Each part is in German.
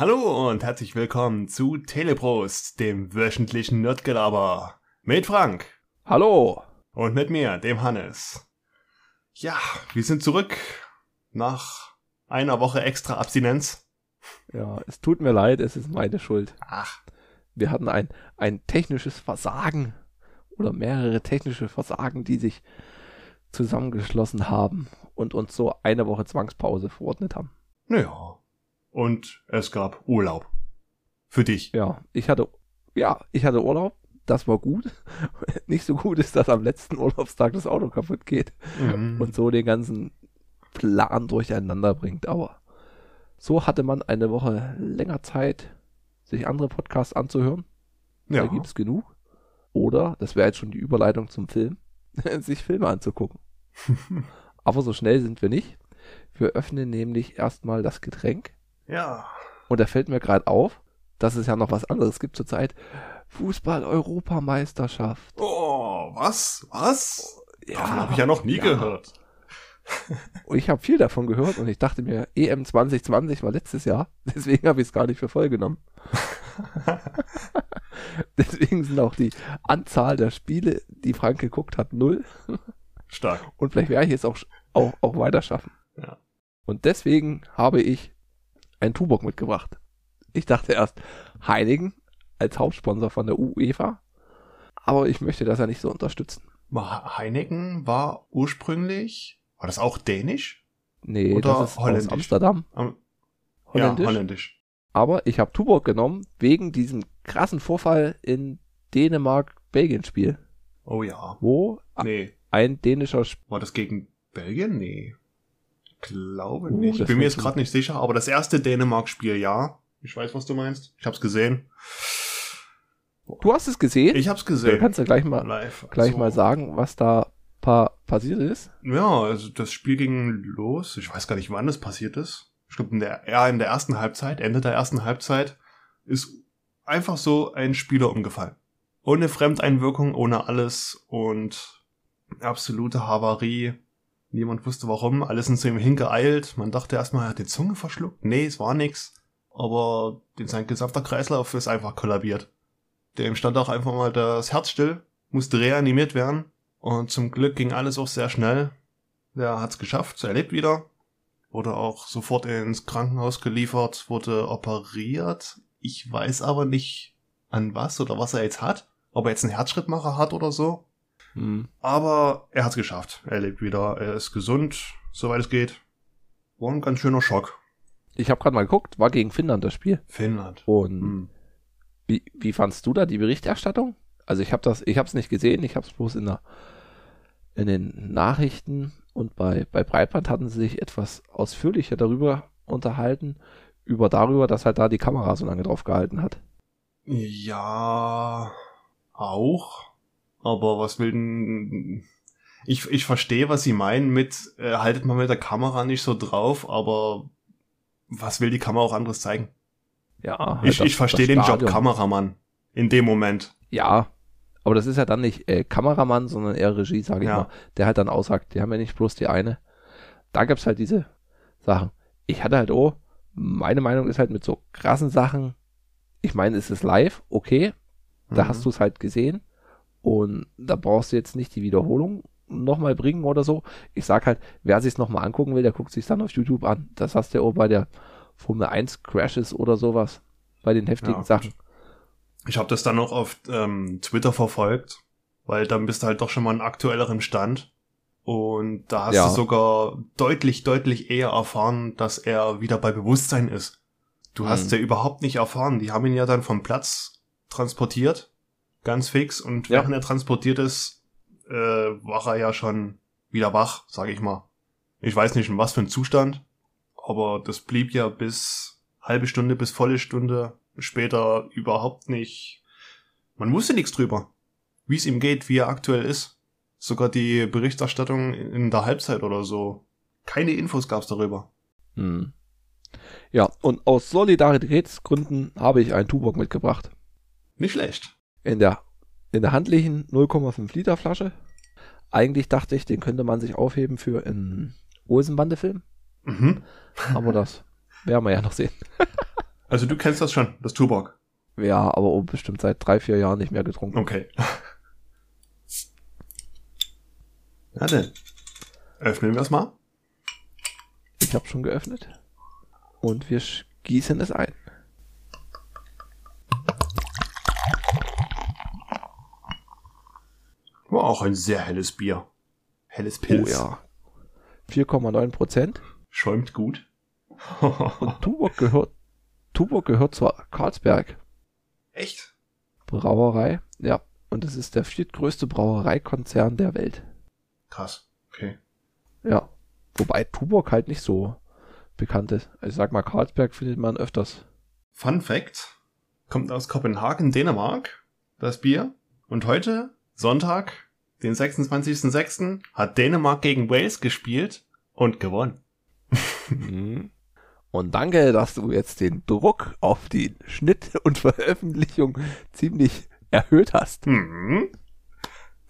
Hallo und herzlich willkommen zu Teleprost, dem wöchentlichen Nerdgelaber. Mit Frank. Hallo. Und mit mir, dem Hannes. Ja, wir sind zurück nach einer Woche extra Abstinenz. Ja, es tut mir leid, es ist meine Schuld. Ach. Wir hatten ein, ein technisches Versagen oder mehrere technische Versagen, die sich zusammengeschlossen haben und uns so eine Woche Zwangspause verordnet haben. Naja. Und es gab Urlaub. Für dich. Ja, ich hatte, ja, ich hatte Urlaub. Das war gut. Nicht so gut ist, dass am letzten Urlaubstag das Auto kaputt geht Mhm. und so den ganzen Plan durcheinander bringt. Aber so hatte man eine Woche länger Zeit, sich andere Podcasts anzuhören. ja. Da gibt es genug. Oder, das wäre jetzt schon die Überleitung zum Film, sich Filme anzugucken. Aber so schnell sind wir nicht. Wir öffnen nämlich erstmal das Getränk. Ja. Und da fällt mir gerade auf, dass es ja noch was anderes gibt zurzeit. Fußball-Europameisterschaft. Oh, was? Was? Ja, Davon habe ich ja noch nie ja. gehört. Und ich habe viel davon gehört und ich dachte mir, EM 2020 war letztes Jahr. Deswegen habe ich es gar nicht für voll genommen. Deswegen sind auch die Anzahl der Spiele, die Frank geguckt hat, null. Stark. Und vielleicht werde ich es auch, auch, auch weiter schaffen. Ja. Und deswegen habe ich einen Tuborg mitgebracht. Ich dachte erst Heinigen als Hauptsponsor von der UEFA. Aber ich möchte das ja nicht so unterstützen. Heineken war ursprünglich, war das auch dänisch? Nee, Oder das ist holländisch? aus Amsterdam. Am- Holländisch. Ja, holländisch. Aber ich habe Tuborg genommen wegen diesem krassen Vorfall in Dänemark-Belgien-Spiel, Oh ja. wo Nee. ein dänischer Sp War das gegen Belgien? Nee. Ich glaube Uh, nicht. Ich das bin mir jetzt gerade nicht sicher, aber das erste Dänemark-Spiel, ja. Ich weiß, was du meinst. Ich hab's gesehen. Du hast es gesehen? Ich hab's Du gesehen. kannst ja gleich mal, Live. gleich Also, mal sagen, was da pa passiert ist. Ja, also das Spiel ging los. Ich weiß gar nicht, wann es passiert ist. Ich glaube, in der, ja, in der ersten Halbzeit, Ende der ersten Halbzeit, ist einfach so ein Spieler umgefallen. Ohne Fremdeinwirkung, ohne alles und absolute Havarie. Niemand wusste warum. Alles sind zu ihm hingeeilt. Man dachte erstmal, er hat die Zunge verschluckt. Nee, es war nix. Aber den sein gesamter Kreislauf ist einfach kollabiert. Dem stand auch einfach mal das Herz still, musste reanimiert werden. Und zum Glück ging alles auch sehr schnell. Der hat's geschafft, er lebt wieder. Wurde auch sofort ins Krankenhaus geliefert, wurde operiert. Ich weiß aber nicht an was oder was er jetzt hat. Ob er jetzt einen Herzschrittmacher hat oder so. Hm. Aber er hat's geschafft. Er lebt wieder, er ist gesund, soweit es geht. War ein ganz schöner Schock. Ich habe gerade mal geguckt, war gegen Finnland das Spiel. Finnland. Und Hm. wie, wie fandst du da die Berichterstattung? Also ich habe das, ich habe es nicht gesehen, ich habe es bloß in der in den Nachrichten und bei bei Breitband hatten sie sich etwas ausführlicher darüber unterhalten über darüber, dass halt da die Kamera so lange drauf gehalten hat. Ja, auch. Aber was will denn... Ich, ich verstehe, was sie meinen mit, äh, haltet mal mit der Kamera nicht so drauf, aber was will die Kamera auch anderes zeigen? Ja, halt ich das- ich verstehe den Job. Kameramann in dem Moment. Ja, aber das ist ja dann nicht äh, Kameramann, sondern eher Regie, sage ich Ja. mal, der halt dann aussagt, die haben ja nicht bloß die eine. Da gab's halt diese Sachen. Ich hatte halt auch, meine Meinung ist halt mit so krassen Sachen, ich meine, es ist live, okay, da Mhm. hast du es halt gesehen und da brauchst du jetzt nicht die Wiederholung nochmal bringen oder so. Ich sag halt, wer sich's nochmal angucken will, der guckt sich's dann auf YouTube an. Das hast du ja auch bei der Formel 1 Crashes oder sowas, bei den heftigen Ja. Sachen. Ich habe das dann noch auf ähm, Twitter verfolgt, weil dann bist du halt doch schon mal einen aktuelleren Stand. Und da hast Ja. du sogar deutlich, deutlich eher erfahren, dass er wieder bei Bewusstsein ist. Du hast Mhm. ja überhaupt nicht erfahren. Die haben ihn ja dann vom Platz transportiert, ganz fix. Und Ja. während er transportiert ist, äh, war er ja schon wieder wach, sag ich mal. Ich weiß nicht, in was für ein Zustand, aber das blieb ja bis halbe Stunde bis volle Stunde später überhaupt nicht. Man wusste nichts drüber, wie es ihm geht, wie er aktuell ist. Sogar die Berichterstattung in der Halbzeit oder so. Keine Infos gab's darüber. Hm. Ja, und aus Solidaritätsgründen habe ich einen Tuborg mitgebracht. Nicht schlecht. In der, in der handlichen 0,5 Liter Flasche. Eigentlich dachte ich, den könnte man sich aufheben für einen Olsenbande-Film. Mhm. Aber das werden wir ja noch sehen. Also du kennst das schon, das Tuborg. Ja, aber oh, bestimmt seit drei, vier Jahren nicht mehr getrunken. Okay. Na denn. Öffnen wir es mal. Ich habe schon geöffnet. Und wir gießen es ein. War auch ein sehr helles Bier. Helles Pilz. Oh ja. 4,9 Prozent. Schäumt gut. Und Tuborg gehört, Tuborg gehört zur Karlsberg Echt? Brauerei. Ja. Und es ist der viertgrößte Brauereikonzern der Welt. Krass. Okay. Ja. Wobei Tuborg halt nicht so bekannt ist. Also ich sag mal, Karlsberg findet man öfters. Fun Fact. Kommt aus Kopenhagen, Dänemark. Das Bier. Und heute, Sonntag, den 26.06., hat Dänemark gegen Wales gespielt und gewonnen. Mhm. Und danke, dass du jetzt den Druck auf die Schnitt und Veröffentlichung ziemlich erhöht hast. Hm.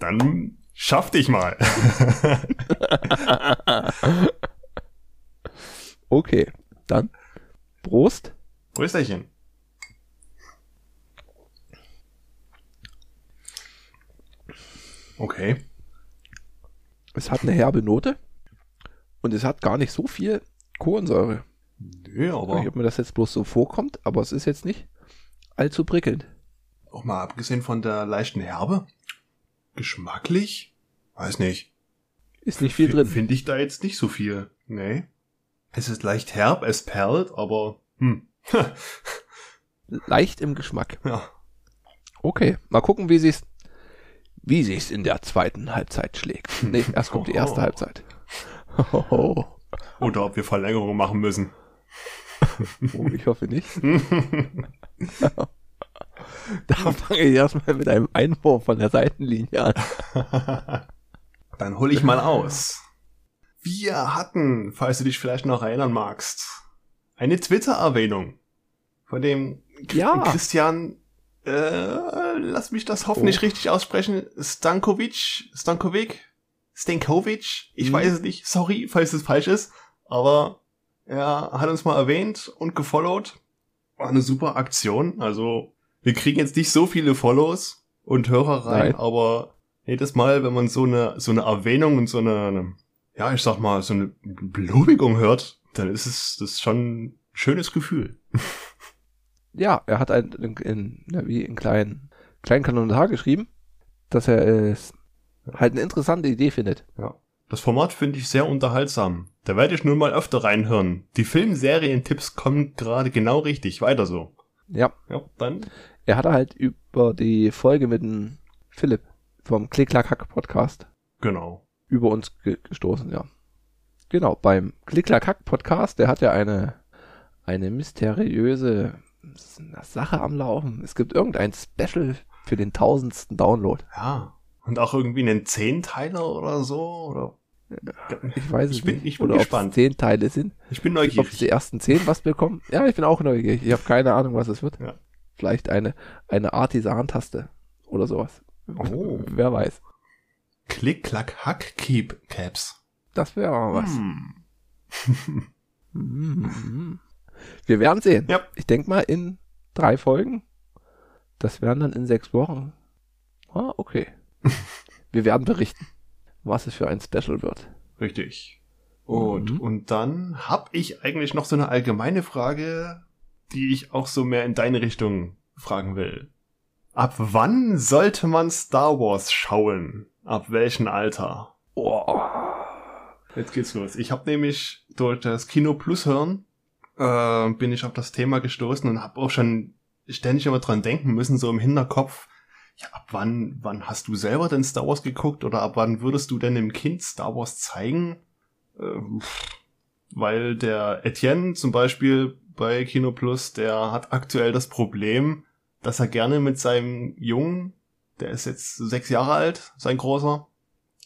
Dann schaff dich mal. okay, dann Prost. Prösterchen. Okay. Es hat eine herbe Note und es hat gar nicht so viel Kohlensäure. Nö, Ich weiß aber nicht, ob mir das jetzt bloß so vorkommt, aber es ist jetzt nicht allzu prickelnd. auch mal abgesehen von der leichten Herbe, geschmacklich, weiß nicht. Ist nicht viel drin. Finde ich da jetzt nicht so viel. Nee. Es ist leicht herb, es perlt, aber hm. Leicht im Geschmack. ja. Okay, mal gucken, wie sich's, wie sich's in der zweiten Halbzeit schlägt. Nee, erst kommt die erste Oh. Halbzeit. Hoho. Oder ob wir Verlängerung machen müssen. Oh, ich hoffe nicht. Da fange ich erstmal mit einem Einwurf von der Seitenlinie an. Dann hol ich mal aus. Wir hatten, falls du dich vielleicht noch erinnern magst, eine Twitter-Erwähnung von dem Ja. Christian, äh, lass mich das hoffentlich Oh. richtig aussprechen, Stankovic, Stankovic, Stankovic, ich Mhm. weiß es nicht, sorry, falls es falsch ist, aber er hat uns mal erwähnt und gefollowt. War eine super Aktion, also wir kriegen jetzt nicht so viele Follows und Hörer rein, Nein. aber jedes Mal, wenn man so eine, so eine Erwähnung und so eine, eine, ja, ich sag mal, so eine Belobigung hört, dann ist es, das ist schon ein schönes Gefühl. Ja, er hat ein, in, in, ja, wie in kleinen, kleinen Kommentar geschrieben, dass er es halt eine interessante Idee findet. Ja. Das Format finde ich sehr unterhaltsam. Da werde ich nun mal öfter reinhören. Die Filmserien-Tipps kommen gerade genau richtig. Weiter so. Ja, Ja, dann. er hatte halt über die Folge mit dem Philipp vom Klick-Klack-Hack-Podcast Genau. über uns ge gestoßen, ja. Genau, beim Klick-Klack-Hack-Podcast, der hat ja eine, eine mysteriöse Sache am Laufen. Es gibt irgendein Special für den tausendsten Download. Ja. Und auch irgendwie einen Zehnteiler oder so. Oder Ich weiß es Ich bin- nicht. ich bin Oder ob gespannt. es zehn Teile sind. ich bin Ob neugierig. die ersten zehn was bekommen. Ja, ich bin auch neugierig. Ich habe keine Ahnung, was es wird. Ja. Vielleicht eine, eine Artisan-Taste oder sowas. Oh. Wer weiß. Klick, klack, hack, keep, caps. Das wäre mal was. Hm. Wir werden sehen. Ja. Ich denke mal in drei Folgen. Das wären dann in sechs Wochen. Ah, okay. Wir werden berichten, was es für ein Special wird. Richtig. Und, Mhm. und dann hab ich eigentlich noch so eine allgemeine Frage, die ich auch so mehr in deine Richtung fragen will. Ab wann sollte man Star Wars schauen? Ab welchem Alter? Oh. Jetzt geht's los. Ich habe nämlich durch das Kino Plus hören äh, bin ich auf das Thema gestoßen und habe auch schon ständig immer dran denken müssen, so im Hinterkopf. Ja, ab wann, wann hast du selber denn Star Wars geguckt oder ab wann würdest du denn dem Kind Star Wars zeigen? Ähm, weil der Etienne zum Beispiel bei Kino Plus, der hat aktuell das Problem, dass er gerne mit seinem Jungen, der ist jetzt sechs Jahre alt, sein großer,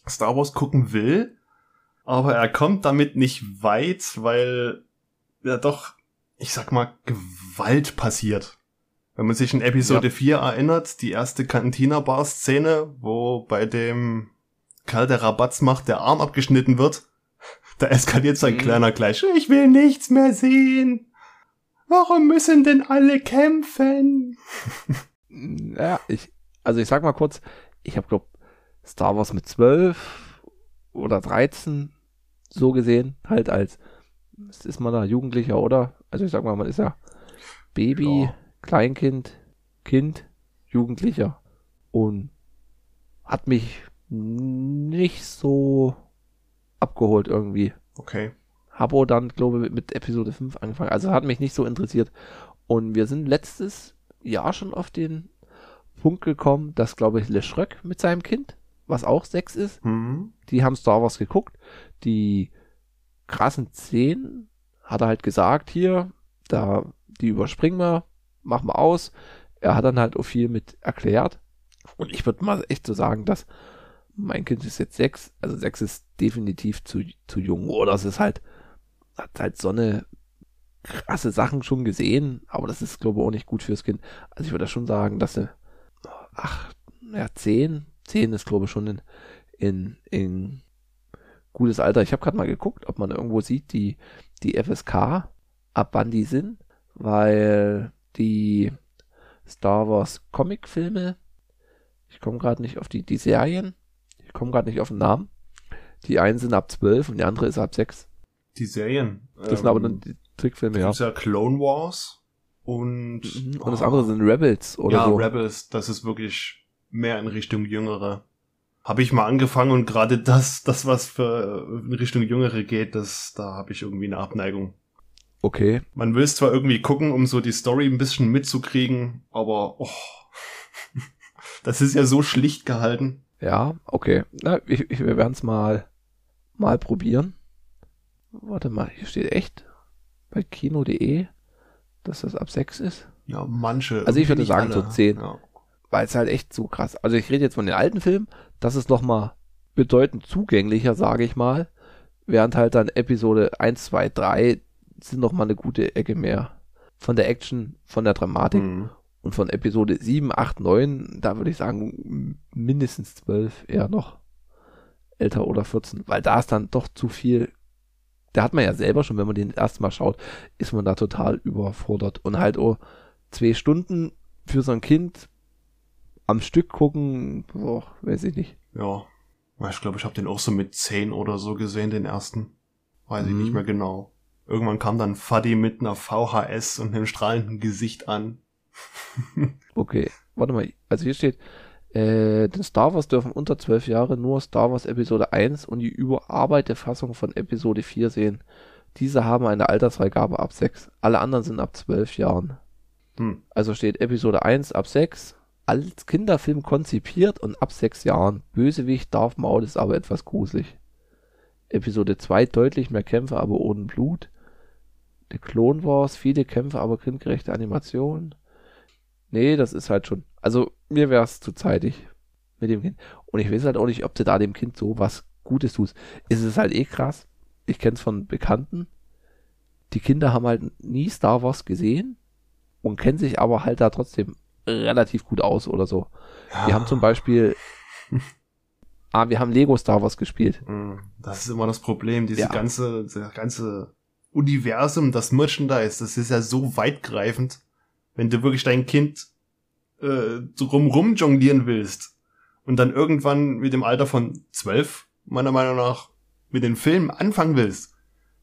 Star Wars gucken will, aber er kommt damit nicht weit, weil ja doch, ich sag mal, Gewalt passiert. Wenn man sich in Episode 4 erinnert, die erste Cantina-Bar-Szene, wo bei dem Kerl, der Rabatz macht, der Arm abgeschnitten wird, da eskaliert sein Mhm. Kleiner gleich, ich will nichts mehr sehen. Warum müssen denn alle kämpfen? Ja, ich, also ich sag mal kurz, ich habe glaub Star Wars mit 12 oder 13 so gesehen, halt als, was ist man da, Jugendlicher, oder? Also ich sag mal, man ist ja Baby, Ja. Kleinkind, Kind, Jugendlicher und hat mich nicht so abgeholt irgendwie. Okay. Habo dann, glaube ich, mit Episode 5 angefangen. Also hat mich nicht so interessiert. Und wir sind letztes Jahr schon auf den Punkt gekommen, dass, glaube ich, Le Schröck mit seinem Kind, was auch sechs ist, Hm. die haben Star Wars geguckt. Die krassen Szenen hat er halt gesagt, hier, da, die überspringen wir, machen wir aus. Er hat dann halt auch viel mit erklärt. Und ich würde mal echt so sagen, dass mein Kind ist jetzt sechs, also sechs ist definitiv zu, zu jung. Oder es ist halt, hat halt so eine krasse Sachen schon gesehen, aber das ist, glaube ich, auch nicht gut fürs Kind. Also ich würde schon sagen, dass sie acht, ja, zehn, zehn ist, glaube ich, schon in, in, in gutes Alter. Ich habe gerade mal geguckt, ob man irgendwo sieht, die, die FSK, ab wann die sind, weil die Star Wars Comic-Filme, ich komme gerade nicht auf die, die Serien, ich komme gerade nicht auf den Namen. Die einen sind ab 12 und die andere ist ab 6. Die Serien. Das sind aber dann die Trickfilme, ja. Das ist ja Clone Wars und, Mhm. Und das andere sind Rebels oder ja, so. Rebels, das ist wirklich mehr in Richtung Jüngere. Habe ich mal angefangen und gerade das, das was für in Richtung Jüngere geht, das, da habe ich irgendwie eine Abneigung. Okay. Man will es zwar irgendwie gucken, um so die Story ein bisschen mitzukriegen, aber oh, das ist ja so schlicht gehalten. Ja, okay. Na, ich, ich, wir werden es mal, mal probieren. Warte mal, hier steht echt bei kino.de, dass das ab 6 ist. Ja, manche. Also ich würde sagen, nicht so alle. 10. Ja. Weil es halt echt so krass. Also ich rede jetzt von den alten Filmen, das ist nochmal bedeutend zugänglicher, sage ich mal. Während halt dann Episode 1, 2, 3 sind nochmal eine gute Ecke mehr. Von der Action, von der Dramatik. Hm. Und von Episode 7, 8, 9, da würde ich sagen, mindestens 12, eher noch älter oder 14, weil da ist dann doch zu viel. Da hat man ja selber schon, wenn man den das erste Mal schaut, ist man da total überfordert. Und halt oh, zwei Stunden für so ein Kind am Stück gucken, boah, weiß ich nicht. Ja. Ich glaube, ich habe den auch so mit 10 oder so gesehen, den ersten. Weiß ich Mhm. nicht mehr genau. Irgendwann kam dann Fuddy mit einer VHS und einem strahlenden Gesicht an. Okay, warte mal, also hier steht, äh, den Star Wars dürfen unter 12 Jahre nur Star Wars Episode 1 und die überarbeitete Fassung von Episode 4 sehen. Diese haben eine Altersfreigabe ab 6. Alle anderen sind ab 12 Jahren. Hm. Also steht Episode 1 ab 6, als Kinderfilm konzipiert und ab 6 Jahren. Bösewicht Darth Maul ist aber etwas gruselig. Episode 2 deutlich mehr Kämpfe, aber ohne Blut. The Clone Wars, viele Kämpfe, aber kindgerechte Animationen. Nee, das ist halt schon. Also, mir wäre es zu zeitig mit dem Kind. Und ich weiß halt auch nicht, ob du da dem Kind so was Gutes tust. Es ist halt eh krass. Ich kenn's von Bekannten. Die Kinder haben halt nie Star Wars gesehen und kennen sich aber halt da trotzdem relativ gut aus oder so. Ja. Wir haben zum Beispiel. Ah, wir haben Lego Star Wars gespielt. Hm, Das ist immer das Problem, diese Ja. ganze, das ganze Universum, das Merchandise, das ist ja so weitgreifend. Wenn du wirklich dein Kind äh, so rum jonglieren willst und dann irgendwann mit dem Alter von zwölf, meiner Meinung nach, mit den Filmen anfangen willst,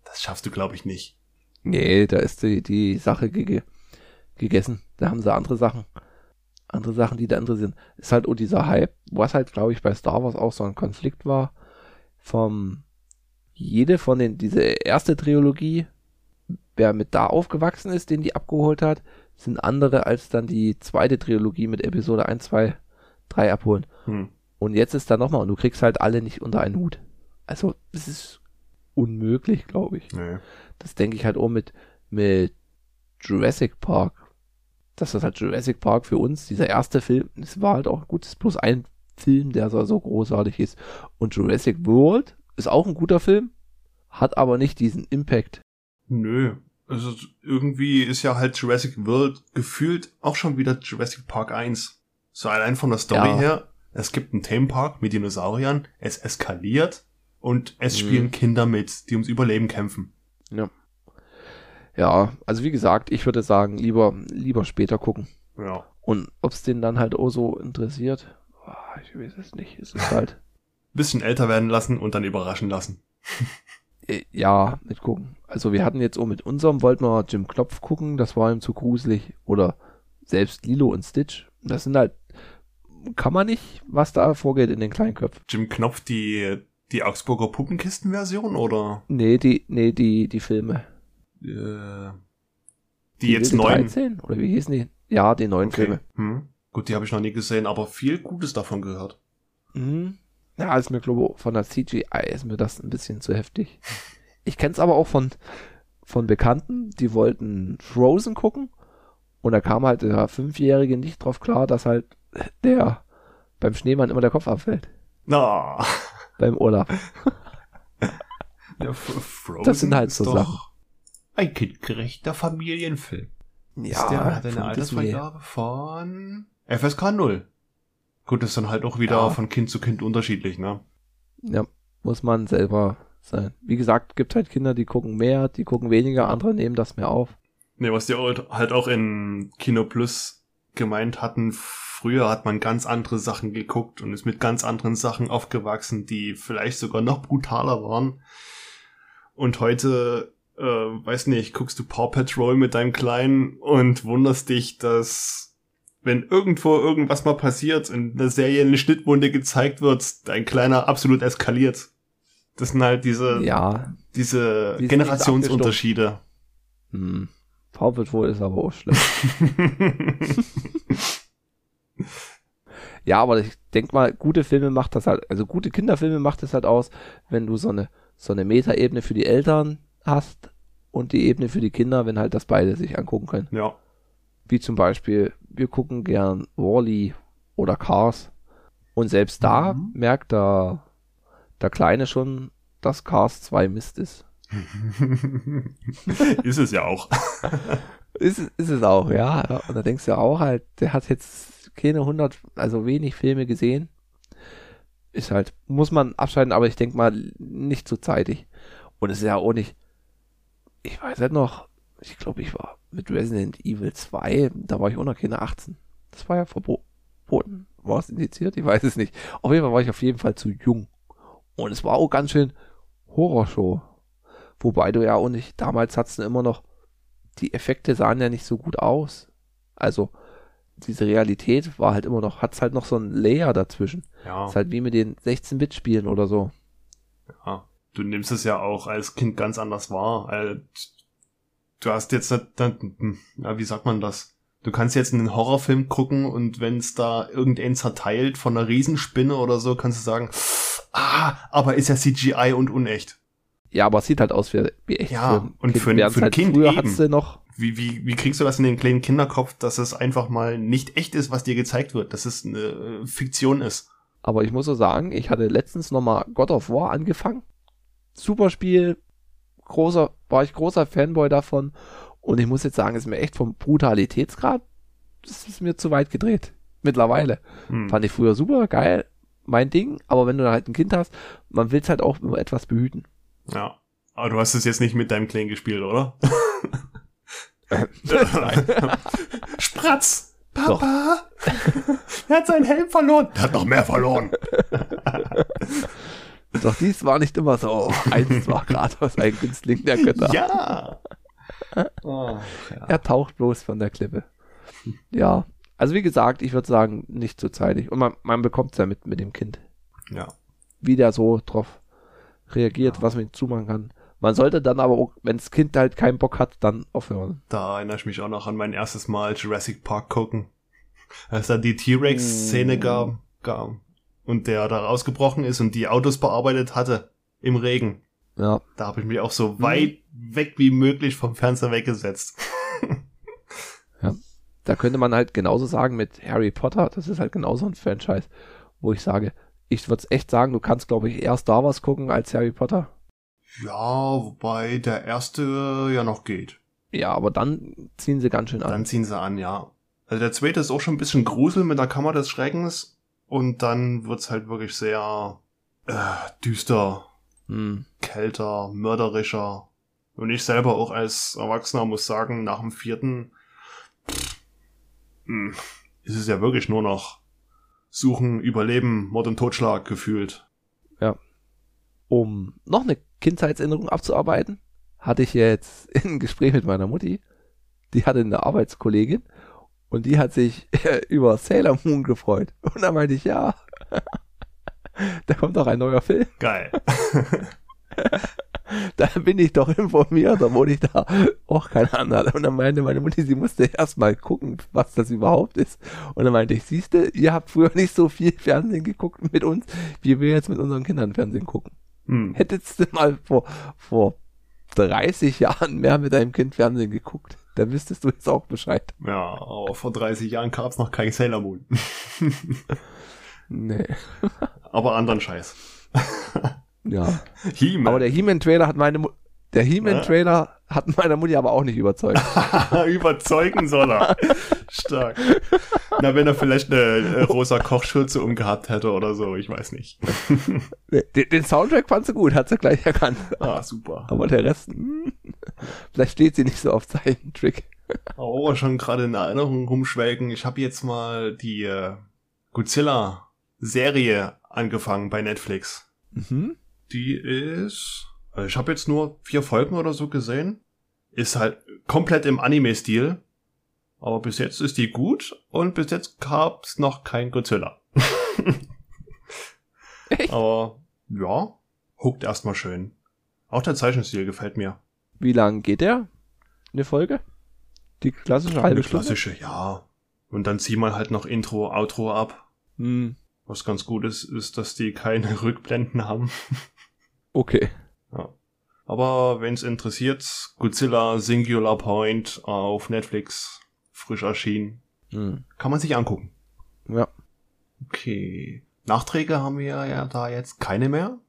das schaffst du, glaube ich, nicht. Nee, da ist die, die Sache gege gegessen. Da haben sie andere Sachen. Andere Sachen, die da interessieren. Ist halt auch dieser Hype, was halt, glaube ich, bei Star Wars auch so ein Konflikt war. Vom, jede von den, diese erste Trilogie, wer mit da aufgewachsen ist, den die abgeholt hat, sind andere als dann die zweite Trilogie mit Episode 1, 2, 3 abholen. Hm. Und jetzt ist da nochmal, und du kriegst halt alle nicht unter einen Hut. Also, es ist unmöglich, glaube ich. Nee. Das denke ich halt auch mit, mit Jurassic Park. Das ist halt Jurassic Park für uns, dieser erste Film, es war halt auch gut, es ist bloß ein Film, der so, so großartig ist. Und Jurassic World ist auch ein guter Film, hat aber nicht diesen Impact. Nö. Also irgendwie ist ja halt Jurassic World gefühlt auch schon wieder Jurassic Park 1. So allein von der Story Ja. her. Es gibt einen Themenpark mit Dinosauriern, es eskaliert und es Mhm. spielen Kinder mit, die ums Überleben kämpfen. Ja. Ja, also wie gesagt, ich würde sagen, lieber, lieber später gucken. Ja. Und ob es den dann halt auch so interessiert, boah, ich weiß es nicht. Es ist halt, Bisschen älter werden lassen und dann überraschen lassen. äh, ja, mitgucken. Also wir hatten jetzt auch mit unserem, wollten wir Jim Knopf gucken, das war ihm zu gruselig. Oder selbst Lilo und Stitch. Das sind halt, kann man nicht, was da vorgeht in den kleinen Köpfen. Jim Knopf, die, die Augsburger Puppenkisten-Version oder Nee, die, nee, die, die Filme. Äh, die, jetzt wilde neuen? 13? Oder wie hießen die? Ja, die neuen Okay. Filme. Hm. Gut, die habe ich noch nie gesehen, aber viel Gutes davon gehört. Mhm. Ja, ist mir, glaube ich, von der CGI ist mir das ein bisschen zu heftig. Ich kenne es aber auch von, von Bekannten, die wollten Frozen gucken und da kam halt der Fünfjährige nicht drauf klar, dass halt der beim Schneemann immer der Kopf abfällt. Na, Beim Olaf. der F- Frozen Das sind halt so Sachen. Ein kindgerechter Familienfilm. Ja, ist der hat eine von Altersfreigabe von FSK 0. Gut, ist dann halt auch wieder Ja. von Kind zu Kind unterschiedlich, ne? Ja, muss man selber sein. Wie gesagt, gibt halt Kinder, die gucken mehr, die gucken weniger, andere nehmen das mehr auf. Ne, was die halt auch in Kino Plus gemeint hatten, früher hat man ganz andere Sachen geguckt und ist mit ganz anderen Sachen aufgewachsen, die vielleicht sogar noch brutaler waren. Und heute, äh, weiß nicht, guckst du Paw Patrol mit deinem Kleinen und wunderst dich, dass wenn irgendwo irgendwas mal passiert, in der Serie eine Schnittwunde gezeigt wird, dein Kleiner absolut eskaliert. Das sind halt diese, Ja, diese Die Generationsunterschiede. hm. Paw Patrol ist aber auch schlimm. Ja, aber ich denk mal, gute Filme macht das halt, also gute Kinderfilme macht es halt aus, wenn du so eine, so eine Metaebene für die Eltern hast und die Ebene für die Kinder, wenn halt das beide sich angucken können. ja. Wie zum Beispiel, wir gucken gern Wally oder Cars. Und selbst da Mhm. merkt der, der Kleine schon, dass Cars 2 Mist ist. ist es ja auch. Ist, es- ist es auch, ja. ja. Und da denkst du ja auch halt, der hat jetzt keine 100, also wenig Filme gesehen. Ist halt, muss man abschalten, aber ich denke mal nicht zu zeitig. Und es ist ja auch nicht, ich weiß halt noch, ich glaube, ich war mit Resident Evil 2, da war ich auch noch keine 18. Das war ja verboten. War es indiziert? Ich weiß es nicht. Auf jeden Fall war ich auf jeden Fall zu jung. Und es war auch ganz schön Horrorshow. Wobei du ja auch nicht, damals hattest du immer noch, die Effekte sahen ja nicht so gut aus. Also, diese Realität war halt immer noch, hat's halt noch so ein Layer dazwischen. Ja, Ist halt wie mit den 16-Bit-Spielen oder so. ja. Du nimmst es ja auch als Kind ganz anders wahr. Äh, Du hast jetzt, ja, wie sagt man das? Du kannst jetzt einen Horrorfilm gucken und wenn es da irgendeinen zerteilt von einer Riesenspinne oder so, kannst du sagen, ah, aber ist ja CGI und unecht. Ja, aber es sieht halt aus wie, wie echt. Ja, und für ein- für ein halt Kind Früher eben. du noch, Wie, wie, wie kriegst du das in den kleinen Kinderkopf, dass es einfach mal nicht echt ist, was dir gezeigt wird, dass es eine äh, Fiktion ist? aber ich muss so sagen, ich hatte letztens nochmal God of War angefangen. Super Spiel, großer, war ich großer Fanboy davon. Und ich muss jetzt sagen, ist mir echt vom Brutalitätsgrad, das ist mir zu weit gedreht. Mittlerweile. Hm. Fand ich früher super, geil, mein Ding. Aber wenn du halt ein Kind hast, man will es halt auch immer etwas behüten. Ja. Aber du hast es jetzt nicht mit deinem Kleinen gespielt, oder? Spratz! Papa! er hat seinen Helm verloren. Er hat noch mehr verloren. Doch dies war nicht immer so. Eins war Kratos ein Günstling der Götter. Ja. Oh, ja. Er taucht bloß von der Klippe. Ja. Also wie gesagt, ich würde sagen, nicht zu zeitig. Und man, man bekommt es ja mit, mit dem Kind. ja. Wie der so drauf reagiert, Ja. was man ihm zumachen kann. Man sollte dann aber auch, wenn das Kind halt keinen Bock hat, dann aufhören. Da erinnere ich mich auch noch an mein erstes Mal Jurassic Park gucken. Als da die T-Rex-Szene Mm. gab, gab und der da rausgebrochen ist und die Autos bearbeitet hatte im Regen. Ja. Da habe ich mich auch so Mhm. weit weg wie möglich vom Fernseher weggesetzt. Da könnte man halt genauso sagen mit Harry Potter, das ist halt genauso ein Franchise, wo ich sage, ich würde es echt sagen, du kannst, glaube ich, eher Star Wars gucken als Harry Potter. Ja, wobei der erste ja noch geht. Ja, aber dann ziehen sie ganz schön an. Dann ziehen sie an, ja. Also der zweite ist auch schon ein bisschen Grusel mit der Kammer des Schreckens und dann wird's halt wirklich sehr äh, düster, Hm. kälter, mörderischer. Und ich selber auch als Erwachsener muss sagen, nach dem vierten pff, hm, ist es ja wirklich nur noch Suchen, Überleben, Mord und Totschlag gefühlt. Ja. Um noch eine Kindheitserinnerung abzuarbeiten, hatte ich jetzt ein Gespräch mit meiner Mutti. Die hatte eine Arbeitskollegin und die hat sich über Sailor Moon gefreut. Und da meinte ich, ja, da kommt doch ein neuer Film. Geil. da bin ich doch informiert, obwohl ich da auch keine Ahnung hatte. Und dann meinte meine Mutti, sie musste erst mal gucken, was das überhaupt ist. Und dann meinte ich, siehste, ihr habt früher nicht so viel Fernsehen geguckt mit uns, wie wir jetzt mit unseren Kindern Fernsehen gucken. Hm. Hättest du mal vor, vor 30 Jahren mehr mit deinem Kind Fernsehen geguckt, dann wüsstest du jetzt auch Bescheid. Ja, aber vor 30 Jahren gab's noch kein Sailor Moon. nee. aber anderen Scheiß. Ja. Aber der He-Man-Trailer hat meine Mu der He-Man-Trailer ja. hat meine Mutti aber auch nicht überzeugt. Überzeugen soll er. Stark. Na, wenn er vielleicht eine, rosa Kochschürze umgehabt hätte oder so, ich weiß nicht. den, den, Soundtrack fand sie gut, hat sie gleich erkannt. Ah, super. Aber der Rest, hm, vielleicht steht sie nicht so auf Zeichentrick. Oh, schon gerade in Erinnerung rumschwelgen. Ich habe jetzt mal die äh, Godzilla-Serie angefangen bei Netflix. Mhm. Die ist, also ich habe jetzt nur vier Folgen oder so gesehen. Ist halt komplett im Anime-Stil. Aber bis jetzt ist die gut und bis jetzt gab's noch kein Godzilla. Echt? Aber ja, huckt erstmal schön. Auch der Zeichenstil gefällt mir. Wie lang geht der? Eine Folge? Die klassische halbe Eine klassische, Stunde? ja. Und dann zieh mal halt noch Intro, Outro ab. Hm. Was ganz gut ist, ist, dass die keine Rückblenden haben. Okay. Ja. Aber wenn's interessiert, Godzilla Singular Point auf Netflix frisch erschienen. Hm. Kann man sich angucken. Ja. Okay. Nachträge haben wir ja da jetzt keine mehr.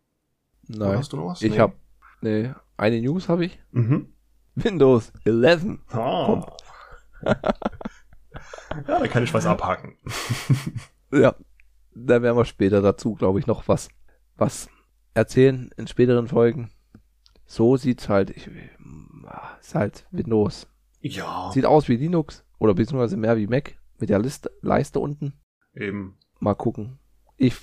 Nein. Oder hast du noch was? Ich nee. habe nee, eine News habe ich. Mhm. Windows 11 ah. ja, da kann ich was abhaken. ja, da werden wir später dazu, glaube ich, noch was, was erzählen in späteren Folgen. So sieht's halt, ich, ist halt Windows. Ja. Sieht aus wie Linux oder beziehungsweise mehr wie Mac mit der Liste, Leiste unten. Eben. Mal gucken. Ich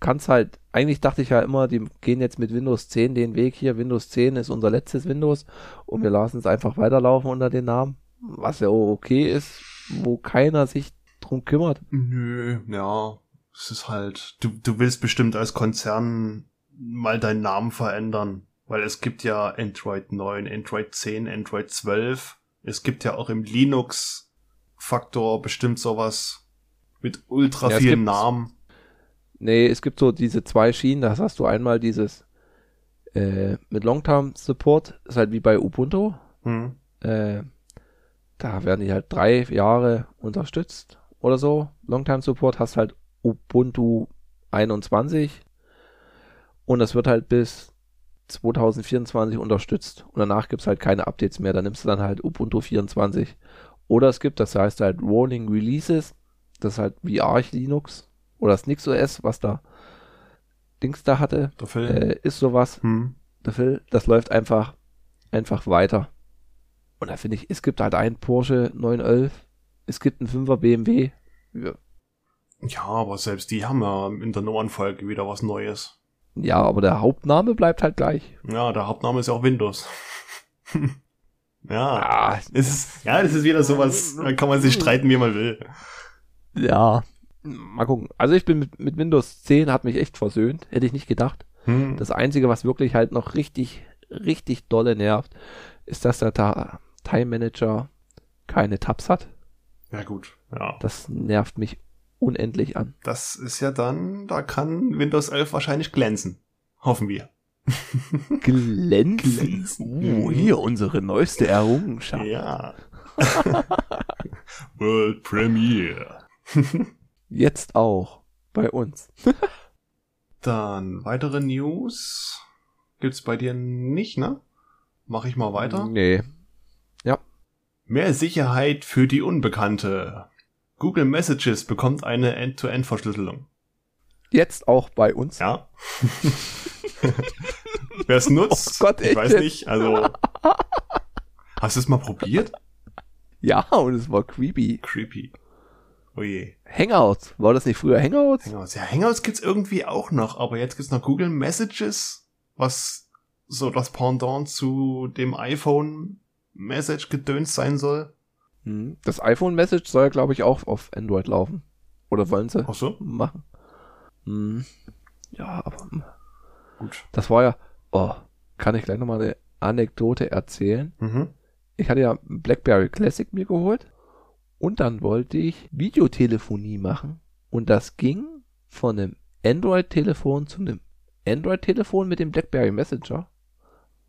kann's halt, eigentlich dachte ich ja immer, die gehen jetzt mit Windows 10 den Weg hier. Windows 10 ist unser letztes Windows und wir lassen es einfach weiterlaufen unter den Namen, was ja okay ist, wo keiner sich drum kümmert. Nö, ja, es ist halt, du, du willst bestimmt als Konzern mal deinen Namen verändern. Weil es gibt ja Android 9, Android 10, Android 12. Es gibt ja auch im Linux-Faktor bestimmt sowas mit ultra ja, vielen Namen. Nee, es gibt so diese zwei Schienen. Das hast du einmal dieses äh, mit Longterm-Support. Ist halt wie bei Ubuntu. Hm. Äh, da werden die halt drei Jahre unterstützt oder so. Longtime-Support hast halt Ubuntu 21 und das wird halt bis 2024 unterstützt. Und danach gibt's halt keine Updates mehr. Dann nimmst du dann halt Ubuntu 24. Oder es gibt, das heißt halt Rolling Releases. Das ist halt wie Arch Linux. Oder das NixOS, was da Dings da hatte. Äh, ist sowas. Hm. Phil, das läuft einfach, einfach weiter. Und da finde ich, es gibt halt einen Porsche 911. Es gibt einen 5er BMW. Ja. ja, aber selbst die haben ja in der Nummernfolge wieder was Neues. Ja, aber der Hauptname bleibt halt gleich. Ja, der Hauptname ist ja auch Windows. ja, ah, es ist, ja, das ist wieder sowas, da kann man sich streiten, wie man will. Ja, mal gucken. Also ich bin mit, mit Windows 10, hat mich echt versöhnt, hätte ich nicht gedacht. Hm. Das Einzige, was wirklich halt noch richtig, richtig dolle nervt, ist, dass der Ta Time Manager keine Tabs hat. Ja gut, ja. Das nervt mich unendlich an. Das ist ja dann, da kann Windows 11 wahrscheinlich glänzen. Hoffen wir. glänzen? glänzen. Oh, hier unsere neueste Errungenschaft. Ja. World Premiere. Jetzt auch bei uns. dann weitere News gibt's bei dir nicht, ne? Mach ich mal weiter? Nee. Ja. Mehr Sicherheit für die Unbekannte. Google Messages bekommt eine End-to-End-Verschlüsselung. Jetzt auch bei uns? Ja. Wer es nutzt, oh Gott, ich weiß nicht, also Hast du es mal probiert? Ja, und es war creepy. Creepy. Oh je. Hangouts. War das nicht früher Hangouts? Hangouts. Ja, Hangouts gibt's irgendwie auch noch, aber jetzt gibt's noch Google Messages, was so das Pendant zu dem iPhone Message gedöns sein soll. Hm. Das iPhone Message soll ja, glaube ich, auch auf Android laufen. Oder wollen sie Ach so? machen? Hm. Ja, aber hm. Gut. das war ja. Oh, kann ich gleich nochmal eine Anekdote erzählen? Mhm. Ich hatte ja ein BlackBerry Classic mir geholt und dann wollte ich Videotelefonie machen und das ging von einem Android-Telefon zu einem Android-Telefon mit dem BlackBerry Messenger.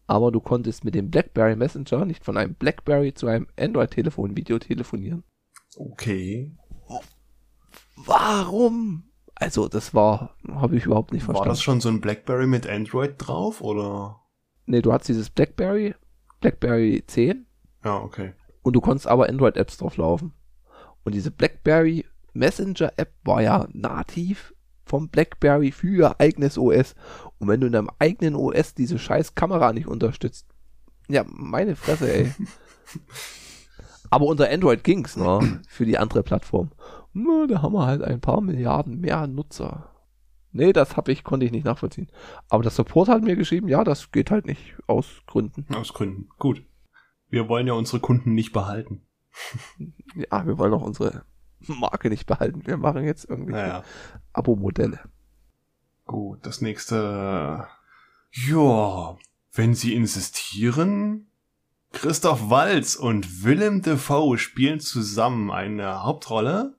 Aber du konntest mit dem BlackBerry Messenger nicht von einem BlackBerry zu einem Android-Telefon Videotelefonieren. Okay. Warum? Also, das war, habe ich überhaupt nicht War verstanden. das schon so ein Blackberry mit Android drauf oder? Nee, du hast dieses BlackBerry, BlackBerry 10 Ja, okay. und du konntest aber Android-Apps drauf laufen. Und diese BlackBerry Messenger-App war ja nativ vom BlackBerry für ihr eigenes OS. Und wenn du in deinem eigenen OS diese scheiß Kamera nicht unterstützt, ja, meine Fresse, ey. aber unter Android ging's, ne? Für die andere Plattform. Na, da haben wir halt ein paar Milliarden mehr Nutzer. Nee, das hab ich, konnte ich nicht nachvollziehen. Aber das Support hat mir geschrieben, ja, das geht halt nicht aus Gründen. Aus Gründen. Gut. Wir wollen ja unsere Kunden nicht behalten. Ja, wir wollen auch unsere Marke nicht behalten. Wir machen jetzt irgendwie Naja. Abo-Modelle. Gut, das nächste. Ja, wenn Sie insistieren. Christoph Waltz und Willem Dafoe spielen zusammen eine Hauptrolle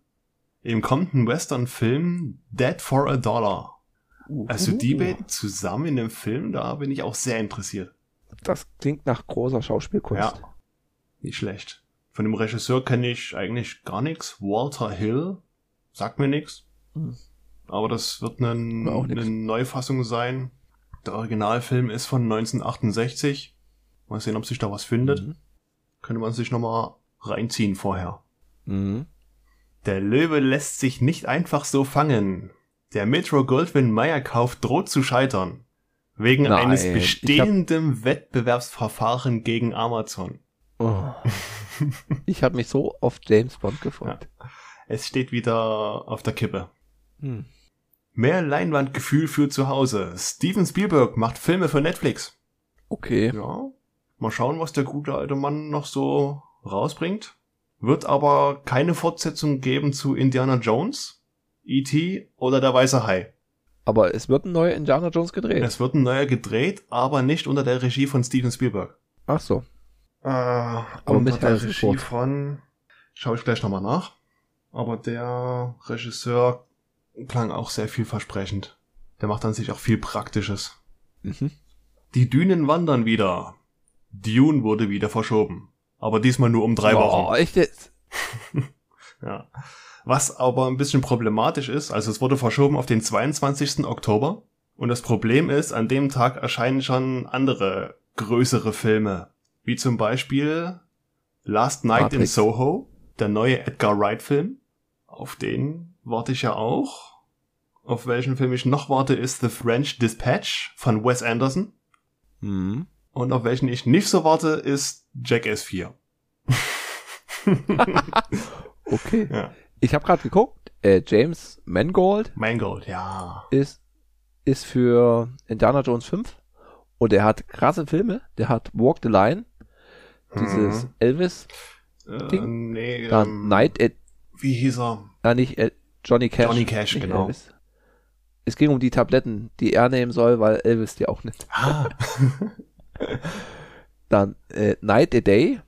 im kommenden Western-Film Dead for a Dollar. Also die Uh, beiden zusammen in dem Film, da bin ich auch sehr interessiert. Das klingt nach großer Schauspielkunst. Ja. Nicht schlecht. Von dem Regisseur kenne ich eigentlich gar nichts. Walter Hill. Sagt mir nichts. Hm. Aber das wird nix. eine Neufassung sein. Der Originalfilm ist von 1968. Mal sehen, ob sich da was findet. Mhm. Könnte man sich nochmal reinziehen vorher. Mhm. Der Löwe lässt sich nicht einfach so fangen. Der Metro Goldwyn Mayer Kauf droht zu scheitern. Wegen Nein, eines ich hab- bestehenden Wettbewerbsverfahren gegen Amazon. Oh. ich habe mich so auf James Bond gefreut. Es steht wieder auf der Kippe. Hm. Mehr Leinwandgefühl für zu Hause. Steven Spielberg macht Filme für Netflix. Okay. Ja. Mal schauen, was der gute alte Mann noch so rausbringt. Wird aber keine Fortsetzung geben zu Indiana Jones, E.T. oder der Weiße Hai. Aber es wird ein neuer Indiana Jones gedreht. Es wird ein neuer gedreht, aber nicht unter der Regie von Steven Spielberg. Ach so. Äh, Aber mit der Regie Ford. von, schaue ich gleich nochmal nach. Aber der Regisseur klang auch sehr vielversprechend. Der macht an sich auch viel Praktisches. Mhm. Die Dünen wandern wieder. Dune wurde wieder verschoben. Aber diesmal nur um drei Oh, Wochen. echt jetzt? Ja. Was aber ein bisschen problematisch ist, also es wurde verschoben auf den 22. Oktober. Und das Problem ist, an dem Tag erscheinen schon andere größere Filme. Wie zum Beispiel Last Night in Matrix. Soho, der neue Edgar Wright Film. Auf den warte ich ja auch. Auf welchen Film ich noch warte, ist The French Dispatch von Wes Anderson. Mhm. Und auf welchen ich nicht so warte, ist Jackass 4. Okay. Ja. Ich habe gerade geguckt. Äh, James Mangold Mangold, ja. ist, ist für Indiana Jones 5 und er hat krasse Filme. Der hat Walk the Line, dieses Mhm. Elvis, Äh, Ding. nee, dann ähm, Night at, Wie hieß er? äh, nicht äh, Johnny Cash. Johnny Cash, genau. Elvis. Es ging um die Tabletten, die er nehmen soll, weil Elvis die auch nimmt. Ah. Dann äh, Night a Day,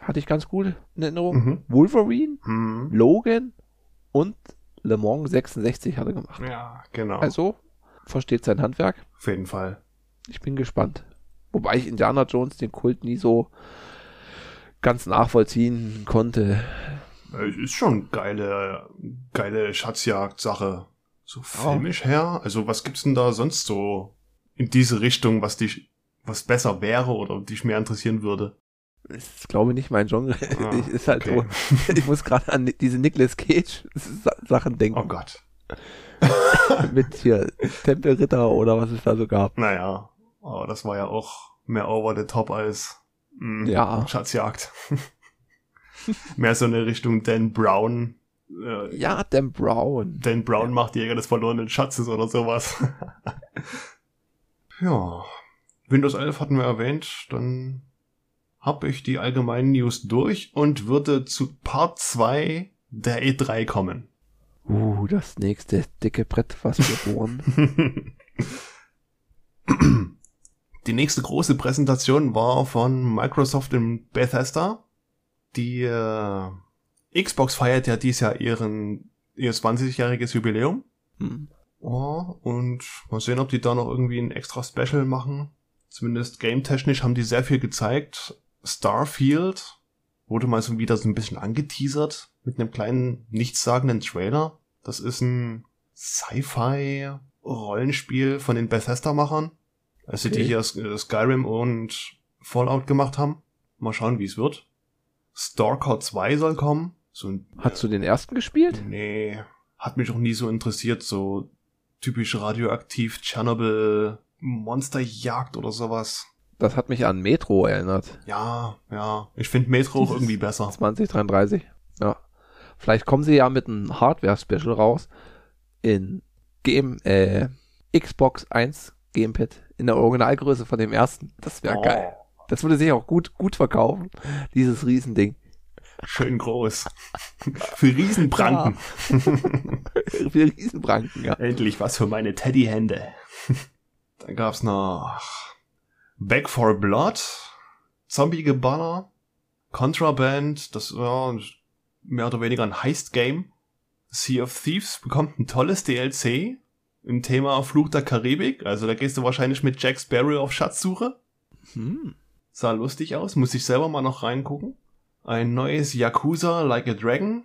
hatte ich ganz gut in Erinnerung. mhm. Wolverine, Hm. Logan und Le Mans 66 hat er gemacht. Ja, genau. Also, versteht sein Handwerk. Auf jeden Fall. Ich bin gespannt. Wobei ich Indiana Jones den Kult nie so ganz nachvollziehen konnte. Es ist schon geile, geile Schatzjagd-Sache. So filmisch her. Also was gibt's denn da sonst so in diese Richtung, was dich, was besser wäre oder dich mehr interessieren würde? Ist, glaube ich, nicht mein Genre. Ah, ich, ist halt okay. so. Ich muss gerade an diese Nicolas Cage Sa- Sachen denken. Oh Gott. Mit hier Tempelritter oder was es da so gab. Naja, aber das war ja auch mehr over the top als Mm, Ja. Schatzjagd. Mehr so eine Richtung Dan Brown. Äh, Ja, Dan Brown. Dan Brown macht Jäger des verlorenen Schatzes oder sowas. ja. Windows 11 hatten wir erwähnt. Dann habe ich die allgemeinen News durch und würde zu Part 2 der E3 kommen. Uh, das nächste dicke Brett, was wir bohren. Die nächste große Präsentation war von Microsoft in Bethesda. Die äh, Xbox feiert ja dieses Jahr ihren ihr 20-jähriges Jubiläum. Hm. Oh, und mal sehen, ob die da noch irgendwie ein extra Special machen. Zumindest game-technisch haben die sehr viel gezeigt. Starfield wurde mal so wieder so ein bisschen angeteasert mit einem kleinen, nichtssagenden Trailer. Das ist ein Sci-Fi-Rollenspiel von den Bethesda-Machern. Also die Okay. hier äh, Skyrim und Fallout gemacht haben. Mal schauen, wie es wird. Stalker 2 soll kommen. So ein Hast du den ersten gespielt? Nee, hat mich auch nie so interessiert, so typisch radioaktiv Tschernobyl Monsterjagd oder sowas. Das hat mich an Metro erinnert. Ja, ja, ich finde Metro auch irgendwie besser. 2033. Ja. Vielleicht kommen sie ja mit einem Hardware-Special raus in Game, äh, Xbox 1 Gamepad in der Originalgröße von dem ersten. Das wäre Oh, geil. Das würde sich auch gut, gut verkaufen. Dieses Riesending. Schön groß. Für Riesenpranken. Für Riesenbranken, ja. Endlich was für meine Teddyhände. Dann gab's noch Back for Blood, Zombie-Geballer, Contraband, das war mehr oder weniger ein Heist-Game. Sea of Thieves bekommt ein tolles DLC im Thema Fluch der Karibik. Also da gehst du wahrscheinlich mit Jack Sparrow auf Schatzsuche. Hm. Sah lustig aus, muss ich selber mal noch reingucken. Ein neues Yakuza Like a Dragon.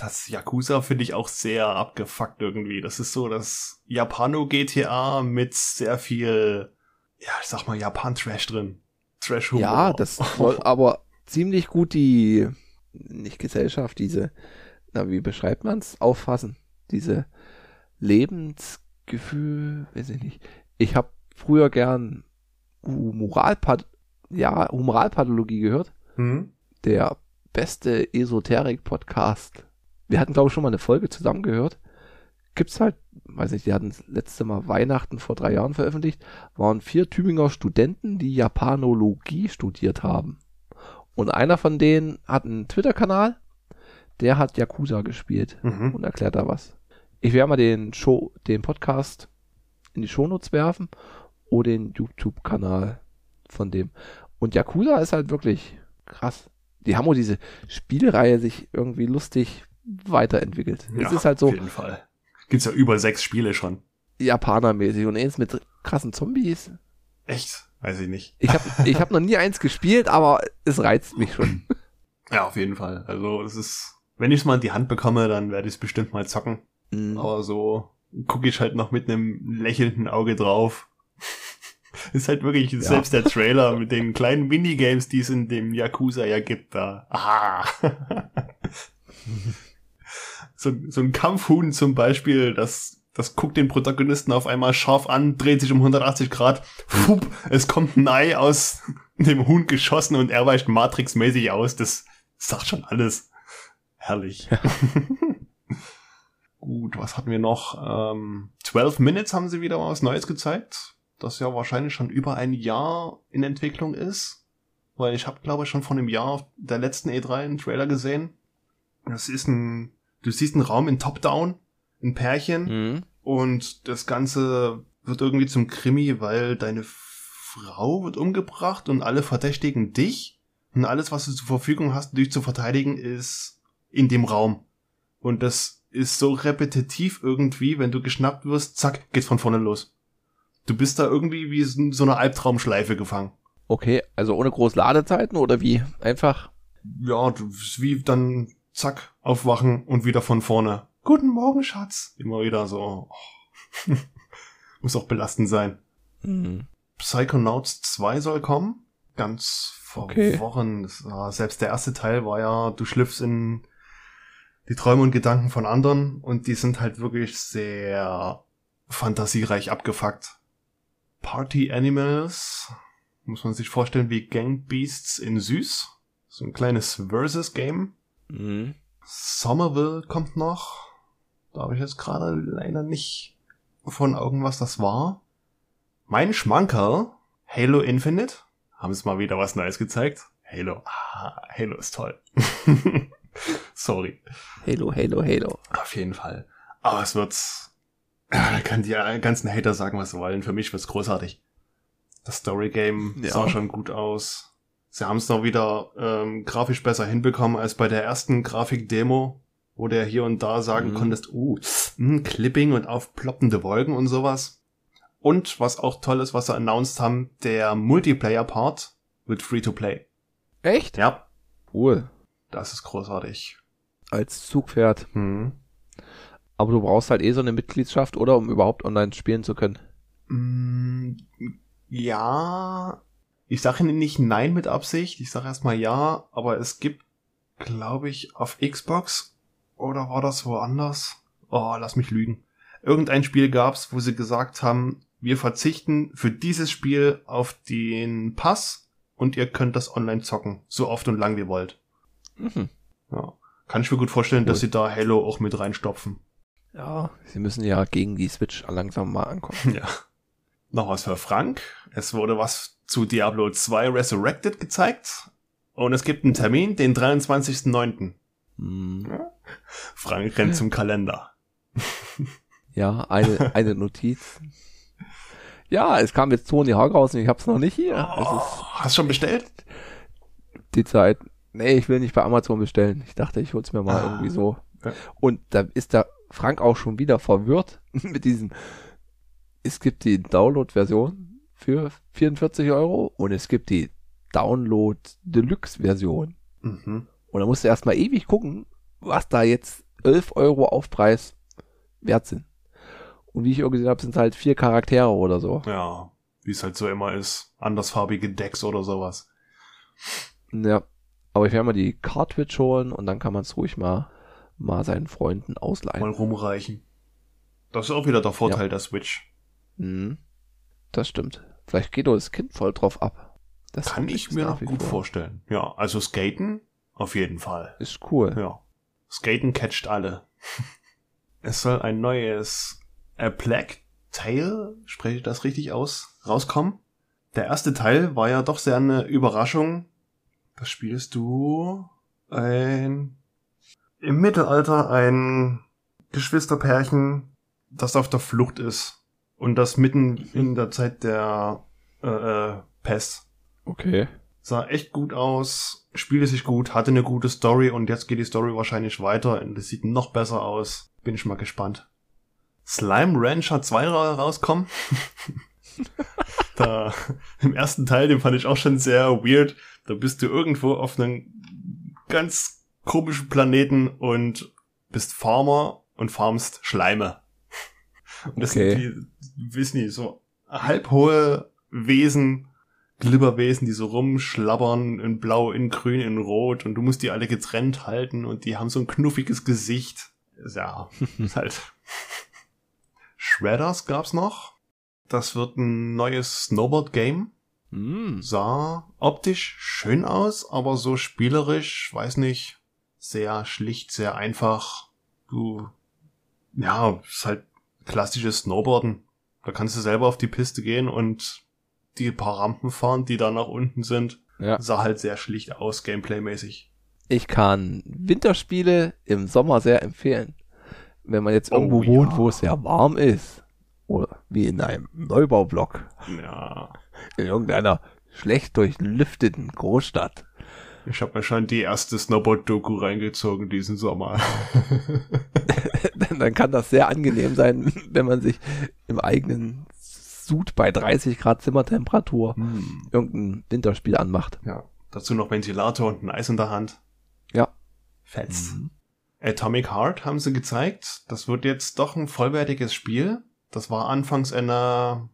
Das Yakuza finde ich auch sehr abgefuckt irgendwie. Das ist so das Japano-GTA mit sehr viel, ja, ich sag mal, Japan-Trash drin. Trash-Humor. Ja, das soll aber ziemlich gut die, nicht Gesellschaft, diese, na, wie beschreibt man's, auffassen. Diese Lebensgefühl, weiß ich nicht. Ich habe früher gern Humoralpath ja, Humoralpathologie gehört. Hm? Der beste Esoterik-Podcast. Wir hatten, glaube ich, schon mal eine Folge zusammen gehört. Gibt's halt, weiß nicht, die hatten das letzte Mal Weihnachten vor drei Jahren veröffentlicht, waren vier Tübinger Studenten, die Japanologie studiert haben. Und einer von denen hat einen Twitter-Kanal, der hat Yakuza gespielt Mhm. und erklärt da was. Ich werde mal den Show, den Podcast in die Shownotes werfen oder den YouTube-Kanal von dem. Und Yakuza ist halt wirklich krass. Die haben auch diese Spielreihe sich irgendwie lustig weiterentwickelt. Ja, es ist halt so Auf jeden Fall. Gibt's ja über sechs Spiele schon. Japanermäßig und eins mit krassen Zombies. Echt? Weiß ich nicht. Ich habe ich hab noch nie eins gespielt, aber es reizt mich schon. Ja, auf jeden Fall. Also es ist, wenn ich es mal in die Hand bekomme, dann werde ich es bestimmt mal zocken. Mhm. Aber so gucke ich halt noch mit einem lächelnden Auge drauf. ist halt wirklich selbst der Trailer mit den kleinen Minigames, die es in dem Yakuza ja gibt, da. Aha. so, so ein Kampfhuhn zum Beispiel, das, das guckt den Protagonisten auf einmal scharf an, dreht sich um 180 Grad, fupp, es kommt ein Ei aus dem Huhn geschossen und er weicht Matrix-mäßig aus. Das sagt schon alles. Herrlich. Gut, was hatten wir noch? Ähm, 12 Minutes haben sie wieder was Neues gezeigt, das ja wahrscheinlich schon über ein Jahr in Entwicklung ist. Weil ich habe, glaube ich, schon vor einem Jahr auf der letzten E3 einen Trailer gesehen. Das ist ein, du siehst einen Raum in Top-Down, ein Pärchen, Mhm. und das Ganze wird irgendwie zum Krimi, weil deine Frau wird umgebracht und alle verdächtigen dich. Und alles, was du zur Verfügung hast, dich zu verteidigen, ist in dem Raum. Und das ist so repetitiv irgendwie, wenn du geschnappt wirst, zack, geht's von vorne los. Du bist da irgendwie wie in so einer Albtraumschleife gefangen. Okay, also ohne groß Ladezeiten oder wie? Einfach. Ja, du bist wie dann, zack, aufwachen und wieder von vorne. Guten Morgen, Schatz. Immer wieder so. Oh. Muss auch belastend sein. Mhm. Psychonauts 2 soll kommen. Ganz Okay. verworren. Das war- Selbst der erste Teil war ja, du schlüpfst in die Träume und Gedanken von anderen und die sind halt wirklich sehr fantasiereich abgefuckt. Party Animals Muss man sich vorstellen wie Gang Beasts in Süß. So ein kleines Versus-Game. Mhm. Somerville kommt noch. Da habe ich jetzt gerade leider nicht von irgendwas das war. Mein Schmankerl, Halo Infinite. Haben sie mal wieder was Neues gezeigt. Halo. Ah, Halo ist toll. Sorry. Halo, Halo, Halo. Auf jeden Fall. Aber es wird's. Da kann die ganzen Hater sagen, was sie wollen. Für mich wird's großartig. Das Story Game Ja. sah schon gut aus. Sie haben es noch wieder ähm, grafisch besser hinbekommen als bei der ersten Grafik-Demo, wo ja hier und da sagen Mhm. konntest, uh, mh, Clipping und aufploppende Wolken und sowas. Und was auch toll ist, was sie announced haben, der Multiplayer-Part wird Free-to-Play. Echt? Ja, Cool. Das ist großartig. Als Zugpferd. Hm. Aber du brauchst halt eh so eine Mitgliedschaft, oder? Um überhaupt online spielen zu können. Mm, Ja, ich sage nicht nein mit Absicht, ich sage erstmal ja, aber es gibt, glaube ich, auf Xbox oder war das woanders? Oh, lass mich lügen. Irgendein Spiel gab's, wo sie gesagt haben, wir verzichten für dieses Spiel auf den Pass und ihr könnt das online zocken, so oft und lang wie ihr wollt. Mhm. Ja. Kann ich mir gut vorstellen, dass Cool. sie da Halo auch mit reinstopfen. Ja, sie müssen ja gegen die Switch langsam mal ankommen. Ja. Noch was für Frank. Es wurde was zu Diablo 2 Resurrected gezeigt. Und es gibt einen Termin, den 23.09. Hm. Frank rennt zum Kalender. Ja, eine, eine Notiz. Ja, es kam jetzt Tony Hawk raus und ich hab's noch nicht hier. Oh, ist hast du schon bestellt? die Zeit. Nee, ich will nicht bei Amazon bestellen. Ich dachte, ich hol's mir mal Ah. irgendwie so. Ja. Und da ist der Frank auch schon wieder verwirrt mit diesem. Es gibt die Download-Version für 44 Euro und es gibt die Download Deluxe-Version. Mhm. Und da musst du erstmal ewig gucken, was da jetzt 11 Euro Aufpreis wert sind. Und wie ich irgendwie gesehen habe, sind es halt vier Charaktere oder so. Ja, wie es halt so immer ist. Andersfarbige Decks oder sowas. Ja. Aber ich werde mal die Cartridge holen und dann kann man es ruhig mal, mal seinen Freunden ausleihen. Mal rumreichen. Das ist auch wieder der Vorteil der Switch. Mhm. Das stimmt. Vielleicht geht doch das Kind voll drauf ab. Das Kann ich mir noch gut vor. vorstellen. Ja, also Skaten auf jeden Fall. Ist cool. Ja. Skaten catcht alle. es soll ein neues A Plague Tale, spreche ich das richtig aus, rauskommen. Der erste Teil war ja doch sehr eine Überraschung. Da spielst du ein im Mittelalter ein Geschwisterpärchen, das auf der Flucht ist und das mitten in der Zeit der äh, äh, Pest Okay. sah echt gut aus, spielte sich gut, hatte eine gute Story und jetzt geht die Story wahrscheinlich weiter und es sieht noch besser aus. Bin ich mal gespannt. Slime Rancher 2 ra- rauskommen. da, im ersten Teil, den fand ich auch schon sehr weird. Da bist du irgendwo auf einem ganz komischen Planeten und bist Farmer und farmst Schleime. Und das Okay. sind die, wissen nicht, so halbhohe Wesen, Glibberwesen, die so rumschlabbern in blau, in grün, in rot und du musst die alle getrennt halten und die haben so ein knuffiges Gesicht. Ja, ist halt. Shredders gab's noch. Das wird ein neues Snowboard-Game. Mhm. Sah optisch schön aus, aber so spielerisch, weiß nicht, sehr schlicht, sehr einfach. Du, ja, ist halt klassisches Snowboarden. Da kannst du selber auf die Piste gehen und die paar Rampen fahren, die da nach unten sind. Ja. Sah halt sehr schlicht aus, gameplaymäßig. Ich kann Winterspiele im Sommer sehr empfehlen. Wenn man jetzt Oh, irgendwo ja. wohnt, wo es sehr warm ist. Oder wie in einem Neubaublock. Ja. In irgendeiner schlecht durchlüfteten Großstadt. Ich habe mir schon die erste Snowboard-Doku reingezogen diesen Sommer. dann kann das sehr angenehm sein, wenn man sich im eigenen Sud bei 30 Grad Zimmertemperatur Hm. irgendein Winterspiel anmacht. Ja. Dazu noch Ventilator und ein Eis in der Hand. Ja. Fetz. Mhm. Atomic Heart haben sie gezeigt. Das wird jetzt doch ein vollwertiges Spiel. Das war anfangs eine,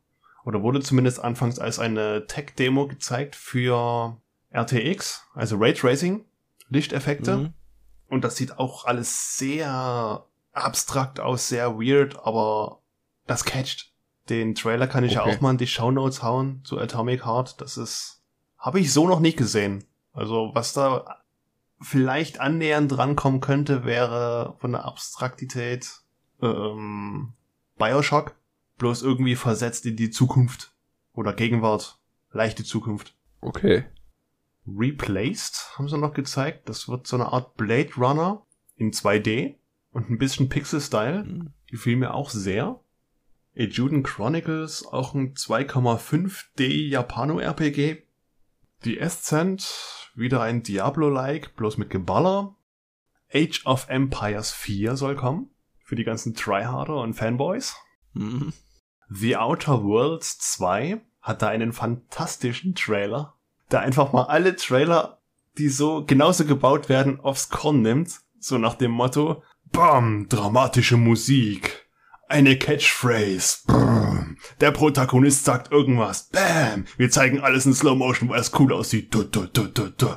oder wurde zumindest anfangs als eine Tech-Demo gezeigt für RTX, also Raytracing, Lichteffekte. Mhm. Und das sieht auch alles sehr abstrakt aus, sehr weird, aber das catcht. Den Trailer kann ich ja Okay. auch mal in die Shownotes hauen zu Atomic Heart. Das ist, habe ich so noch nicht gesehen. Also was da vielleicht annähernd drankommen könnte, wäre von der Abstraktität ähm, Bioshock, bloß irgendwie versetzt in die Zukunft oder Gegenwart, leichte Zukunft. Okay. Replaced haben sie noch gezeigt. Das wird so eine Art Blade Runner in 2D und ein bisschen Pixel-Style. Hm. Gefiel mir auch sehr. Ejuden Chronicles, auch ein 2,5D Japano-RPG. Die Ascent, wieder ein Diablo-like, bloß mit Geballer. Age of Empires 4 soll kommen. Für die ganzen Tryharder und Fanboys. Hm. The Outer Worlds 2 hat da einen fantastischen Trailer, der einfach mal alle Trailer, die so genauso gebaut werden, aufs Korn nimmt. So nach dem Motto, Bam, dramatische Musik. Eine Catchphrase. Brrr. Der Protagonist sagt irgendwas. Bam. Wir zeigen alles in Slow Motion, weil es cool aussieht. Du, du, du, du, du.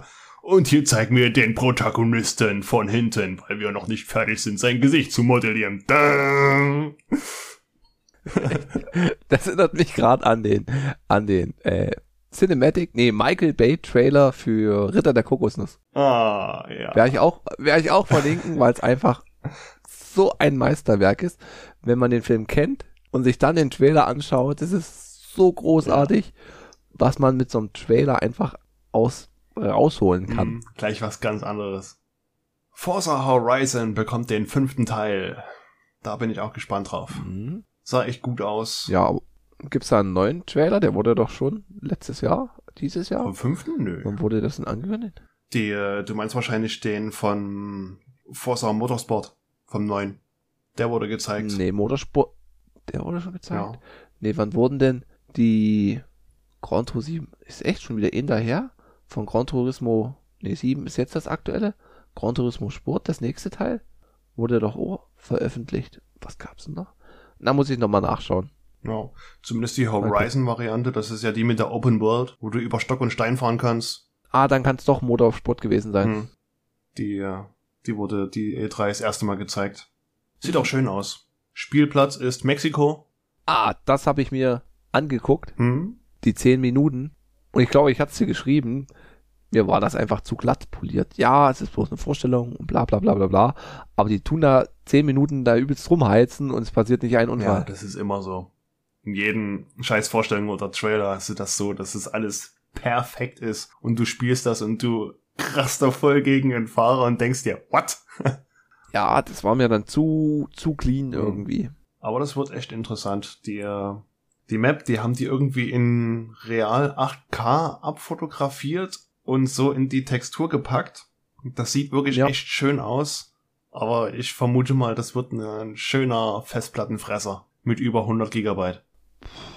Und hier zeigen wir den Protagonisten von hinten, weil wir noch nicht fertig sind, sein Gesicht zu modellieren. Da. Das erinnert mich gerade an den, an den äh, Cinematic, nee, Michael Bay Trailer für Ritter der Kokosnuss. Ah, ja. Werde ich auch, werde ich auch verlinken, weil es einfach so ein Meisterwerk ist. Wenn man den Film kennt und sich dann den Trailer anschaut, das ist so großartig, was man mit so einem Trailer einfach aus, rausholen kann. Hm, gleich was ganz anderes. Forza Horizon bekommt den fünften Teil. Da bin ich auch gespannt drauf. Mhm. Sah echt gut aus. Ja, gibt's da einen neuen Trailer? Der wurde doch schon letztes Jahr, dieses Jahr. Vom fünften? Nö. Wann wurde das denn angekündigt? Die, äh, du meinst wahrscheinlich den von Forza Motorsport. Vom neuen. Der wurde gezeigt. Nee, Motorsport. Der wurde schon gezeigt. Ja. Nee, wann wurden denn die Gran Turismo 7? Ist echt schon wieder in daher? Von Gran Turismo, nee, 7 ist jetzt das aktuelle. Gran Turismo Sport, das nächste Teil, wurde doch auch veröffentlicht. Was gab's denn noch? Da muss ich nochmal nachschauen. ja. Zumindest die Horizon-Variante, das ist ja die mit der Open World, wo du über Stock und Stein fahren kannst. Ah, dann kann es doch Motorsport gewesen sein. Hm. Die, äh, die wurde die E3 das erste Mal gezeigt. Sieht auch schön aus. Spielplatz ist Mexiko. Ah, das habe ich mir angeguckt, Hm. die 10 Minuten. Und ich glaube, ich hatte es dir geschrieben. Mir war das einfach zu glatt poliert. Ja, es ist bloß eine Vorstellung und bla bla bla bla bla. Aber die tun da 10 Minuten da übelst rumheizen und es passiert nicht ein Ja, Unfall. das ist immer so. In jedem scheiß Vorstellung oder Trailer hast du das so, dass es alles perfekt ist und du spielst das und du krachst da voll gegen den Fahrer und denkst dir, what? Ja, das war mir dann zu, zu clean irgendwie. Aber das wird echt interessant. Die, äh, die Map, die haben die irgendwie in real 8K abfotografiert und so in die Textur gepackt. Das sieht wirklich Ja. echt schön aus. Aber ich vermute mal, das wird ein schöner Festplattenfresser mit über 100 Gigabyte.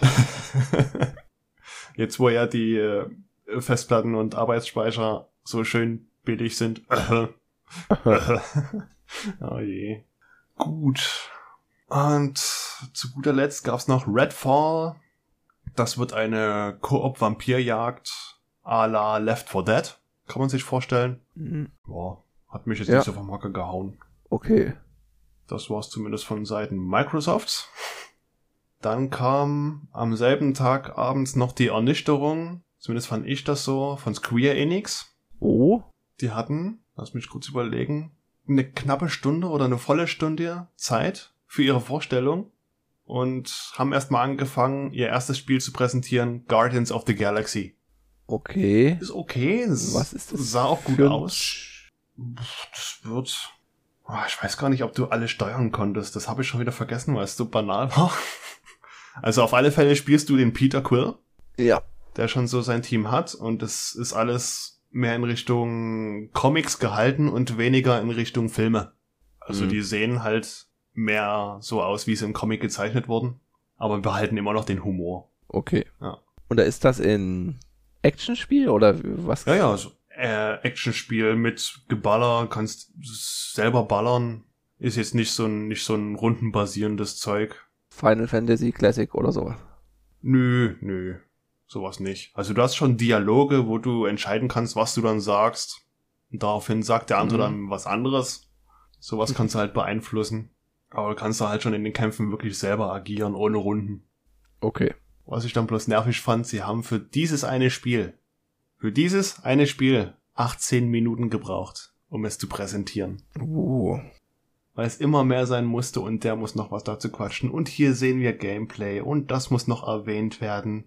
Jetzt, wo ja die äh, Festplatten und Arbeitsspeicher so schön billig sind. oh je. Gut. Und zu guter Letzt gab's noch Redfall. Das wird eine Koop-Vampirjagd à la Left 4 Dead. Kann man sich vorstellen. Mhm. Boah, hat mich jetzt Ja. nicht so vom Hocker gehauen. Okay. Das war's zumindest von Seiten Microsofts. Dann kam am selben Tag abends noch die Ernüchterung, zumindest fand ich das so, von Square Enix. Oh, Die hatten, lass mich kurz überlegen, eine knappe Stunde oder eine volle Stunde Zeit für ihre Vorstellung und haben erstmal angefangen, ihr erstes Spiel zu präsentieren, Guardians of the Galaxy. okay. Ist okay, es Was ist das sah auch gut aus. Das wird. Oh, ich weiß gar nicht, ob du alle steuern konntest. Das habe ich schon wieder vergessen, weil es so banal war. Also auf alle Fälle spielst du den Peter Quill, Ja. der schon so sein Team hat und es ist alles mehr in Richtung Comics gehalten und weniger in Richtung Filme. Also Mhm. die sehen halt mehr so aus, wie sie im Comic gezeichnet wurden, aber behalten immer noch den Humor. Okay. Ja. Und da ist das in Actionspiel oder was? Ja, ja, also, äh, Actionspiel mit Geballer, kannst selber ballern. Ist jetzt nicht so ein, nicht so ein rundenbasierendes Zeug. Final Fantasy Classic oder sowas. Nö, nö, sowas nicht. Also du hast schon Dialoge, wo du entscheiden kannst, was du dann sagst. Und daraufhin sagt der andere Mhm. dann was anderes. Sowas kannst du halt beeinflussen. Aber du kannst da halt schon in den Kämpfen wirklich selber agieren, ohne Runden. Okay. Was ich dann bloß nervig fand, sie haben für dieses eine Spiel, für dieses eine Spiel 18 Minuten gebraucht, um es zu präsentieren. Uh. Weil es immer mehr sein musste und der muss noch was dazu quatschen. Und hier sehen wir Gameplay und das muss noch erwähnt werden.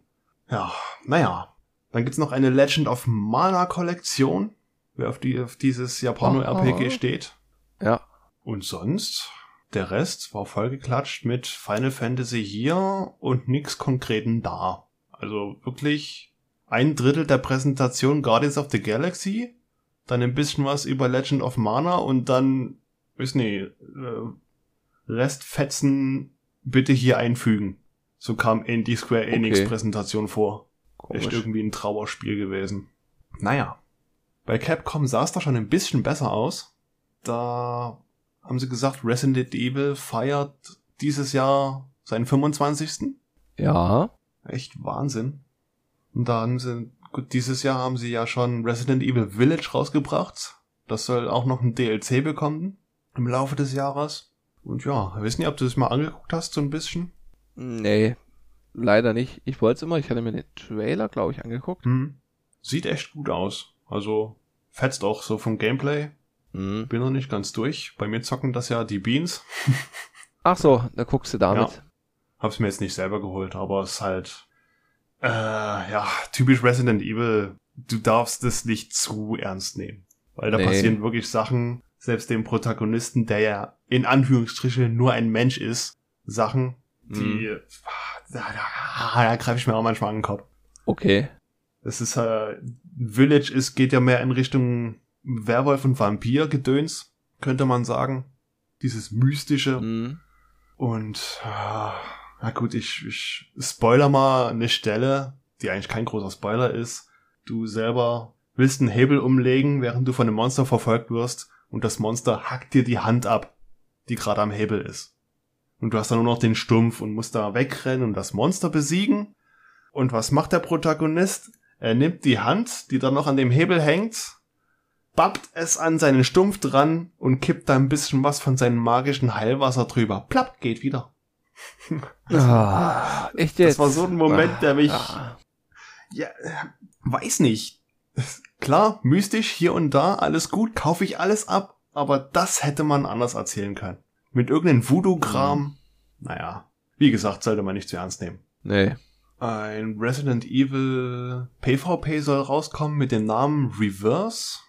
Ja, naja. Dann gibt's noch eine Legend of Mana Kollektion, wer auf, die, auf dieses Japano-RPG steht. Ja. Und sonst, der Rest war vollgeklatscht mit Final Fantasy hier und nix Konkreten da. Also wirklich ein Drittel der Präsentation Guardians of the Galaxy, dann ein bisschen was über Legend of Mana und dann, weiß nicht, äh, Restfetzen bitte hier einfügen. So kam in die Square Enix Okay. Präsentation vor. Echt Komisch. irgendwie ein Trauerspiel gewesen. Naja. Bei Capcom sah es da schon ein bisschen besser aus. Da haben sie gesagt, Resident Evil feiert dieses Jahr seinen 25. Ja. Echt Wahnsinn. Und da haben sie, gut, dieses Jahr haben sie ja schon Resident Evil Village rausgebracht. Das soll auch noch ein DLC bekommen im Laufe des Jahres. Und ja, wissen ja, ob du das mal angeguckt hast, so ein bisschen. Nee. Leider nicht. Ich wollte es immer. Ich hatte mir den Trailer, glaube ich, angeguckt. Hm. Sieht echt gut aus. Also fetzt auch so vom Gameplay. Mhm. Bin noch nicht ganz durch. Bei mir zocken das ja die Beans. Ach so, da guckst du damit. Hab's mir jetzt nicht selber geholt, aber es ist halt, äh, ja, typisch Resident Evil. Du darfst es nicht zu ernst nehmen. Weil da Nee. passieren wirklich Sachen, selbst dem Protagonisten, der ja in Anführungsstriche nur ein Mensch ist, Sachen, die, Mhm. da, da, da greife ich mir auch manchmal an den Kopf. Okay. Es ist, äh, Village ist, geht ja mehr in Richtung Werwolf und Vampir-Gedöns, könnte man sagen. Dieses mystische. Mhm. Und, na gut, ich, ich spoiler mal eine Stelle, die eigentlich kein großer Spoiler ist. Du selber willst einen Hebel umlegen, während du von einem Monster verfolgt wirst und das Monster hackt dir die Hand ab, die gerade am Hebel ist. Und du hast dann nur noch den Stumpf und musst da wegrennen und das Monster besiegen. Und was macht der Protagonist? Er nimmt die Hand, die dann noch an dem Hebel hängt, bappt es an seinen Stumpf dran und kippt da ein bisschen was von seinem magischen Heilwasser drüber. Plapp, geht wieder. Ah, echt jetzt? Das war so ein Moment, der mich, Ah. ja, weiß nicht. Klar, mystisch hier und da, alles gut, kaufe ich alles ab, aber das hätte man anders erzählen können. Mit irgendeinem Voodoo-Kram, naja, wie gesagt, sollte man nicht zu ernst nehmen. Nee. Ein Resident Evil PvP soll rauskommen mit dem Namen Reverse.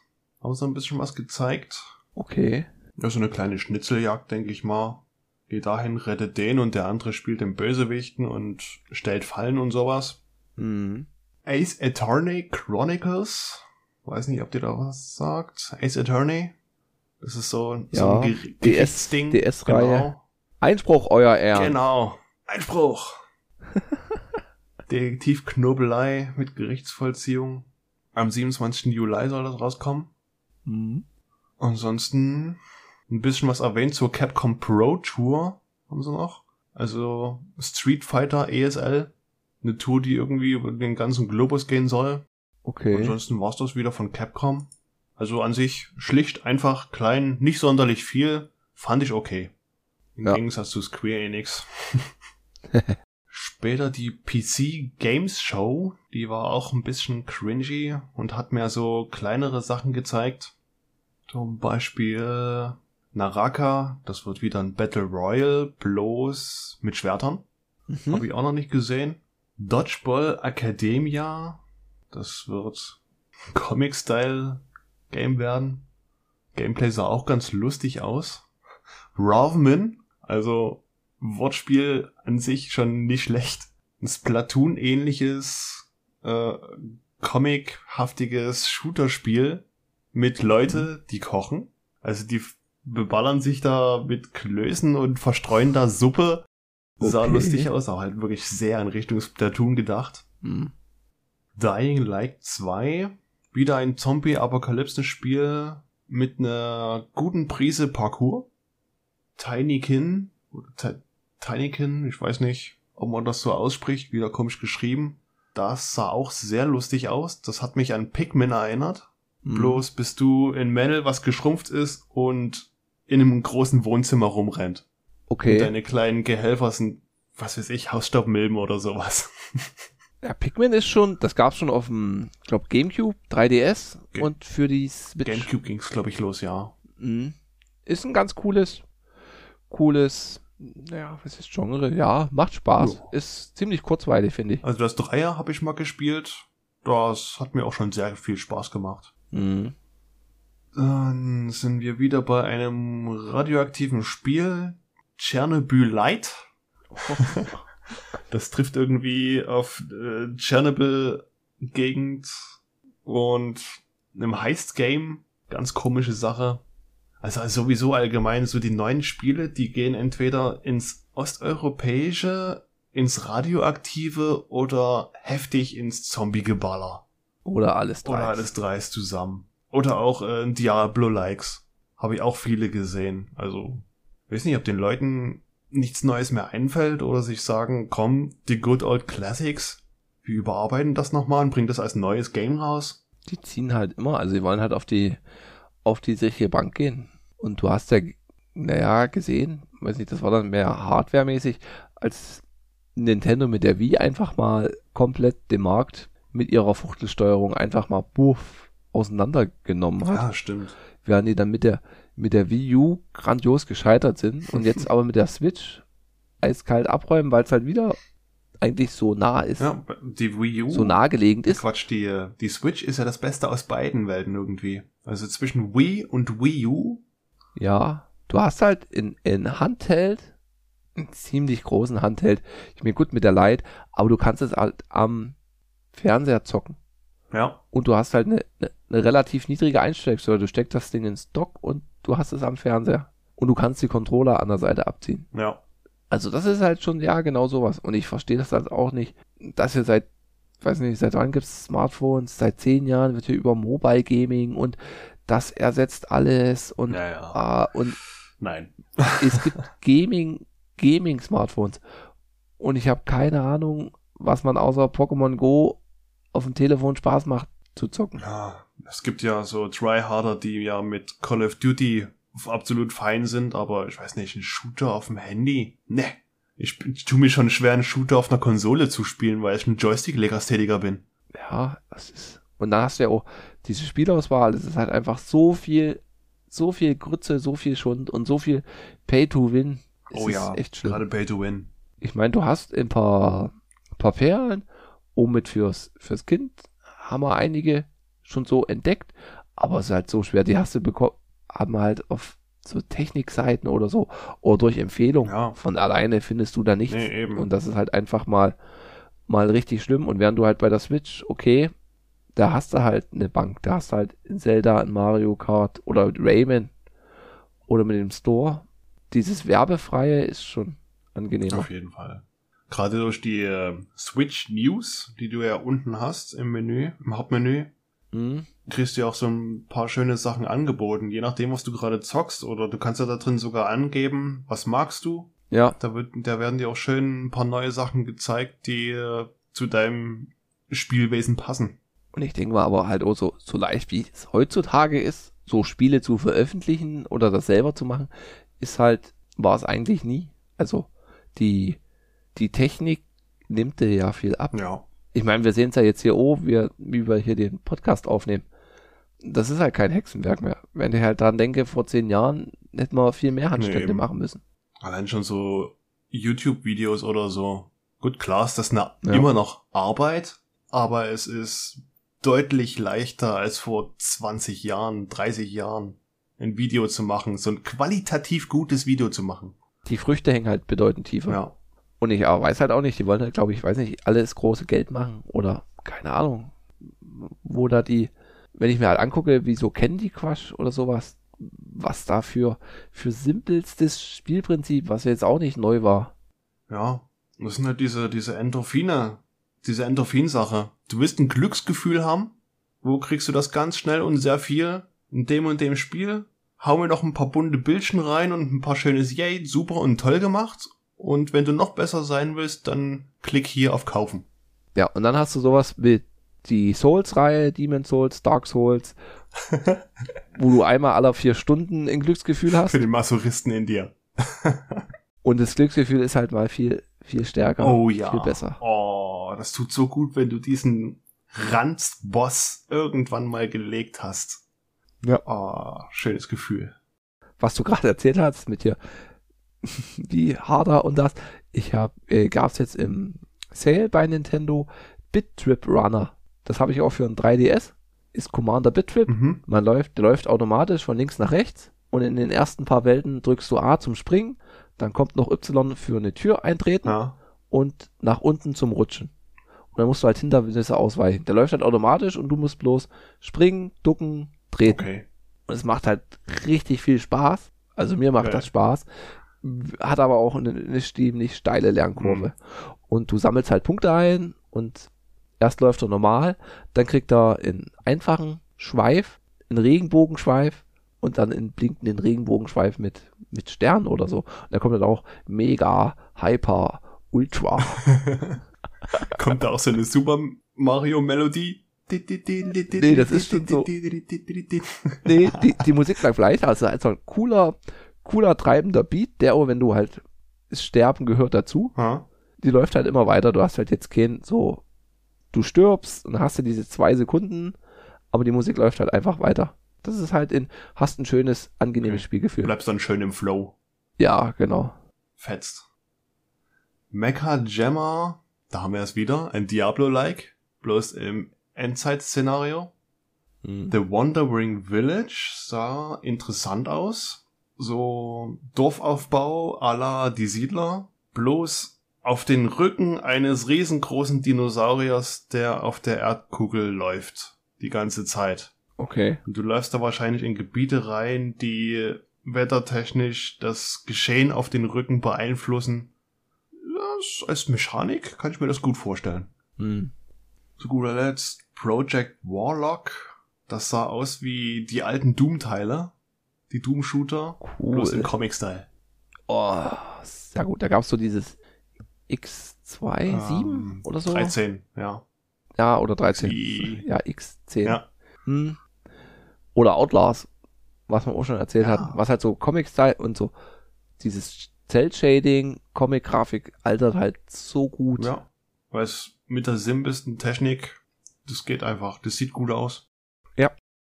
Haben sie ein bisschen was gezeigt. Okay. Ja, so eine kleine Schnitzeljagd, denke ich mal. Geht dahin, rettet den und der andere spielt den Bösewichten und stellt Fallen und sowas. Mhm. Ace Attorney Chronicles. Weiß nicht, ob dir da was sagt. Ace Attorney. Das ist so, so Ja, ein Ger DS Gerichtsding. DS-Reihe. Genau. Einspruch, euer Ehren. Genau. Einspruch. Detektiv Knobelei mit Gerichtsvollziehung. Am 27. Juli soll das rauskommen. Mhm. Ansonsten ein bisschen was erwähnt zur Capcom Pro Tour haben sie noch. Also Street Fighter ESL. Eine Tour, die irgendwie über den ganzen Globus gehen soll. Okay. Ansonsten war's das wieder von Capcom. Also an sich schlicht, einfach, klein, nicht sonderlich viel. Fand ich okay. Im Ja. Gegensatz zu Square Enix. Später die PC Games Show, die war auch ein bisschen cringy und hat mir so kleinere Sachen gezeigt. Zum Beispiel Naraka, das wird wieder ein Battle Royale, bloß mit Schwertern. Mhm. Habe ich auch noch nicht gesehen. Dodgeball Academia. Das wird Comic-Style-Game werden. Gameplay sah auch ganz lustig aus. Rovman, also Wortspiel an sich schon nicht schlecht. Ein Splatoon-ähnliches, äh, comic-haftiges Shooter-Spiel mit Leute, die kochen. Also die beballern sich da mit Klößen und verstreuen da Suppe. Sah Okay. lustig aus, aber halt wirklich sehr in Richtung Splatoon gedacht. Mhm. Dying Light 2, wieder ein Zombie-Apokalypsen-Spiel mit einer guten Prise Parkour. Tinykin, oder Tinykin, ich weiß nicht, ob man das so ausspricht, wieder komisch geschrieben. Das sah auch sehr lustig aus. Das hat mich an Pikmin erinnert. Mhm. Bloß bist du in Männel, was geschrumpft ist und in einem großen Wohnzimmer rumrennt. Und Okay. deine kleinen Gehelfer sind was weiß ich, Hausstaubmilben oder sowas. Ja, Pikmin ist schon, das gab's schon auf dem, ich glaube, Gamecube, 3DS Ge- und für die Switch. Gamecube ging's, glaube ich, los, ja. Mhm. Ist ein ganz cooles, cooles, naja, was ist Genre? Ja, macht Spaß. Ja. Ist ziemlich kurzweilig, finde ich. Also das Dreier habe ich mal gespielt. Das hat mir auch schon sehr viel Spaß gemacht. Mhm. Dann sind wir wieder bei einem radioaktiven Spiel. Chernobyl Light. Das trifft irgendwie auf äh, Chernobyl-Gegend und einem Heist-Game. Ganz komische Sache. Also sowieso allgemein so die neuen Spiele, die gehen entweder ins osteuropäische, ins radioaktive oder heftig ins Zombie-Geballer. Oder alles drei. Oder alles dreist zusammen. Oder auch äh, Diablo-Likes. Habe ich auch viele gesehen. Also, weiß nicht, ob den Leuten nichts Neues mehr einfällt oder sich sagen, komm, die Good Old Classics, wir überarbeiten das nochmal und bringen das als neues Game raus. Die ziehen halt immer, also sie wollen halt auf die, auf die sichere Bank gehen. Und du hast ja, naja, gesehen, weiß nicht, das war dann mehr hardwaremäßig, als Nintendo mit der Wii einfach mal komplett den Markt mit ihrer Fuchtelsteuerung einfach mal buff auseinandergenommen hat. stimmt. während die dann mit der, mit der Wii U grandios gescheitert sind und jetzt aber mit der Switch eiskalt abräumen, weil es halt wieder eigentlich so nah ist, Ja, die Wii U. so nahegelegend ist. Quatsch, die, die Switch ist ja das Beste aus beiden Welten irgendwie. Also zwischen Wii und Wii U. Ja, du hast halt in, in Handheld, einen ziemlich großen Handheld, ich mir gut mit der Lite, aber du kannst es halt am Fernseher zocken. Ja, Und du hast halt eine, eine, relativ niedrige Einstellungssteuer. Du steckst das Ding ins Dock und du hast es am Fernseher. Und du kannst die Controller an der Seite abziehen. ja. Also das ist halt schon, ja, genau sowas. Und ich verstehe das halt auch nicht, dass ihr seit, weiß nicht, seit wann gibt es Smartphones? Seit zehn Jahren wird hier über Mobile Gaming und das ersetzt alles und, Ja, ja. ah, und Nein. es gibt Gaming, Gaming-Smartphones. Und ich habe keine Ahnung, was man außer Pokémon Go auf dem Telefon Spaß macht zu zocken. Ja, es gibt ja so Tryharder, die ja mit Call of Duty absolut fein sind, aber ich weiß nicht, ein Shooter auf dem Handy? Ne. Ich, ich tue mir schon schwer, einen Shooter auf einer Konsole zu spielen, weil ich ein Joystick-Legastheniker bin. Ja, das ist. Und dann hast du ja auch diese Spielauswahl, das ist halt einfach so viel, so viel Grütze, so viel Schund und so viel Pay to Win. Es oh ist ja, echt schlimm. gerade Pay to Win. Ich meine, du hast ein paar, paar Perlen, um mit fürs, fürs Kind haben wir einige schon so entdeckt, aber es ist halt so schwer. Die hast du bekommen, haben wir halt auf so Technikseiten oder so oder durch Empfehlung. Ja. Von alleine findest du da nichts. Nee. Und das ist halt einfach mal, mal richtig schlimm. Und während du halt bei der Switch, okay, da hast du halt eine Bank, da hast du halt in Zelda, in Mario Kart oder Rayman oder mit dem Store. Dieses Werbefreie ist schon angenehmer. Auf jeden Fall. Gerade durch die äh, Switch News, die du ja unten hast im Menü, im Hauptmenü, Mhm. kriegst du ja auch so ein paar schöne Sachen angeboten, je nachdem, was du gerade zockst. Oder du kannst ja da drin sogar angeben, was magst du. Ja, Da, wird, da werden dir auch schön ein paar neue Sachen gezeigt, die äh, zu deinem Spielwesen passen. und ich denke mal aber halt auch so, so leicht wie es heutzutage ist, so Spiele zu veröffentlichen oder das selber zu machen, ist halt, war es eigentlich nie. Also die, die Technik nimmt dir ja viel ab. Ja. Ich meine, wir sehen es ja jetzt hier, oh, wir, wie wir hier den Podcast aufnehmen. Das ist halt kein Hexenwerk mehr. Wenn ich halt dran denke, vor zehn Jahren hätten wir viel mehr Handstände eben. machen müssen. Allein schon so YouTube-Videos oder so. Gut, klar ist das eine, Ja. immer noch Arbeit, aber es ist deutlich leichter als vor 20 Jahren, 30 Jahren, ein Video zu machen, so ein qualitativ gutes Video zu machen. Die Früchte hängen halt bedeutend tiefer. Ja. Und ich weiß halt auch nicht, die wollen halt, glaube ich, weiß nicht, alles große Geld machen oder keine Ahnung, wo da die, wenn ich mir halt angucke, wie so Candy Crush oder sowas, was da für, für simpelstes Spielprinzip, was jetzt auch nicht neu war. Ja. Das sind halt diese, diese Endorphine, diese Endorphinsache. Du willst ein Glücksgefühl haben? Wo kriegst du das ganz schnell und sehr viel? In dem und dem Spiel? Hau mir noch ein paar bunte Bildchen rein und ein paar schönes Yay, super und toll gemacht. Und wenn du noch besser sein willst, dann klick hier auf Kaufen. Ja, und dann hast du sowas wie die Souls-Reihe, Demon Souls, Dark Souls, wo du einmal alle vier Stunden ein Glücksgefühl hast. Für den Masochisten in dir. Und das Glücksgefühl ist halt mal viel, viel stärker, Oh ja. viel besser. Oh, das tut so gut, wenn du diesen Ranzboss irgendwann mal gelegt hast. Ja. Oh, schönes Gefühl. Was du gerade erzählt hast mit dir, wie harder und das, ich habe, äh, gab's jetzt im Sale bei Nintendo Bit Trip Runner. Das habe ich auch für ein 3DS. Ist Commander Bit Trip. Mhm. Man läuft, der läuft automatisch von links nach rechts und in den ersten paar Welten drückst du A zum Springen, dann kommt noch Y für eine Tür eintreten Ja. und nach unten zum Rutschen. Und dann musst du halt Hindernisse ausweichen. Der läuft halt automatisch und du musst bloß springen, ducken, treten. Okay. Und es macht halt richtig viel Spaß. Also mir macht Ja. das Spaß. Hat aber auch eine, eine ziemlich steile Lernkurve. Und du sammelst halt Punkte ein und erst läuft er normal, dann kriegt er in einfachen Schweif, einen Regenbogenschweif und dann in blinkenden Regenbogenschweif mit, mit Sternen oder so. Und da kommt dann auch Mega, Hyper, Ultra. Kommt da auch so eine Super Mario Melodie? Nee, das ist schon so. Nee, die, die Musik bleibt gleich. Also also ein cooler, cooler treibender Beat, der, auch wenn du halt, Sterben gehört dazu. Ha? Die läuft halt immer weiter. Du hast halt jetzt kein so, du stirbst und hast du diese zwei Sekunden, aber die Musik läuft halt einfach weiter. Das ist halt in, hast ein schönes, angenehmes Okay. Spielgefühl. Bleibst dann schön im Flow. Ja, genau. Fetzt. Mecha Jammer, da haben wir es wieder, ein Diablo-like, bloß im Endzeit-Szenario. Hm. The Wandering Village sah interessant aus. So Dorfaufbau à la die Siedler, bloß auf den Rücken eines riesengroßen Dinosauriers, der auf der Erdkugel läuft. Die ganze Zeit. Okay. Und du läufst da wahrscheinlich in Gebiete rein, die wettertechnisch das Geschehen auf den Rücken beeinflussen. Ja, als Mechanik kann ich mir das gut vorstellen. Hm. Zu guter Letzt Project Warlock. Das sah aus wie die alten Doom-Teile. Die Doom-Shooter. Bloß im Cool. Comic-Style. Oh, sehr gut. Da gab es so dieses X2, 7 Ähm, oder so. 13, ja. Ja, oder 13. Die- Ja, X10. Ja. Hm. Oder Outlaws, was man auch schon erzählt Ja. hat, was halt so Comic-Style und so dieses Cell-Shading, Comic-Grafik altert halt so gut. Ja. Weil es mit der simpelsten Technik, das geht einfach. Das sieht gut aus.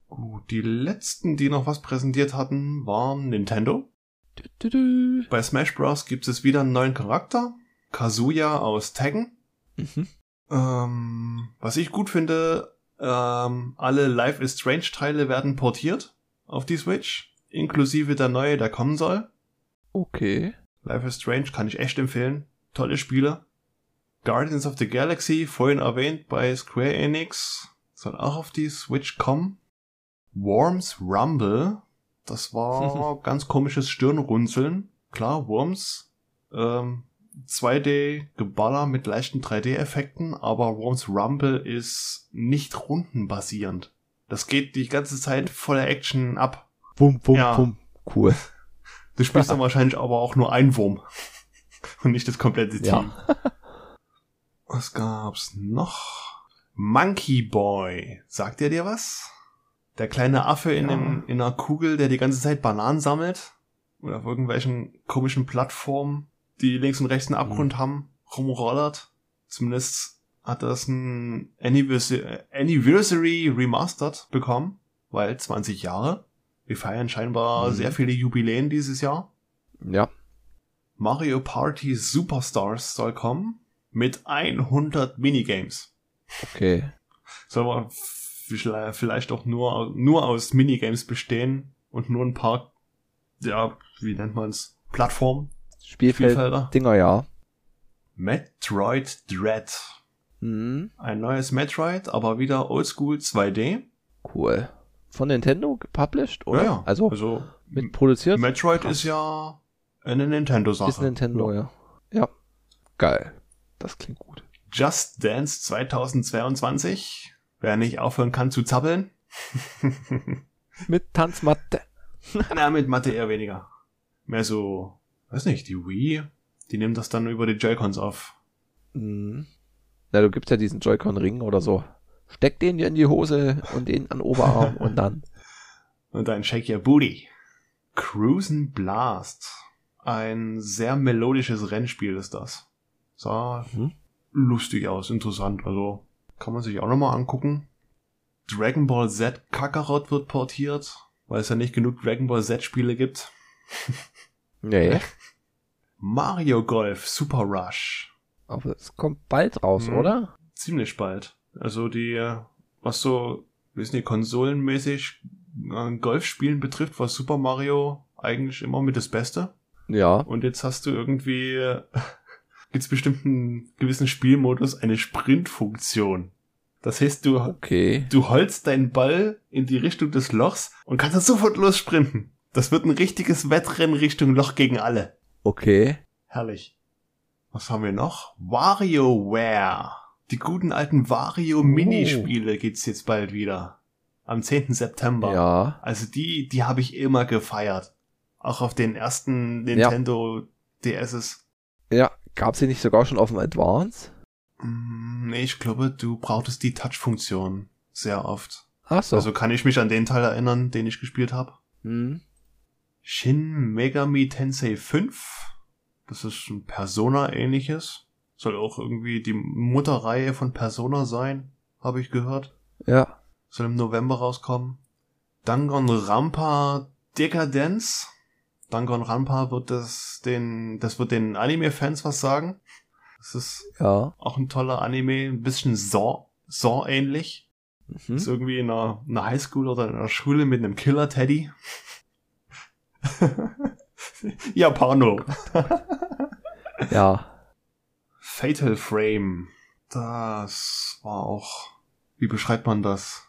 Gut, die letzten, die noch was präsentiert hatten, waren Nintendo. Dü, dü, dü. Bei Smash Bros. gibt es wieder einen neuen Charakter. Kazuya aus Tekken. Mhm. Ähm, was ich gut finde, ähm, alle Life is Strange Teile werden portiert auf die Switch, inklusive der neue, der kommen soll. Okay. Life is Strange kann ich echt empfehlen. Tolle Spiele. Guardians of the Galaxy, vorhin erwähnt bei Square Enix, soll auch auf die Switch kommen. Worms Rumble, das war ganz komisches Stirnrunzeln. Klar, Worms, ähm, 2D-Geballer mit leichten 3D-Effekten, aber Worms Rumble ist nicht rundenbasierend. Das geht die ganze Zeit voller Action ab. Bum, bum, Ja. bum. Cool. Du spielst dann wahrscheinlich aber auch nur einen Wurm. Und nicht das komplette Team. Ja. Was gab's noch? Monkey Boy. Sagt der dir was? Der kleine Affe in, einem, in einer Kugel, der die ganze Zeit Bananen sammelt. Oder auf irgendwelchen komischen Plattformen, die links und rechts einen Abgrund haben, rumrollert. Zumindest hat das ein Anniversary, Anniversary Remastered bekommen, weil 20 Jahre. Wir feiern scheinbar Mhm. sehr viele Jubiläen dieses Jahr. Ja. Mario Party Superstars soll kommen mit 100 Minigames. Okay. Soll aber vielleicht auch nur, nur aus Minigames bestehen und nur ein paar, ja, wie nennt man's, Plattformen, Spielfeld, Spielfelder. Dinger, ja. Metroid Dread. Mhm. Ein neues Metroid, aber wieder Oldschool 2D. Cool. Von Nintendo gepublished, oder? Ja, ja. Also, also mit produziert? Metroid Krass. ist ja eine Nintendo-Sache. Ist Nintendo, ja. ja. Geil. Das klingt gut. Just Dance 2022. Wer nicht aufhören kann zu zappeln. Mit Tanzmatte. Na, mit Mathe eher weniger. Mehr so, weiß nicht, die Wii, die nimmt das dann über die Joy-Cons auf. Mhm. Na, du gibst ja diesen Joy-Con-Ring oder so. Steck den dir in die Hose und den an den Oberarm und dann. Und dann Shake Your Booty. Cruisin' Blast. Ein sehr melodisches Rennspiel ist das. Sah Mhm. lustig aus, interessant. Also kann man sich auch nochmal angucken. Dragon Ball Z Kakarot wird portiert, weil es ja nicht genug Dragon Ball Z Spiele gibt. Nee, Mario Golf Super Rush. aber es kommt bald raus, Mhm. oder? Ziemlich bald. Also die, was so, wissen die, konsolenmäßig äh, Golfspielen betrifft, war Super Mario eigentlich immer mit das Beste. Ja. Und jetzt hast du irgendwie, äh, gibt's bestimmt einen gewissen Spielmodus eine Sprintfunktion. Das heißt, du, Okay. du holst deinen Ball in die Richtung des Lochs und kannst dann sofort lossprinten. Das wird ein richtiges Wettrennen Richtung Loch gegen alle. Okay. Herrlich. Was haben wir noch? WarioWare. Die guten alten Wario-Minispiele gibt's jetzt bald wieder. Am 10. September. Ja. Also die, die habe ich immer gefeiert. Auch auf den ersten Nintendo DSs. Ja. Gab's die nicht sogar schon auf dem Advance? Mm, Nee, ich glaube, du brauchtest die Touch-Funktion sehr oft. Ach so. Also kann ich mich an den Teil erinnern, den ich gespielt habe. hm. Shin Megami Tensei 5. Das ist ein Persona-ähnliches. Soll auch irgendwie die Mutterreihe von Persona sein, habe ich gehört. Ja. Soll im November rauskommen. Danganronpa Decadence. Danganronpa wird das den, das wird den Anime-Fans was sagen. Das ist Ja. auch ein toller Anime, ein bisschen Saw, Saw ähnlich. Mhm. Ist irgendwie in einer, einer Highschool oder in einer Schule mit einem Killer-Teddy. Japano. Ja. Fatal Frame. Das war auch, wie beschreibt man das?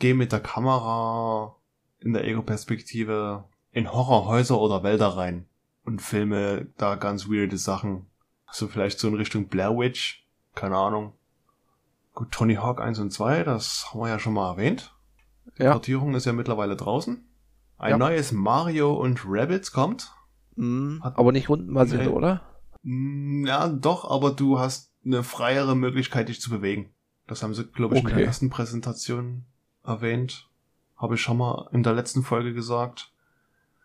Geh mit der Kamera in der Ego-Perspektive in Horrorhäuser oder Wälder rein und filme da ganz weirde Sachen. Also vielleicht so in Richtung Blair Witch. Keine Ahnung. Gut, Tony Hawk 1 und 2, das haben wir ja schon mal erwähnt. Die Ja. Portierung ist ja mittlerweile draußen. Ein Ja. neues Mario und Rabbids kommt. Mhm. Hat- Aber nicht rundenbasiert, Nee. oder? Mm, Ja, doch, aber du hast eine freiere Möglichkeit, dich zu bewegen. Das haben sie, glaube ich, in Okay. der ersten Präsentation erwähnt. Habe ich schon mal in der letzten Folge gesagt.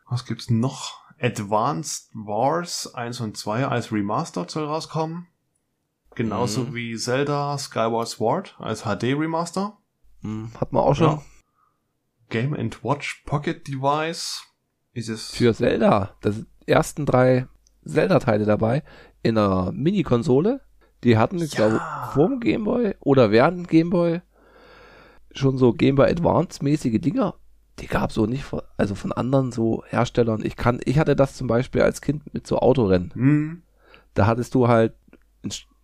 Was gibt's noch? Advanced Wars 1 und 2 als Remastered soll rauskommen. Genauso Mhm. wie Zelda Skyward Sword als HD Remaster. Mhm. Hat man auch schon Ja. Game Watch Pocket Device. Ist es für Zelda. Das sind die ersten drei Zelda-Teile dabei in einer Mini-Konsole. Die hatten, ich Ja. glaube, vor dem Gameboy oder während Gameboy schon so Gameboy Advance-mäßige Dinger. Die gab so nicht, von, also von anderen so Herstellern. Ich kann, ich hatte das zum Beispiel als Kind mit so Autorennen. Hm, Da hattest du halt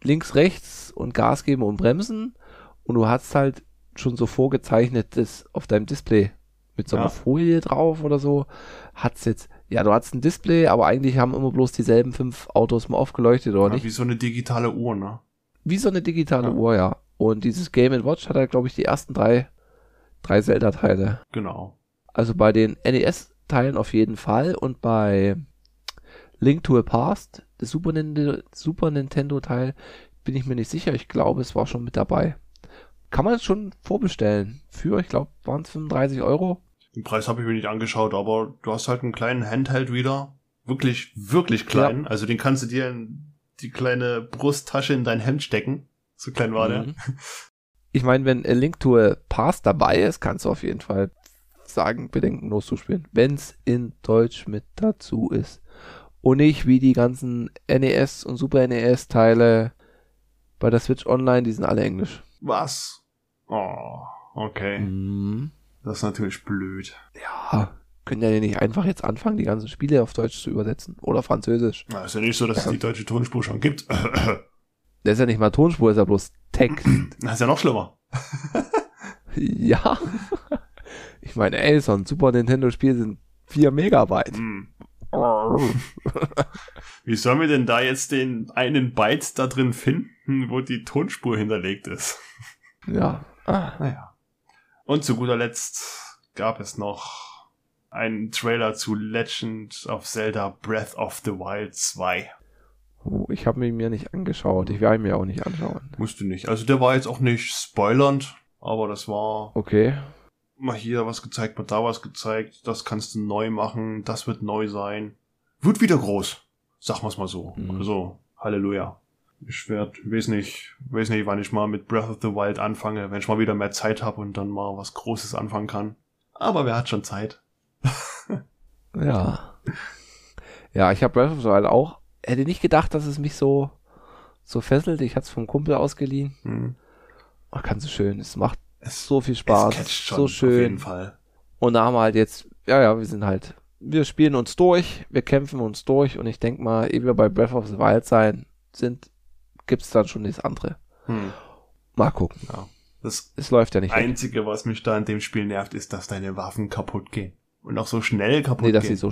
links, rechts und Gas geben und bremsen und du hast halt schon so vorgezeichnet das auf deinem Display mit so einer Ja. Folie drauf oder so. Hat's jetzt, ja, du hattest ein Display, aber eigentlich haben immer bloß dieselben fünf Autos mal aufgeleuchtet oder ja, nicht? wie so eine digitale Uhr, ne? Wie so eine digitale Ja. Uhr, ja. Und dieses Game Watch hat halt, glaube ich, die ersten drei, drei Zelda-Teile. Genau. Also bei den NES-Teilen auf jeden Fall und bei Link to a Past, das Super Nintendo, Super Nintendo-Teil, bin ich mir nicht sicher. Ich glaube, es war schon mit dabei. Kann man es schon vorbestellen. Für, ich glaube, waren es 35 Euro. Den Preis habe ich mir nicht angeschaut, aber du hast halt einen kleinen Handheld-Reader. Wirklich, wirklich klein. Also den kannst du dir in die kleine Brusttasche in dein Hemd stecken. So klein war der. Mhm. Ich meine, wenn A Link to a Past dabei ist, kannst du auf jeden Fall sagen, bedenkenlos zu spielen. Wenn es in Deutsch mit dazu ist. Und nicht wie die ganzen NES und Super NES-Teile bei der Switch Online, die sind alle Englisch. Was? Oh, okay. Mhm. Das ist natürlich blöd. Ja, können ja nicht einfach jetzt anfangen, die ganzen Spiele auf Deutsch zu übersetzen. Oder Französisch. Na, ist ja nicht so, dass es die deutsche Tonspur schon gibt. Das ist ja nicht mal Tonspur, ist ja bloß Text. Das ist ja noch schlimmer. ja. Ich meine, ey, so ein Super Nintendo-Spiel sind 4 Megabyte. Hm. Wie sollen wir denn da jetzt den einen Byte da drin finden, wo die Tonspur hinterlegt ist? Ja. Ah. Naja. Und zu guter Letzt gab es noch einen Trailer zu Legend of Zelda Breath of the Wild 2. Oh, ich habe ihn mir nicht angeschaut. Ich werde ihn mir auch nicht anschauen. Musste nicht. Also der war jetzt auch nicht spoilernd, aber das war Okay. Mal hier was gezeigt, mal da was gezeigt. Das kannst du neu machen, das wird neu sein. Wird wieder groß. Sagen wir's mal so. Mhm. Also, Halleluja. Ich werde, weiß nicht, weiß nicht, wann ich mal mit Breath of the Wild anfange, wenn ich mal wieder mehr Zeit habe und dann mal was Großes anfangen kann. Aber wer hat schon Zeit? ja. Ja, ich habe Breath of the Wild auch. Hätte nicht gedacht, dass es mich so, so fesselt. Ich hatte es vom Kumpel ausgeliehen. Hm. Oh, ganz so schön. Es macht so viel Spaß. So schön. Auf jeden Fall. Und da haben wir halt jetzt, ja, ja, wir sind halt, wir spielen uns durch, wir kämpfen uns durch und ich denke mal, ehe wir bei Breath of the Wild sein sind, gibt's dann schon das andere. Hm. Mal gucken. Ja. Das es läuft ja nicht. Einzige, weg. was mich da in dem Spiel nervt, ist, dass deine Waffen kaputt gehen. Und auch so schnell kaputt nee, dass gehen. sie so,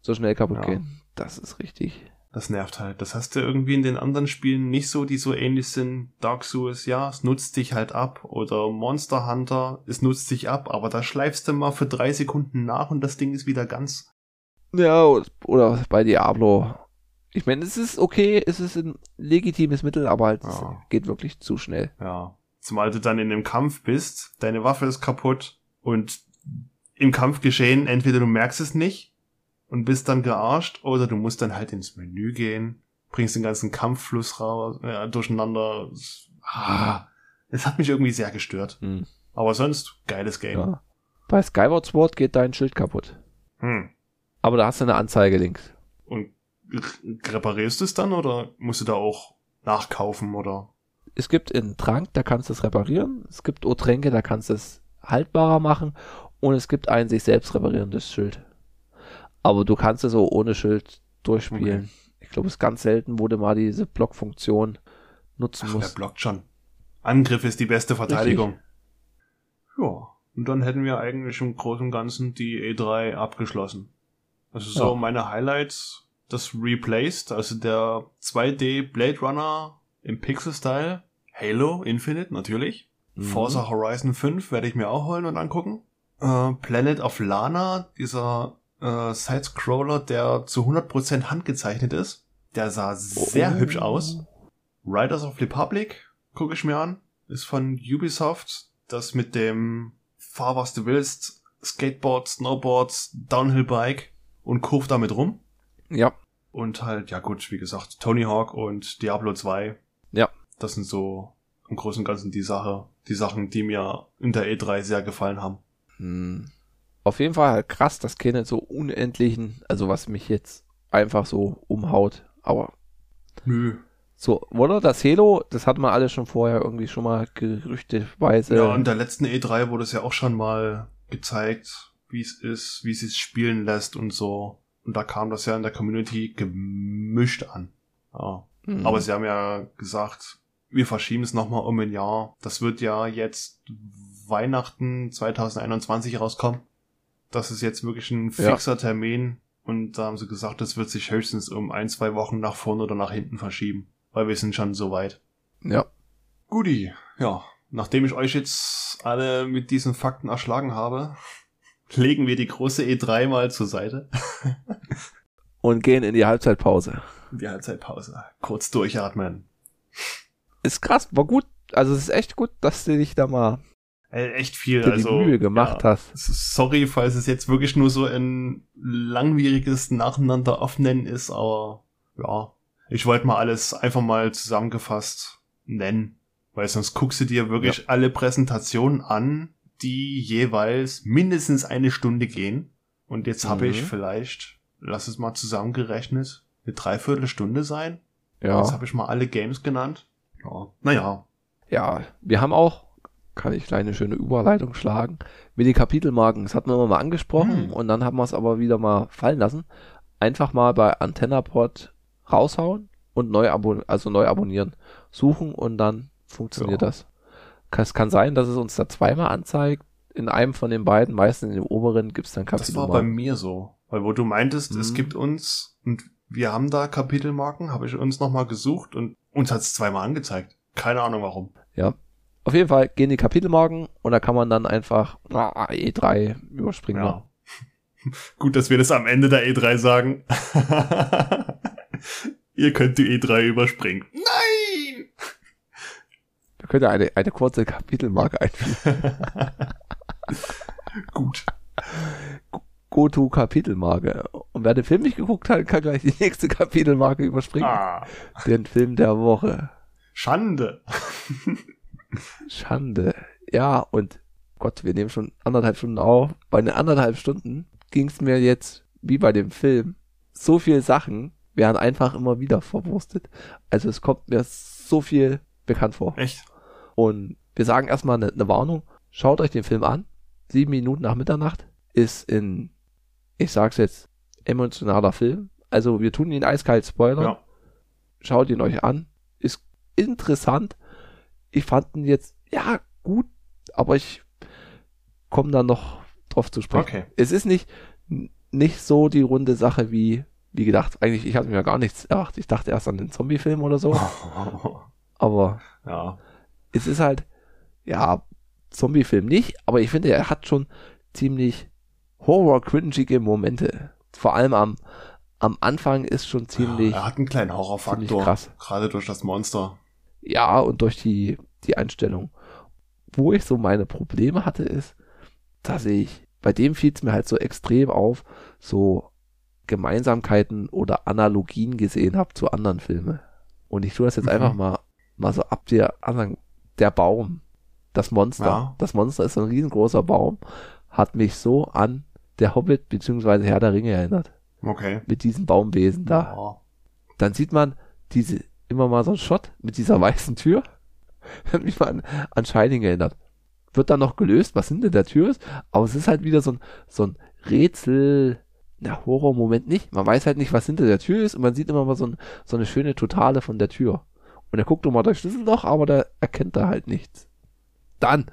so schnell kaputt ja. gehen. Das ist richtig. Das nervt halt. Das hast du irgendwie in den anderen Spielen nicht so, die so ähnlich sind. Dark Souls, ja, es nutzt dich halt ab. Oder Monster Hunter, es nutzt dich ab, aber da schleifst du mal für drei Sekunden nach und das Ding ist wieder ganz. Ja, oder bei Diablo. Ich meine, es ist okay, es ist ein legitimes Mittel, aber halt, ja. es geht wirklich zu schnell. Ja. Zumal du dann in einem Kampf bist, deine Waffe ist kaputt und im Kampf geschehen, entweder du merkst es nicht und bist dann gearscht oder du musst dann halt ins Menü gehen, bringst den ganzen Kampffluss raus, ja, durcheinander. Ah, es hat mich irgendwie sehr gestört. Hm. Aber sonst, geiles Game. Ja. Bei Skyward Sword geht dein Schild kaputt. Hm. Aber da hast du eine Anzeige links. Und reparierst du es dann oder musst du da auch nachkaufen oder? Es gibt einen Trank, da kannst du es reparieren. Es gibt O-Tränke, da kannst du es haltbarer machen. Und es gibt ein sich selbst reparierendes Schild. Aber du kannst es so ohne Schild durchspielen. Okay. Ich glaube, es ist ganz selten, wo du mal diese Blockfunktion nutzen Ach, musst. Der blockt schon. Angriff ist die beste Verteidigung. Richtig. Ja, und dann hätten wir eigentlich im Großen und Ganzen die E3 abgeschlossen. Also so ja. meine Highlights das Replaced, also der 2D Blade Runner im Pixel-Style, Halo Infinite natürlich, mhm. Forza Horizon 5 werde ich mir auch holen und angucken, äh, Planet of Lana, dieser äh, Side-Scroller, der zu 100% handgezeichnet ist, der sah sehr oh. hübsch aus. Riders of Republic gucke ich mir an, ist von Ubisoft, das mit dem Fahr was du willst, Skateboard, Snowboards, Downhill Bike und kurv damit rum. Ja. Und halt, ja gut, wie gesagt, Tony Hawk und Diablo 2. Ja. Das sind so im Großen und Ganzen die Sache, die Sachen, die mir in der E3 sehr gefallen haben. Hm. Auf jeden Fall halt krass, dass keine so unendlichen, also was mich jetzt einfach so umhaut, aber. Nö. So, oder? Das Halo, das hat man alles schon vorher irgendwie schon mal gerüchteweise. Ja, in der letzten E3 wurde es ja auch schon mal gezeigt, wie es ist, wie es sich spielen lässt und so. Und da kam das ja in der Community gemischt an. Ja. Mhm. Aber sie haben ja gesagt, wir verschieben es nochmal um ein Jahr. Das wird ja jetzt Weihnachten 2021 rauskommen. Das ist jetzt wirklich ein fixer ja. Termin. Und da haben sie gesagt, das wird sich höchstens um ein, zwei Wochen nach vorne oder nach hinten verschieben. Weil wir sind schon so weit. Ja. Guti, ja. Nachdem ich euch jetzt alle mit diesen Fakten erschlagen habe, legen wir die große E3 mal zur Seite. Und gehen in die Halbzeitpause. Die Halbzeitpause. Kurz durchatmen. Ist krass, war gut. Also es ist echt gut, dass du dich da mal echt viel also, die Mühe gemacht ja, hast. Sorry, falls es jetzt wirklich nur so ein langwieriges Nacheinander aufnennen ist, aber ja, ich wollte mal alles einfach mal zusammengefasst nennen, weil sonst guckst du dir wirklich ja. alle Präsentationen an die jeweils mindestens eine Stunde gehen. Und jetzt mhm. habe ich vielleicht, lass es mal zusammengerechnet, eine Dreiviertelstunde sein. Ja. Jetzt habe ich mal alle Games genannt. Ja, naja. Ja, wir haben auch, kann ich kleine schöne Überleitung schlagen, mit den Kapitelmarken. Das hatten wir mal angesprochen mhm. und dann haben wir es aber wieder mal fallen lassen. Einfach mal bei AntennaPod raushauen und neu abonnieren, also neu abonnieren, suchen und dann funktioniert ja. das. Es kann sein, dass es uns da zweimal anzeigt. In einem von den beiden, meistens in dem oberen, gibt es dann Kapitelmarken. Das war bei mir so. Weil wo du meintest, mhm. es gibt uns und wir haben da Kapitelmarken, habe ich uns nochmal gesucht und uns hat es zweimal angezeigt. Keine Ahnung warum. Ja. Auf jeden Fall gehen die Kapitelmarken und da kann man dann einfach ah, E3 überspringen. Ja. Gut, dass wir das am Ende der E3 sagen. Ihr könnt die E3 überspringen. Nein! Wir können ja eine, eine kurze Kapitelmarke einfügen. Gut. Go-To Kapitelmarke. Und Und wer den Film nicht geguckt hat, kann gleich die nächste Kapitelmarke überspringen. Ah, Den Film der Woche. Schande. Schande. Ja, und Gott, wir nehmen schon anderthalb Stunden auf. Bei den anderthalb Stunden ging es mir jetzt, wie bei dem Film, so viele Sachen werden einfach immer wieder verwurstet. Also es kommt mir so viel bekannt vor. Echt? Und wir sagen erstmal eine, eine Warnung. Schaut euch den Film an. Sieben Minuten nach Mitternacht ist in, ich sag's jetzt, emotionaler Film. Also wir tun ihn eiskalt spoilern. Ja. Schaut ihn euch an. Ist interessant. Ich fand ihn jetzt, ja, gut, aber ich komme da noch drauf zu sprechen. Okay. Es ist nicht, nicht so die runde Sache wie, wie gedacht. Eigentlich, ich hatte mir ja gar nichts erwartet. Ich dachte erst an den Zombie-Film oder so. Aber ja. es ist halt, ja, Zombie-Film nicht, aber ich finde, er hat schon ziemlich horror-cringige Momente. Vor allem am, am Anfang ist schon ziemlich, Er hat einen kleinen Horrorfaktor. krass. Gerade durch das Monster. Ja, und durch die, die Einstellung. Wo ich so meine Probleme hatte, ist, dass ich, bei dem fiel es mir halt so extrem auf, so Gemeinsamkeiten oder Analogien gesehen habe zu anderen Filmen. Und ich tue das jetzt Mhm. einfach mal, mal so ab dir anfangen. Der Baum, das Monster. Ja. Das Monster ist so ein riesengroßer Baum, hat mich so an der Hobbit bzw. Herr der Ringe erinnert. Okay. Mit diesem Baumwesen da Ja. dann sieht man diese immer mal so ein Shot mit dieser weißen Tür. Hat mich mal an, an Shining erinnert. Wird dann noch gelöst, was hinter der Tür ist, aber es ist halt wieder so ein, so ein Rätsel, na, Horror-Moment nicht. Man weiß halt nicht, was hinter der Tür ist und man sieht immer mal so, ein, so eine schöne Totale von der Tür. Und er guckt immer durch Schlüsselloch, aber der erkennt da halt nichts. Dann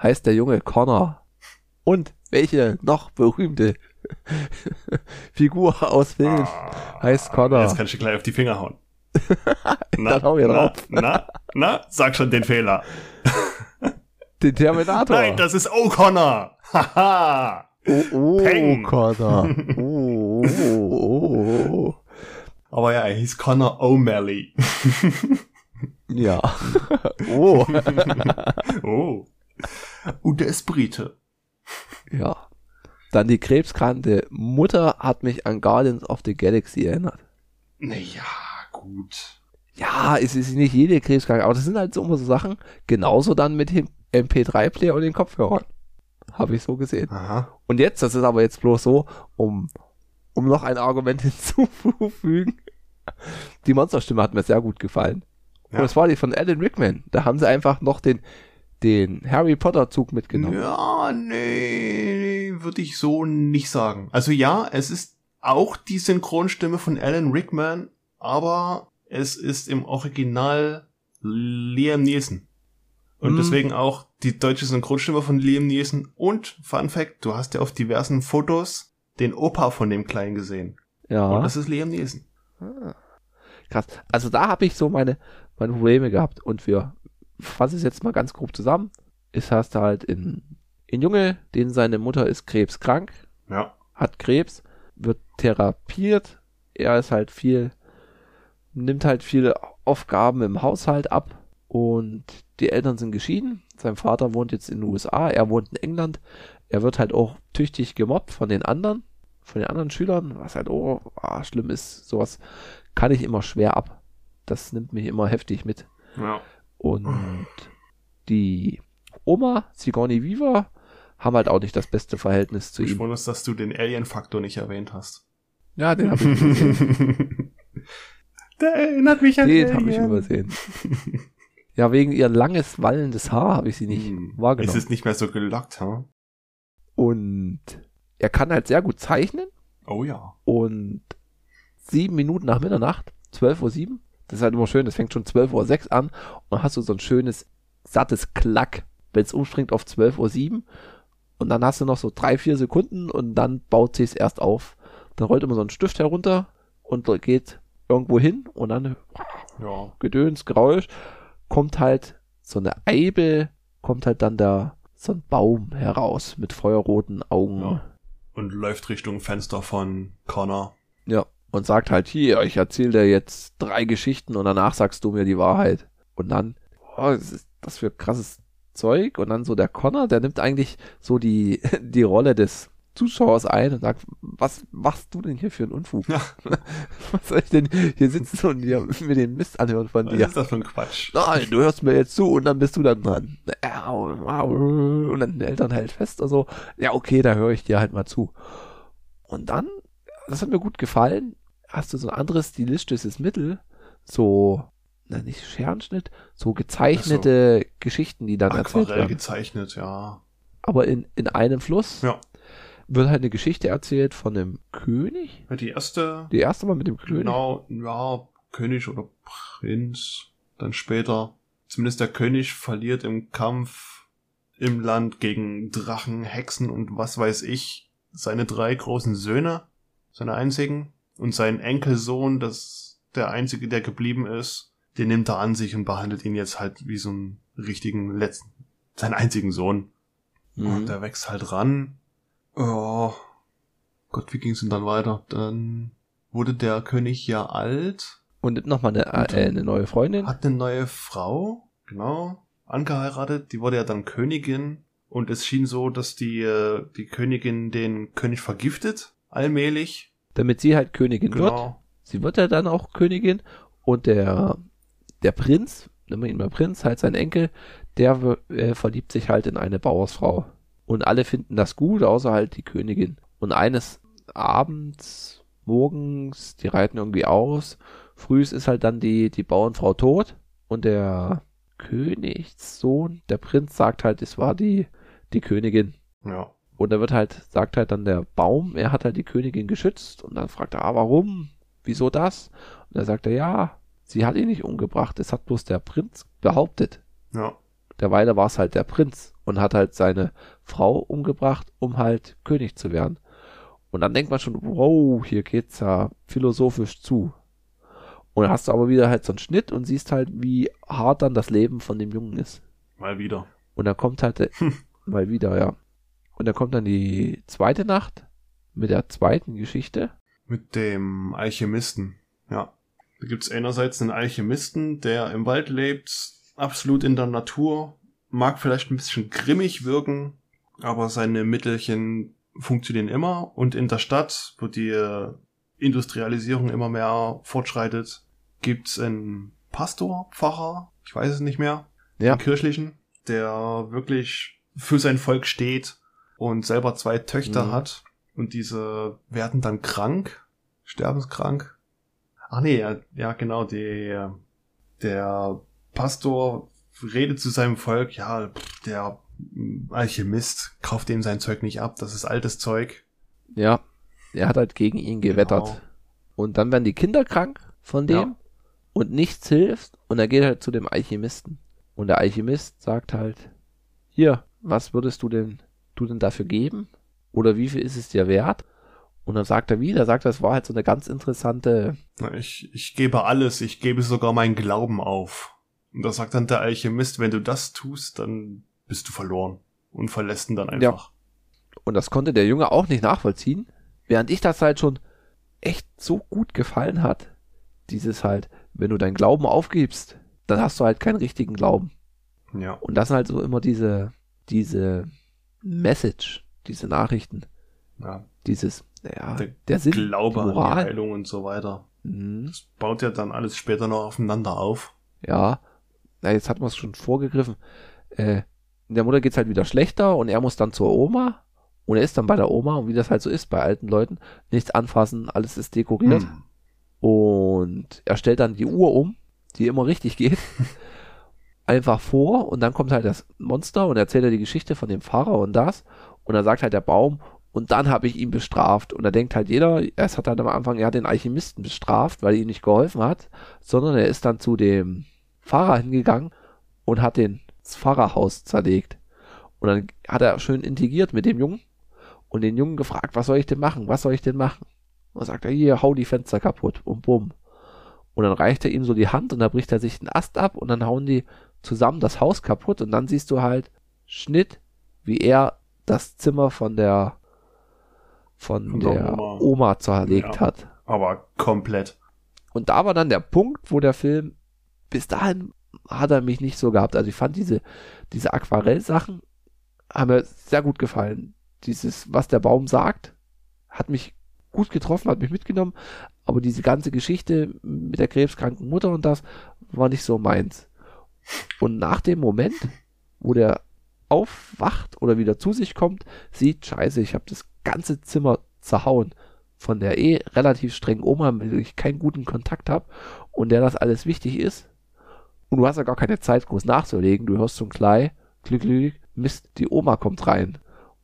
heißt der Junge Connor. Und welche noch berühmte Figur aus Filmen heißt Connor. Jetzt kannst du gleich auf die Finger hauen. Dann hau ich na, drauf. na, na, sag schon den Fehler. Den Terminator. Nein, das ist O'Connor. Haha. oh, oh, Peng. Connor. Oh, oh, oh, oh. Aber ja, er hieß Connor O'Malley. Ja. Oh. oh. Und der ist Brite. ja. Dann die krebskranke Mutter hat mich an Guardians of the Galaxy erinnert. Naja, gut. Ja, es ist nicht jede krebskranke, aber das sind halt so immer so Sachen. Genauso dann mit dem MP3-Player und den Kopfhörern. Habe ich so gesehen. Aha. Und jetzt, das ist aber jetzt bloß so, um, um noch ein Argument hinzuzufügen. Die Monsterstimme hat mir sehr gut gefallen. Ja. Und das war die von Alan Rickman. Da haben sie einfach noch den, den Harry Potter Zug mitgenommen. Ja, nee, würde ich so nicht sagen. Also ja, es ist auch die Synchronstimme von Alan Rickman, aber es ist im Original Liam Nielsen. Und Hm. deswegen auch die deutsche Synchronstimme von Liam Nielsen. Und Fun Fact, du hast ja auf diversen Fotos den Opa von dem Kleinen gesehen. Ja. Und das ist Liam Nielsen. Krass. Also da habe ich so meine, meine Probleme gehabt. Und wir fassen es jetzt mal ganz grob zusammen. Es hast halt in, in Junge, den seine Mutter ist krebskrank, Ja. hat Krebs, wird therapiert. Er ist halt viel, nimmt halt viele Aufgaben im Haushalt ab. Und die Eltern sind geschieden. Sein Vater wohnt jetzt in den USA, er wohnt in England. Er wird halt auch tüchtig gemobbt von den anderen, von den anderen Schülern, was halt oh, ah, schlimm ist. Sowas kann ich immer schwer ab. Das nimmt mich immer heftig mit. Ja. Und die Oma, Sigourney Weaver, haben halt auch nicht das beste Verhältnis zu Ich ihm. wundere, dass du den Alien-Faktor nicht erwähnt hast. Ja, den habe ich. Der erinnert mich an Den habe ich übersehen. Ja, wegen ihr langes, wallendes Haar habe ich sie nicht Hm. wahrgenommen. Es ist nicht mehr so gelockt, ha? Und er kann halt sehr gut zeichnen. Oh ja. Und sieben Minuten nach Mitternacht, 12.07 Uhr, das ist halt immer schön, das fängt schon 12.06 Uhr an und hast du so ein schönes, sattes Klack, wenn es umspringt auf 12.07 Uhr und dann hast du noch so drei, vier Sekunden und dann baut sich's erst auf. Dann rollt immer so ein Stift herunter und geht irgendwo hin und dann Ja. Gedöns, Geräusch, kommt halt so eine Eibe, kommt halt dann da so ein Baum heraus mit feuerroten Augen. Ja. Und läuft Richtung Fenster von Connor. Ja, und sagt halt, hier, ich erzähle dir jetzt drei Geschichten und danach sagst du mir die Wahrheit. Und dann, oh, was ist das für krasses Zeug? Und dann so der Connor, der nimmt eigentlich so die, die Rolle des, Zuschauers ein und sagt, was machst du denn hier für einen Unfug? Ja. Was soll ich denn hier sitzen und hier mir den Mist anhören von Was dir? ist das für ein Quatsch? Nein, du hörst mir jetzt zu und dann bist du dann dran. Und dann die Eltern halt fest und so. Ja, okay, da höre ich dir halt mal zu. Und dann, das hat mir gut gefallen, hast du so ein anderes stilistisches Mittel, so, na nicht Scherenschnitt, so gezeichnete Geschichten, die dann erzählt Aquarell werden. gezeichnet, ja. Aber in, in einem Fluss Ja. Wird halt eine Geschichte erzählt von einem König. Die erste, Die erste Mal mit dem König. genau, ja, König oder Prinz, dann später. Zumindest der König verliert im Kampf im Land gegen Drachen, Hexen und was weiß ich, seine drei großen Söhne, seine einzigen, und sein Enkelsohn, das der einzige, der geblieben ist, den nimmt er an sich und behandelt ihn jetzt halt wie so einen richtigen letzten, seinen einzigen Sohn. Mhm. Und der wächst halt ran. Oh. Gott, wie ging's denn dann weiter? Dann wurde der König ja alt, Und nimmt nochmal eine, äh, eine neue Freundin. hat eine neue Frau, genau, angeheiratet, die wurde ja dann Königin und es schien so, dass die, äh, die Königin den König vergiftet, allmählich. damit sie halt Königin wird. Genau. Sie wird ja dann auch Königin und der, der Prinz, nennen wir ihn mal Prinz, halt sein Enkel, der äh, verliebt sich halt in eine Bauersfrau. Und alle finden das gut, außer halt die Königin. Und eines Abends, morgens, die reiten irgendwie aus. Frühs ist halt dann die, die Bauernfrau tot und der Königssohn, der Prinz sagt halt, es war die, die Königin. Ja. Und da wird halt, sagt halt dann der Baum, er hat halt die Königin geschützt. Und dann fragt er, ah, warum? Wieso das? Und dann sagt er, ja, sie hat ihn nicht umgebracht, es hat bloß der Prinz behauptet. Ja. Derweil war es halt der Prinz und hat halt seine Frau umgebracht, um halt König zu werden. Und dann denkt man schon, wow, hier geht's ja philosophisch zu. Und hast du aber wieder halt so einen Schnitt und siehst halt, wie hart dann das Leben von dem Jungen ist. Mal wieder. Und dann kommt halt der, mal wieder, ja. Und dann kommt dann die zweite Nacht mit der zweiten Geschichte. Mit dem Alchemisten. Ja. Da gibt's einerseits einen Alchemisten, der im Wald lebt, absolut in der Natur, mag vielleicht ein bisschen grimmig wirken, aber seine Mittelchen funktionieren immer. Und in der Stadt, wo die äh, Industrialisierung immer mehr fortschreitet, gibt's einen Pastor, Pfarrer, ich weiß es nicht mehr, Ja. einen kirchlichen, der wirklich für sein Volk steht und selber zwei Töchter Mhm. hat. Und diese werden dann krank, sterbenskrank. Ach nee, ja, ja genau, die, der Pastor redet zu seinem Volk, ja, der Alchemist kauft ihm sein Zeug nicht ab, das ist altes Zeug. Ja. Er hat halt gegen ihn gewettert. Genau. Und dann werden die Kinder krank von dem Ja. und nichts hilft. Und er geht halt zu dem Alchemisten. Und der Alchemist sagt halt, hier, was würdest du denn, du denn dafür geben? Oder wie viel ist es dir wert? Und dann sagt er wieder, sagt er, es war halt so eine ganz interessante, Ich, ich gebe alles, ich gebe sogar meinen Glauben auf. Und da sagt dann der Alchemist, wenn du das tust, dann bist du verloren. Und verlässt ihn dann einfach. und das konnte der Junge auch nicht nachvollziehen, während ich das halt schon echt so gut gefallen hat. Dieses halt, wenn du deinen Glauben aufgibst, dann hast du halt keinen richtigen Glauben. Ja. Und das sind halt so immer diese, diese Message, diese Nachrichten, ja. dieses, ja, Der der Sinn, Glaube die an die Moral. Heilung und so weiter. Mhm. Das baut ja dann alles später noch aufeinander auf. Ja, na, jetzt hat man es schon vorgegriffen. Äh, der Mutter geht's halt wieder schlechter und er muss dann zur Oma und er ist dann bei der Oma und wie das halt so ist bei alten Leuten, nichts anfassen, alles ist dekoriert Hm. und er stellt dann die Uhr um, die immer richtig geht, einfach vor und dann kommt halt das Monster und erzählt er die Geschichte von dem Pfarrer und das und dann sagt halt der Baum und dann habe ich ihn bestraft und da denkt halt jeder, es hat halt am Anfang, er hat den Alchemisten bestraft, weil er ihm nicht geholfen hat, sondern er ist dann zu dem Pfarrer hingegangen und hat den das Pfarrerhaus zerlegt und dann hat er schön integriert mit dem Jungen und den Jungen gefragt, was soll ich denn machen, was soll ich denn machen? Und dann sagt er, hier, hau die Fenster kaputt und bumm. Und dann reicht er ihm so die Hand und da bricht er sich einen Ast ab und dann hauen die zusammen das Haus kaputt und dann siehst du halt Schnitt, wie er das Zimmer von der von, Von der der Oma. Oma, zerlegt Ja. hat. Aber komplett. Und da war dann der Punkt, wo der Film, bis dahin hat er mich nicht so gehabt. Also ich fand diese, diese Aquarellsachen haben mir sehr gut gefallen. dieses, was der Baum sagt, hat mich gut getroffen, hat mich mitgenommen, aber diese ganze Geschichte mit der krebskranken Mutter und das war nicht so meins. Und nach dem Moment, wo der aufwacht oder wieder zu sich kommt, sieht, scheiße, ich habe das ganze Zimmer zerhauen. Von der eh relativ strengen Oma, mit der ich keinen guten Kontakt habe und der das alles wichtig ist. Und du hast ja gar keine Zeit, groß nachzulegen. Du hörst so ein Klei, klick, klick, Mist, die Oma kommt rein.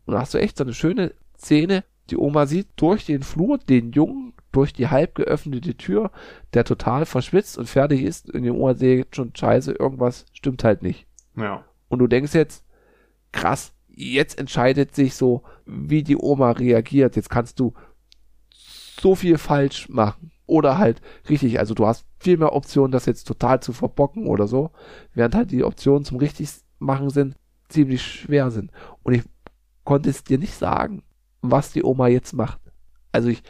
Und da hast du echt so eine schöne Szene. Die Oma sieht durch den Flur den Jungen durch die halb geöffnete Tür, der total verschwitzt und fertig ist. Und die Oma sieht schon scheiße, irgendwas stimmt halt nicht. Ja. Und du denkst jetzt, krass, jetzt entscheidet sich so, wie die Oma reagiert. Jetzt kannst du so viel falsch machen. Oder halt richtig, also du hast viel mehr Optionen, das jetzt total zu verbocken oder so, während halt die Optionen zum richtig machen sind, ziemlich schwer sind. Und ich konnte es dir nicht sagen, was die Oma jetzt macht. Also ich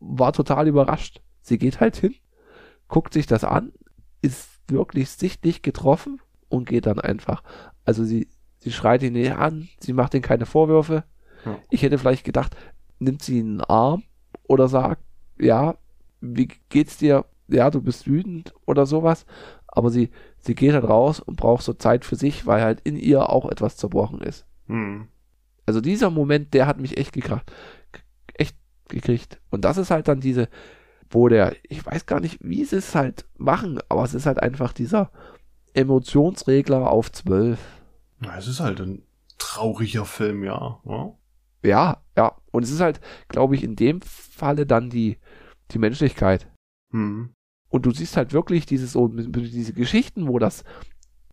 war total überrascht. Sie geht halt hin, guckt sich das an, ist wirklich sichtlich getroffen und geht dann einfach. Also sie, sie schreit ihn nicht an, sie macht ihm keine Vorwürfe. Ja. Ich hätte vielleicht gedacht, nimmt sie einen Arm oder sagt, ja, wie geht's dir? Ja, du bist wütend oder sowas. Aber sie, sie geht halt raus und braucht so Zeit für sich, weil halt in ihr auch etwas zerbrochen ist. Hm. Also dieser Moment, der hat mich echt gekracht, echt gekriegt. Und das ist halt dann diese, wo der, ich weiß gar nicht, wie sie es halt machen, aber es ist halt einfach dieser Emotionsregler auf 12. Na, es ist halt ein trauriger Film, ja. ja? Ja, ja. Und es ist halt, glaube ich, in dem Falle dann die, die Menschlichkeit. Hm. Und du siehst halt wirklich dieses, diese Geschichten, wo das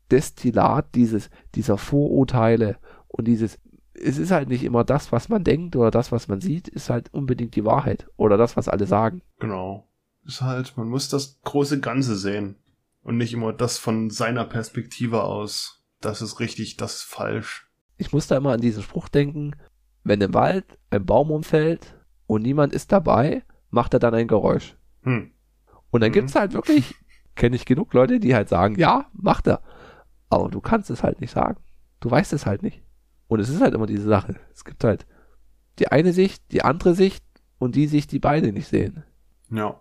Destillat dieses, dieser Vorurteile und dieses, es ist halt nicht immer das, was man denkt oder das, was man sieht, ist halt unbedingt die Wahrheit oder das, was alle sagen. Genau. Ist halt, man muss das große Ganze sehen. Und nicht immer das von seiner Perspektive aus. Das ist richtig, das ist falsch. Ich muss da immer an diesen Spruch denken, wenn im Wald ein Baum umfällt und niemand ist dabei, macht er dann ein Geräusch. Hm. Und dann Mhm. gibt's halt wirklich, kenne ich genug Leute, die halt sagen, ja, macht er. Aber du kannst es halt nicht sagen. Du weißt es halt nicht. Und es ist halt immer diese Sache. Es gibt halt die eine Sicht, die andere Sicht und die Sicht, die beide nicht sehen. Ja,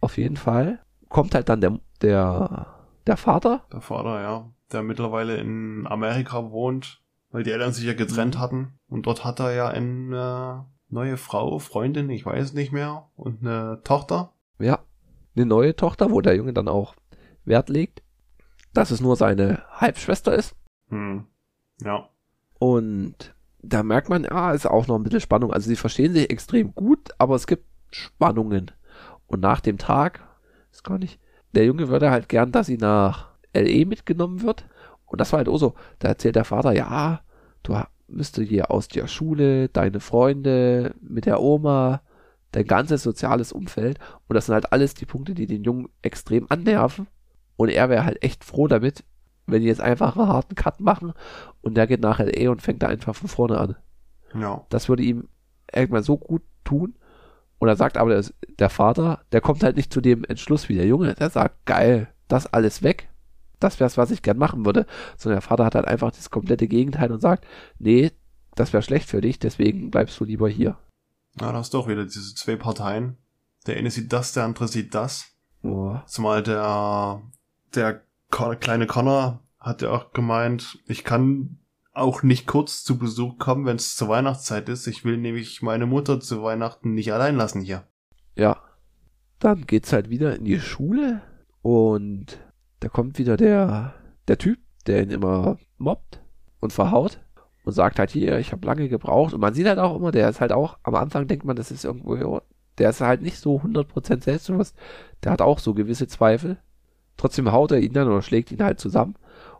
Auf jeden Fall kommt halt dann der, der, der Vater. der Vater, ja. Der mittlerweile in Amerika wohnt, weil die Eltern sich ja getrennt hatten. Und dort hat er ja eine neue Frau, Freundin, ich weiß nicht mehr, und eine Tochter. Ja, eine neue Tochter, wo der Junge dann auch Wert legt, dass es nur seine Halbschwester ist. Hm. Ja. Und da merkt man, ja, ist auch noch ein bisschen Spannung. Also sie verstehen sich extrem gut, aber es gibt Spannungen. Und nach dem Tag, ist gar nicht, der Junge würde halt gern, dass sie nach LE mitgenommen wird. Und das war halt auch so, da erzählt der Vater, ja, du müsste hier aus der Schule, deine Freunde, mit der Oma, dein ganzes soziales Umfeld. Und das sind halt alles die Punkte, die den Jungen extrem annerven. Und er wäre halt echt froh damit, wenn die jetzt einfach einen harten Cut machen und der geht nach LA und fängt da einfach von vorne an. Ja. Das würde ihm irgendwann so gut tun. Und er sagt aber, der, der Vater, der kommt halt nicht zu dem Entschluss wie der Junge. Der sagt, geil, das alles weg. Das wär's, was ich gern machen würde. Sondern der Vater hat halt einfach das komplette Gegenteil und sagt, nee, das wäre schlecht für dich, deswegen bleibst du lieber hier. Ja, da hast du auch wieder diese zwei Parteien. Der eine sieht das, der andere sieht das. Oh, Zumal der, der kleine Connor hat ja auch gemeint, ich kann auch nicht kurz zu Besuch kommen, wenn es zur Weihnachtszeit ist. Ich will nämlich meine Mutter zu Weihnachten nicht allein lassen hier. Ja. Dann geht's halt wieder in die Schule und da kommt wieder der, der Typ, der ihn immer mobbt und verhaut und sagt halt hier, ich habe lange gebraucht und man sieht halt auch immer, der ist halt auch, am Anfang denkt man, das ist irgendwo, der ist halt nicht so 100% selbstbewusst, der hat auch so gewisse Zweifel. Trotzdem haut er ihn dann oder schlägt ihn halt zusammen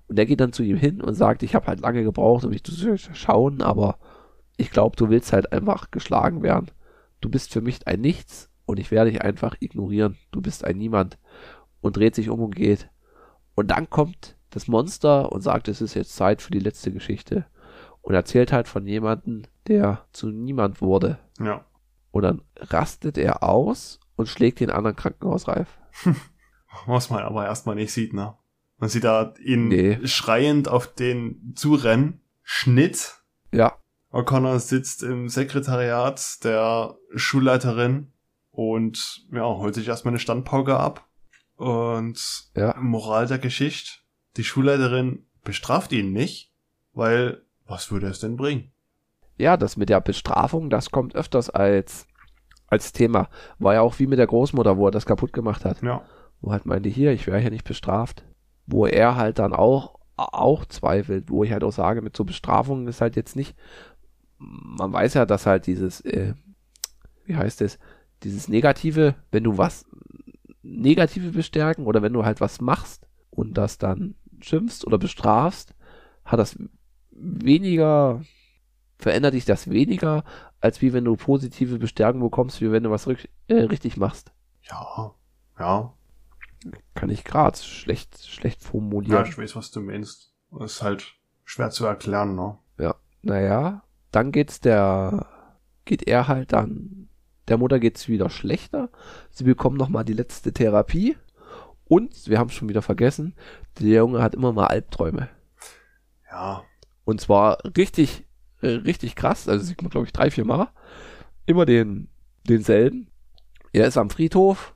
und der geht dann zu ihm hin und sagt, ich habe halt lange gebraucht, um mich zu schauen, aber ich glaube, du willst halt einfach geschlagen werden. Du bist für mich ein Nichts und ich werde dich einfach ignorieren. Du bist ein Niemand. Und dreht sich um und geht. Und dann kommt das Monster und sagt, es ist jetzt Zeit für die letzte Geschichte. Und erzählt halt von jemandem, der zu niemand wurde. Ja. Und dann rastet er aus und schlägt den anderen Krankenhausreif. Was man aber erstmal nicht sieht, ne? Man sieht da ihn Nee. schreiend auf den zurennen, Schnitt, Ja, O'Connor sitzt im Sekretariat der Schulleiterin und ja, holt sich erstmal eine Standpauke ab. Und Ja. Moral der Geschichte, die Schulleiterin bestraft ihn nicht, weil was würde es denn bringen? Ja, das mit der Bestrafung, das kommt öfters als, als Thema. War ja auch wie mit der Großmutter, wo er das kaputt gemacht hat. Ja. Wo halt meinte, hier, ich wäre hier nicht bestraft. Wo er halt dann auch, auch zweifelt, wo ich halt auch sage, mit so Bestrafungen ist halt jetzt nicht, man weiß ja, dass halt dieses, äh, wie heißt es, dieses Negative, wenn du was Negative bestärken oder wenn du halt was machst und das dann schimpfst oder bestrafst, hat das weniger, verändert dich das weniger, als wie wenn du positive Bestärkung bekommst, wie wenn du was rück, äh, richtig machst. Ja. Ja. Kann ich gerade schlecht, schlecht Ja, formulieren. ich weiß, was du meinst. Ist halt schwer zu erklären, ne? Naja, dann geht's der, geht er halt dann, der Mutter geht's wieder schlechter. Sie bekommen nochmal die letzte Therapie. Und, wir haben schon wieder vergessen, der Junge hat immer mal Albträume. Ja. Und zwar richtig, äh, richtig krass. Also sieht man, glaube ich, drei, vier Mal. Immer den, denselben. Er ist am Friedhof.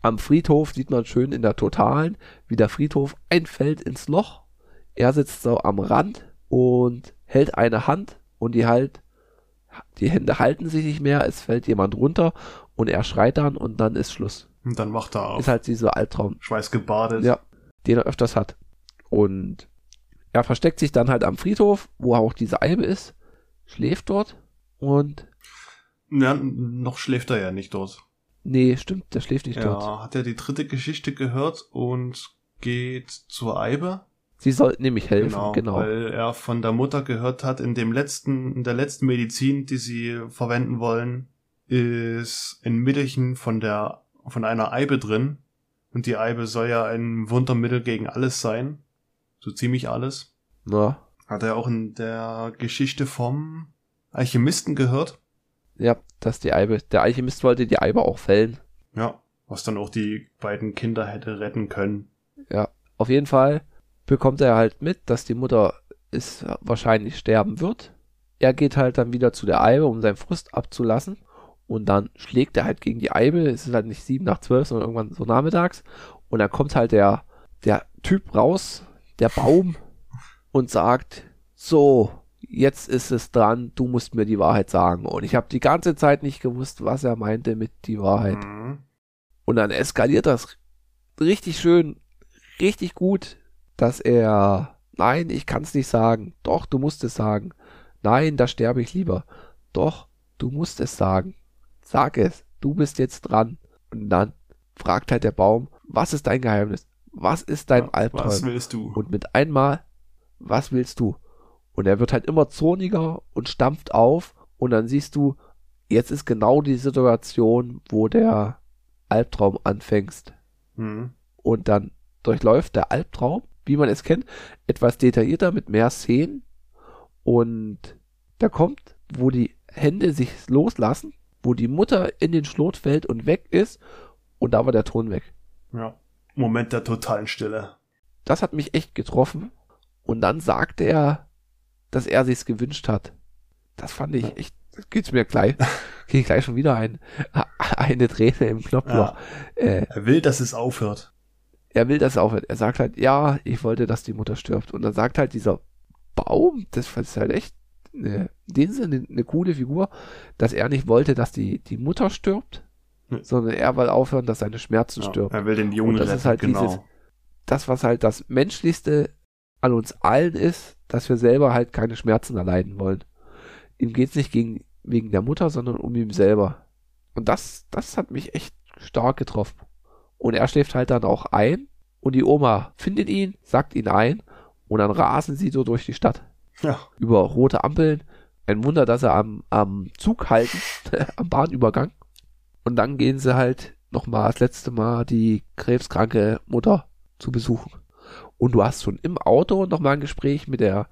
Am Friedhof sieht man schön in der Totalen, wie der Friedhof einfällt ins Loch. Er sitzt so am Rand und hält eine Hand und die halt, die Hände halten sich nicht mehr, es fällt jemand runter und er schreit dann und dann ist Schluss. Und dann wacht er auf. Ist halt dieser Albtraum. Schweißgebadet. Ja, den er öfters hat. Und er versteckt sich dann halt am Friedhof, wo auch diese Eibe ist, schläft dort und ja. Noch schläft er ja nicht dort. nee, stimmt, der schläft nicht Ja, dort. hat er die dritte Geschichte gehört und geht zur Eibe. Sie sollten nämlich helfen, Genau, genau. Weil er von der Mutter gehört hat, in dem letzten, in der letzten Medizin, die sie verwenden wollen, ist ein Mittelchen von der, von einer Eibe drin. Und die Eibe soll ja ein Wundermittel gegen alles sein. So ziemlich alles. Na, Hat er auch in der Geschichte vom Alchemisten gehört. ja, dass die Eibe, der Alchemist wollte die Eibe auch fällen. Ja. Was dann auch die beiden Kinder hätte retten können. Ja, auf jeden Fall bekommt er halt mit, dass die Mutter ist wahrscheinlich sterben wird. Er geht halt dann wieder zu der Eibe, um seinen Frust abzulassen. Und dann schlägt er halt gegen die Eibe. Es ist halt nicht sieben nach zwölf, sondern irgendwann so nachmittags. Und dann kommt halt der, der Typ raus, der Baum, und sagt, so, jetzt ist es dran, du musst mir die Wahrheit sagen. Und ich habe die ganze Zeit nicht gewusst, was er meinte mit die Wahrheit. Mhm. Und dann eskaliert das richtig schön, richtig gut, dass er, nein, ich kann es nicht sagen. Doch, du musst es sagen. Nein, da sterbe ich lieber. Doch, du musst es sagen. Sag es, du bist jetzt dran. Und dann fragt halt der Baum, was ist dein Geheimnis? Was ist dein Was Albtraum? willst du? Und mit einmal, was willst du? Und er wird halt immer zorniger und stampft auf. Und dann siehst du, jetzt ist genau die Situation, wo der Albtraum anfängst. Mhm. Und dann durchläuft der Albtraum, wie man es kennt, etwas detaillierter mit mehr Szenen. Und da kommt, wo die Hände sich loslassen, wo die Mutter in den Schlot fällt und weg ist. Und da war der Ton weg. Ja. Moment der totalen Stille. das hat mich echt getroffen. Und dann sagte er, dass er sich's gewünscht hat. Das fand ich echt, das geht's mir gleich, krieg ich gleich schon wieder ein, eine Träne im Knopfloch. Ja. Äh, Er will, dass es aufhört. Er will das aufhört. Er sagt halt, ja, ich wollte, dass die Mutter stirbt. Und dann sagt halt dieser Baum, das ist halt echt eine, in dem Sinne eine, eine coole Figur, dass er nicht wollte, dass die, die Mutter stirbt, Nee. sondern er will aufhören, dass seine Schmerzen Ja, stirbt. er will den Jungen Und das retten, ist halt genau. dieses- das, was halt das Menschlichste an uns allen ist, dass wir selber halt keine Schmerzen erleiden wollen. Ihm geht's nicht gegen, wegen der Mutter, sondern um ihn selber. Und das, das hat mich echt stark getroffen. Und er schläft halt dann auch ein und die Oma findet ihn, sagt ihn ein und dann rasen sie so durch die Stadt. Ja. Über rote Ampeln. Ein Wunder, dass sie am, am Zug halten, am Bahnübergang. Und dann gehen sie halt nochmal das letzte Mal die krebskranke Mutter zu besuchen. Und du hast schon im Auto nochmal ein Gespräch mit der,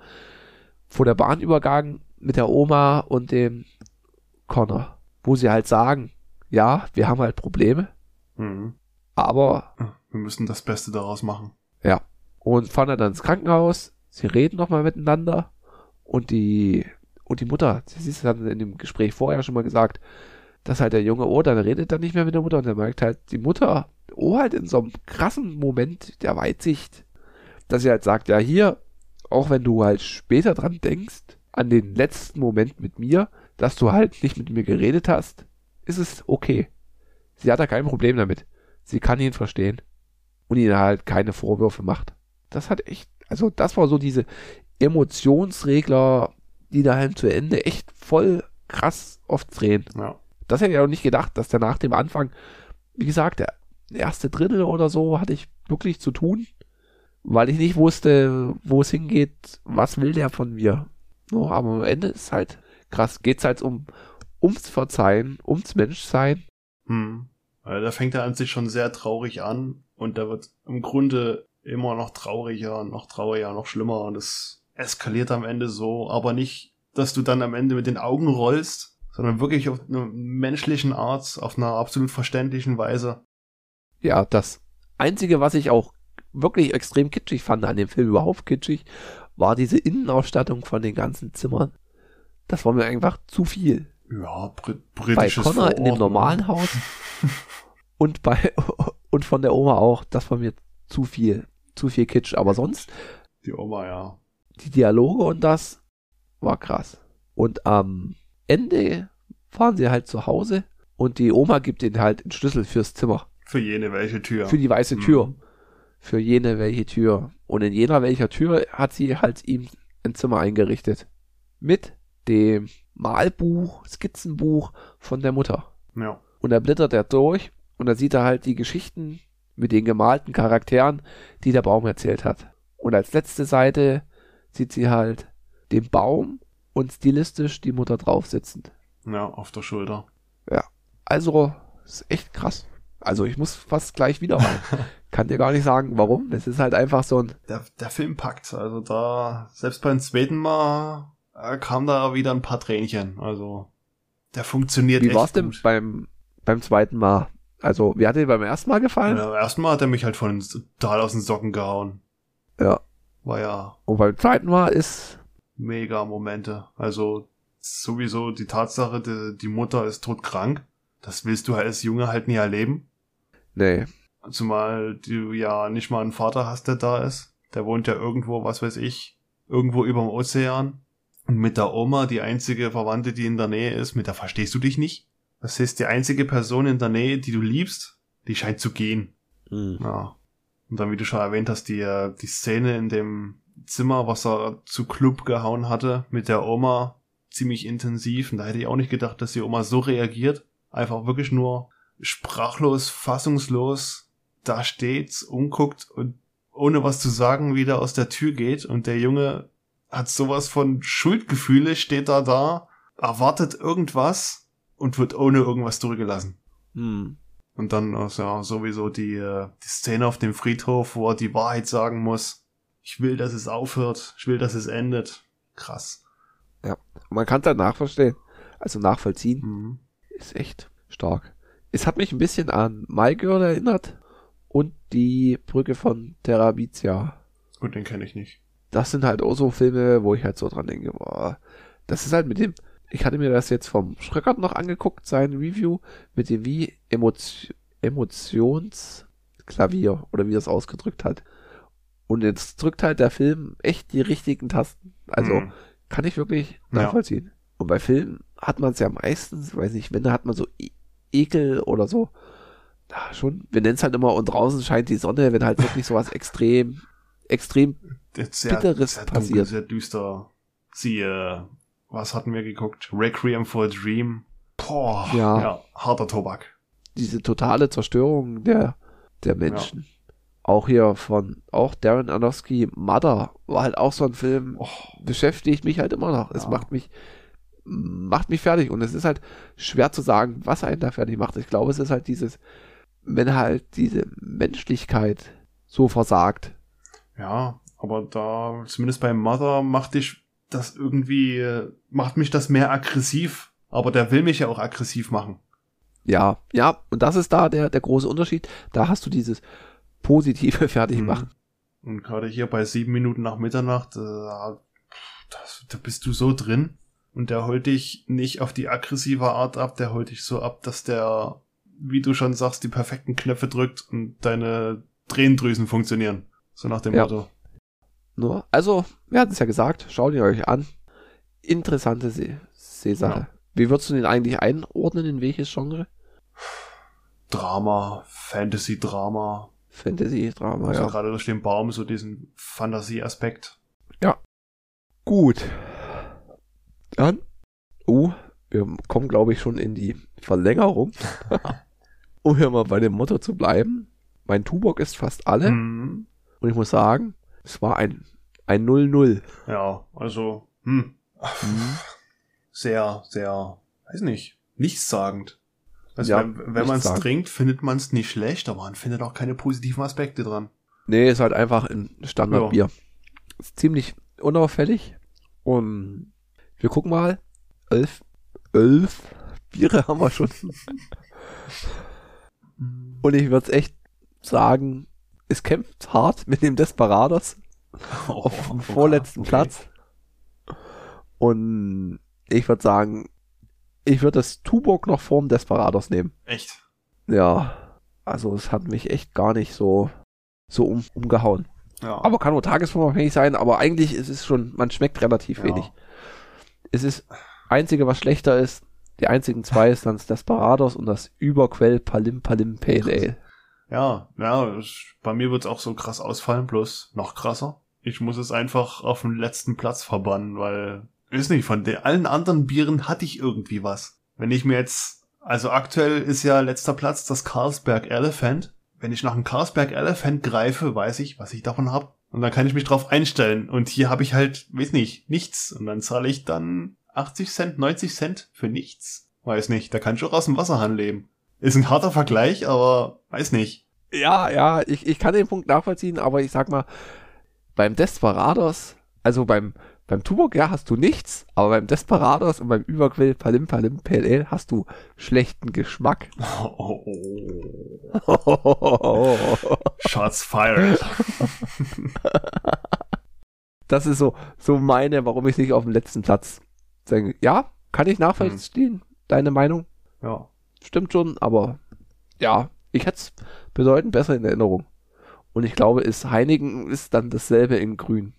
vor der Bahnübergang mit der Oma und dem Connor, wo sie halt sagen, ja, wir haben halt Probleme, Mhm. Aber Wir müssen das Beste daraus machen. Ja. Und fahren dann ins Krankenhaus. Sie reden nochmal miteinander. Und die und die Mutter, sie ist dann in dem Gespräch vorher schon mal gesagt, dass halt der Junge, oh, dann redet er nicht mehr mit der Mutter und er merkt halt, die Mutter, oh, halt in so einem krassen Moment der Weitsicht, dass sie halt sagt, ja, hier, auch wenn du halt später dran denkst, an den letzten Moment mit mir, dass du halt nicht mit mir geredet hast, ist es okay. Sie hat da kein Problem damit. Sie kann ihn verstehen und ihn halt keine Vorwürfe macht. Das hat echt, also das war so diese Emotionsregler, die da halt zu Ende echt voll krass oft drehen. Ja. Das hätte ich auch nicht gedacht, dass der nach dem Anfang, wie gesagt, der erste Drittel oder so hatte ich wirklich zu tun, weil ich nicht wusste, wo es hingeht, was will der von mir. No, aber am Ende ist halt krass, geht's halt um ums Verzeihen, ums Menschsein. Hm. Weil da fängt er an sich schon sehr traurig an und da wird im Grunde immer noch trauriger, noch trauriger, noch schlimmer und es eskaliert am Ende so, aber nicht, dass du dann am Ende mit den Augen rollst, sondern wirklich auf einer menschlichen Art, auf einer absolut verständlichen Weise. Ja, das Einzige, was ich auch wirklich extrem kitschig fand an dem Film, überhaupt kitschig, war diese Innenausstattung von den ganzen Zimmern. Das war mir einfach zu viel. Ja, br Bei britisches Connor in dem Vorort, normalen ne? Haus und bei und von der Oma auch, das war mir zu viel, zu viel Kitsch. Aber sonst Die Oma, ja. die Dialoge und das war krass. Und am Ende fahren sie halt zu Hause und die Oma gibt ihnen halt den Schlüssel fürs Zimmer, Für jene welche Tür. für die weiße Mhm. Tür, für jene welche Tür. Und in jener welcher Tür hat sie halt ihm ein Zimmer eingerichtet. Mit dem Malbuch, Skizzenbuch von der Mutter. Ja. Und da blättert er durch und da sieht er halt die Geschichten mit den gemalten Charakteren, die der Baum erzählt hat. Und als letzte Seite sieht sie halt den Baum und stilistisch die Mutter drauf sitzend. Ja, auf der Schulter. Also, ist echt krass. Also ich muss fast gleich wieder rein. Kann dir gar nicht sagen, warum. Das ist halt einfach so ein, Der, der Film packt. Also da, selbst beim zweiten Mal kam da wieder ein paar Tränchen. Also der funktioniert wie echt war's denn gut. beim, beim zweiten Mal? Also, wie hat dir beim ersten Mal gefallen? Ja, erstmal hat er mich halt von total aus den Socken gehauen. ja. War ja Und beim zweiten Mal ist, mega Momente. Also sowieso die Tatsache, die, die Mutter ist todkrank. Das willst du als Junge halt nie erleben. nee, Zumal du ja nicht mal einen Vater hast, der da ist. Der wohnt ja irgendwo, was weiß ich, irgendwo überm Ozean. Und mit der Oma, die einzige Verwandte, die in der Nähe ist, mit der verstehst du dich nicht. Das heißt, die einzige Person in der Nähe, die du liebst, die scheint zu gehen. hm. Ja. Und dann, wie du schon erwähnt hast, die, äh, die Szene in dem Zimmer, was er zu Club gehauen hatte, mit der Oma, ziemlich intensiv. Und da hätte ich auch nicht gedacht, dass die Oma so reagiert. Einfach wirklich nur sprachlos, fassungslos da steht, umguckt und ohne was zu sagen wieder aus der Tür geht. Und der Junge hat sowas von Schuldgefühle, steht da da, erwartet irgendwas und wird ohne irgendwas zurückgelassen. Hm. Und dann also, ja, sowieso die, äh, die Szene auf dem Friedhof, wo er die Wahrheit sagen muss. Ich will, dass es aufhört. Ich will, dass es endet. Krass. Man kann es halt nachverstehen. Also nachvollziehen. Mhm. Ist echt stark. Es hat mich ein bisschen an My Girl erinnert und die Brücke von Terabithia. Gut, den kenne ich nicht. Das sind halt auch so Filme, wo ich halt so dran denke, boah, das ist halt mit dem, ich hatte mir das jetzt vom Schröckert noch angeguckt, sein Review, mit dem wie Emotio Emotionsklavier oder wie er es ausgedrückt hat. Und jetzt drückt halt der Film echt die richtigen Tasten. Also Mhm. kann ich wirklich Ja. nachvollziehen. Und bei Filmen hat man es ja meistens, weiß nicht, wenn da hat man so E- Ekel oder so. Ja, schon. Wir nennen es halt immer, und draußen scheint die Sonne, wenn halt wirklich sowas extrem, extrem, sehr, Bitteres sehr dunkel, passiert. sehr düster. Sie, äh, was hatten wir geguckt? Requiem for a Dream. Boah, Ja. ja harter Tobak. diese totale Zerstörung der, der Menschen. Auch hier von, auch Darren Aronofsky, Mother, war halt auch so ein Film, Oh, beschäftigt mich halt immer noch. Es Ja. macht mich, macht mich fertig. Und es ist halt schwer zu sagen, was einen da fertig macht. Ich glaube, es ist halt dieses, wenn halt diese Menschlichkeit so versagt. Ja, aber da, zumindest bei Mother, macht dich das irgendwie, macht mich das mehr aggressiv. Aber der will mich ja auch aggressiv machen. Ja, ja, und das ist da der, der große Unterschied. Da hast du dieses positive Fertigmachen. Mhm. Und gerade hier bei sieben Minuten nach Mitternacht, äh, das, da bist du so drin. Und der holt dich nicht auf die aggressive Art ab, der holt dich so ab, dass der, wie du schon sagst, die perfekten Knöpfe drückt und deine Tränendrüsen funktionieren. So nach dem Ja. Motto. Nur, also, wir hatten es ja gesagt, schaut ihn euch an. Interessante See Seesache. Ja. Wie würdest du den eigentlich einordnen, in welches Genre? Drama, Fantasy-Drama. Fantasy, Drama, Also ja. gerade durch den Baum so diesen Fantasie-Aspekt. Gut. Dann, uh, wir kommen, glaube ich, schon in die Verlängerung. um hier mal bei dem Motto zu bleiben. Mein Tubok ist fast alle. Mhm. Und ich muss sagen, es war ein ein 0-0. Ja, also, hm, sehr, sehr, weiß nicht, nichtssagend. Also Ja, wenn, wenn man es trinkt, findet man es nicht schlecht, aber man findet auch keine positiven Aspekte dran. Nee, ist halt einfach ein Standardbier. Ist ziemlich unauffällig. Und wir gucken mal. Elf, elf Biere haben wir schon. Und ich würde echt sagen, es kämpft hart mit dem Desperados auf dem vorletzten okay. Platz. Und ich würde sagen, ich würde das Tuborg noch vorm Desperados nehmen. Echt? Ja, also es hat mich echt gar nicht so, so um, umgehauen. Ja. Aber kann nur tagesformabhängig sein, aber eigentlich ist es schon, man schmeckt relativ Ja. wenig. Es ist, einzige, was schlechter ist, die einzigen zwei ist dann das Desperados und das Überquell Palim Palim Pale Ale. Ja, ja, es- bei mir wird's auch so krass ausfallen, bloß noch krasser. Ich muss es einfach auf den letzten Platz verbannen, weil, weiß nicht, von den allen anderen Bieren hatte ich irgendwie was. Wenn ich mir jetzt, also aktuell ist ja letzter Platz das Carlsberg Elephant. Wenn ich nach einem Carlsberg Elephant greife, weiß ich, was ich davon hab. Und dann kann ich mich drauf einstellen. Und hier habe ich halt, weiß nicht, nichts. Und dann zahle ich dann 80 Cent, 90 Cent für nichts. Weiß nicht, da kann ich auch aus dem Wasserhahn leben. Ist ein harter Vergleich, aber weiß nicht. Ja, ja, ich, ich kann den Punkt nachvollziehen, aber ich sag mal, beim Desperados, also beim, beim Tuborg, ja, hast du nichts, aber beim Desperados und beim Überquell Palim Palim Ale hast du schlechten Geschmack. Oh, oh. Shots fired. das ist so, so meine, warum ich nicht auf dem letzten Platz denke. Ja, kann ich nachvollziehen, deine Meinung. Ja. Stimmt schon, aber ja, ich hätte es bedeutend besser in Erinnerung. Und ich glaube, ist Heineken ist dann dasselbe in grün.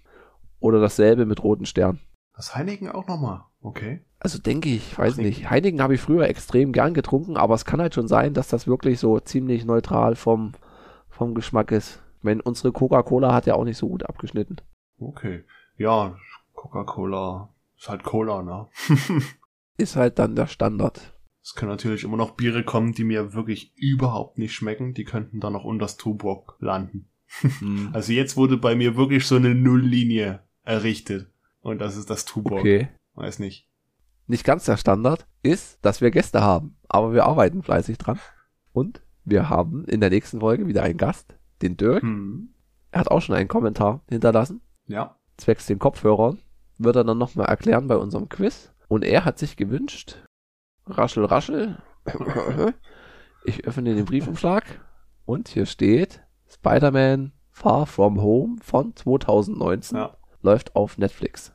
Oder dasselbe mit roten Sternen. Das Heineken auch nochmal. Okay. Also denke ich, weiß nee. nicht. Heineken habe ich früher extrem gern getrunken, aber es kann halt schon sein, dass das wirklich so ziemlich neutral vom, vom Geschmack ist. Ich meine, unsere Coca-Cola hat ja auch nicht so gut abgeschnitten. Okay. Ja, Coca-Cola ist halt Cola, ne? Ist halt dann der Standard. Es können natürlich immer noch Biere kommen, die mir wirklich überhaupt nicht schmecken. Die könnten dann noch unter das Tuborg landen. Hm. Also jetzt wurde bei mir wirklich so eine Nulllinie errichtet. Und das ist das Tuborg. Okay. Weiß nicht. Nicht ganz der Standard ist, dass wir Gäste haben. Aber wir arbeiten fleißig dran. Und wir haben in der nächsten Folge wieder einen Gast, den Dirk. Hm. Er hat auch schon einen Kommentar hinterlassen. Ja. zwecks den Kopfhörern, wird er dann nochmal erklären bei unserem Quiz. Und er hat sich gewünscht, raschel, raschel, ich öffne den Briefumschlag und hier steht Spider-Man Far From Home von 2019 Ja. läuft auf Netflix.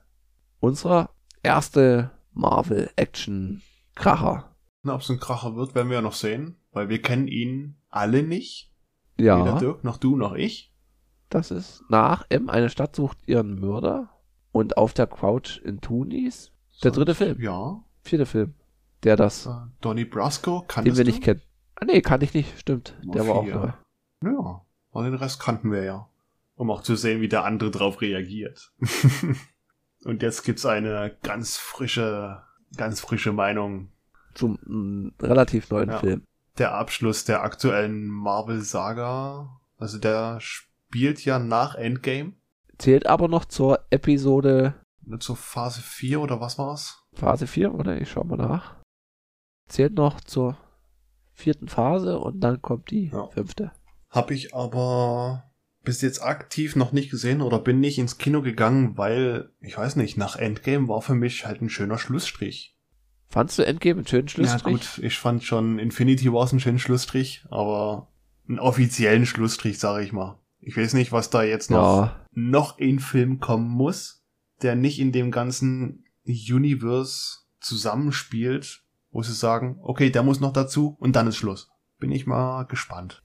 Unser erste Marvel-Action-Kracher. Na, ob es ein Kracher wird, werden wir ja noch sehen. Weil wir kennen ihn alle nicht. Weder Ja, Dirk, noch du, noch ich. das ist nach M, eine Stadt sucht ihren Mörder und auf der Couch in Tunis. Der dritte Film. Ja. Vierte Film, der das Äh, Donny Brasco den kanntest wir nicht kennen. Ah, nee, kann ich nicht, stimmt. Nummer Der war auch neu. Ja, aber den Rest kannten wir ja. Um auch zu sehen, wie der andere drauf reagiert. Und jetzt gibt's eine ganz frische, ganz frische Meinung. Zum mm, relativ neuen Ja. Film. Der Abschluss der aktuellen Marvel-Saga. Also der spielt ja nach Endgame. Zählt aber noch zur Episode zur Phase 4 oder was war's? Phase 4, oder? Ich schau mal nach. Zählt noch zur vierten Phase und dann kommt die Ja. fünfte. Hab ich aber bis jetzt aktiv noch nicht gesehen oder bin nicht ins Kino gegangen, weil, ich weiß nicht, nach Endgame war für mich halt ein schöner Schlussstrich. Fandst du Endgame einen schönen Schlussstrich? Ja gut, ich fand schon Infinity Wars einen schönen Schlussstrich, aber einen offiziellen Schlussstrich, sage ich mal. Ich weiß nicht, was da jetzt noch, Ja, noch in Film kommen muss, der nicht in dem ganzen Universe zusammenspielt, wo sie sagen, okay, der muss noch dazu und dann ist Schluss. Bin ich mal gespannt.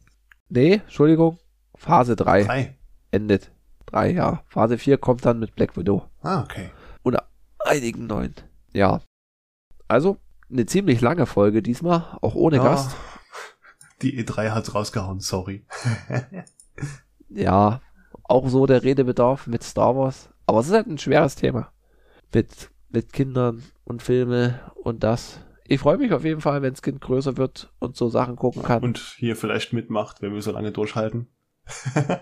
Nee, Entschuldigung. Phase 3 Drei. endet. Drei, ja. Phase 4 kommt dann mit Black Widow. Ah, okay. Einigen neuen. Ja. Also, eine ziemlich lange Folge diesmal, auch ohne Ja. Gast. Die E3 hat's rausgehauen, sorry. Ja, auch so der Redebedarf mit Star Wars. Aber es ist halt ein schweres Thema. Mit, mit Kindern und Filme und das. Ich freue mich auf jeden Fall, wenn das Kind größer wird und so Sachen gucken kann. Und hier vielleicht mitmacht, wenn wir so lange durchhalten.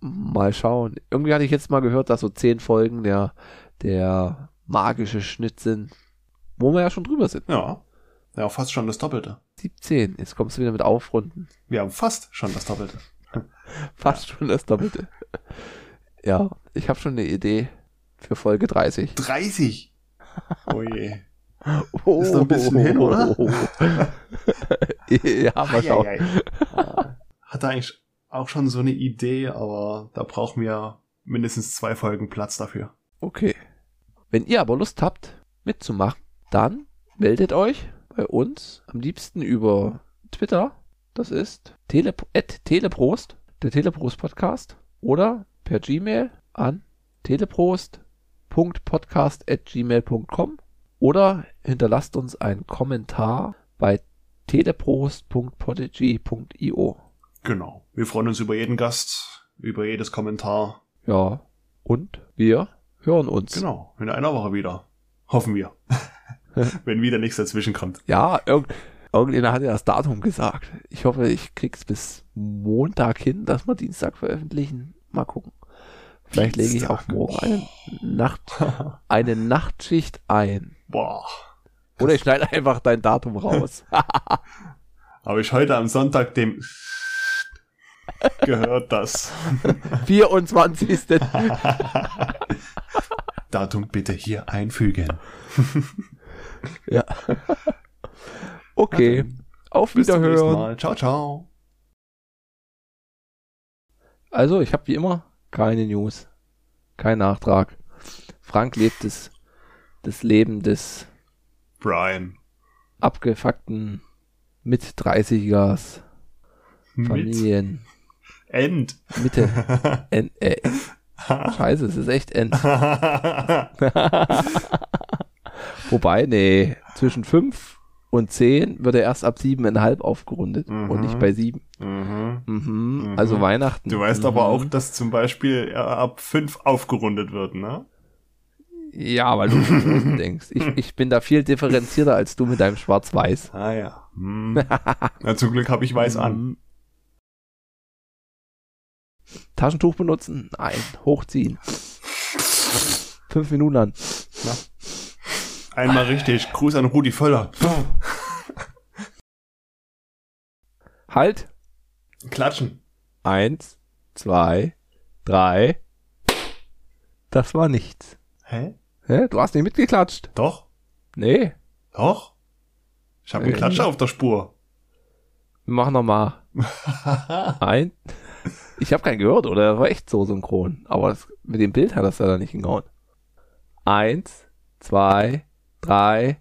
Mal schauen. Irgendwie hatte ich jetzt mal gehört, dass so zehn Folgen der, der magische Schnitt sind, wo wir ja schon drüber sind. Ja. Ja, fast schon das Doppelte. 17. Jetzt kommst du wieder mit Aufrunden. Wir haben fast schon das Doppelte. Fast schon das Doppelte. Ja, ich habe schon eine Idee für Folge 30. 30! Oh je. Oh, Ist noch ein bisschen hin, oder? ja, mal schauen. Eieiei. Ah. Hatte eigentlich auch schon so eine Idee, aber da brauchen wir mindestens zwei Folgen Platz dafür. Okay. Wenn ihr aber Lust habt, mitzumachen, dann meldet euch bei uns am liebsten über Twitter. Das ist tele at teleprost, der Teleprost Podcast. Oder per Gmail an teleprost.podcast at gmail.com oder hinterlasst uns einen Kommentar bei teleprost.podigy.io. Genau. Wir freuen uns über jeden Gast, über jedes Kommentar. Ja, und wir hören uns. Genau. In einer Woche wieder. Hoffen wir. Wenn wieder nichts dazwischen kommt. Ja, irg irgendjemand hat ja das Datum gesagt. Ich hoffe, ich krieg's bis Montag hin, dass wir Dienstag veröffentlichen. Mal gucken. Vielleicht lege ich auch Dienstag. morgen eine, Nacht, eine Nachtschicht ein. Boah. Oder ich schneide einfach dein Datum raus. Habe ich heute am Sonntag dem gehört, dass 24. Datum bitte hier einfügen. ja. Okay. Auf Bis zum nächsten Wiederhören. Mal. Ciao, ciao. Also, ich habe wie immer keine News. Kein Nachtrag. Frank lebt das, das Leben des Brian. abgefuckten mit 30ers Mit Familien. End. Mitte. N äh, Scheiße, es ist echt End. Wobei, nee, zwischen 5 und 10 wird er erst ab 7,5 aufgerundet Mhm. und nicht bei 7. mhm. Mhm. Mhm. Also Weihnachten. Du weißt mhm. aber auch, dass zum Beispiel er ab 5 aufgerundet wird, ne? Ja, weil du denkst. Ich, ich bin da viel differenzierter als du mit deinem Schwarz-Weiß. Ah ja. Hm. Na, zum Glück habe ich weiß an. Taschentuch benutzen? Nein. Hochziehen. Fünf Minuten an. Einmal richtig. Gruß an Rudi Völler. Halt. Klatschen. Eins, zwei, drei. Das war nichts. Hä? Hä? Du hast nicht mitgeklatscht. Doch? Nee. Doch? Ich habe einen Äh, Klatscher auf der Spur. Wir machen nochmal. Ein. Ich habe keinen gehört, oder? Das war echt so synchron. Aber das, mit dem Bild hat das ja da nicht hingehauen. Eins, zwei, drei,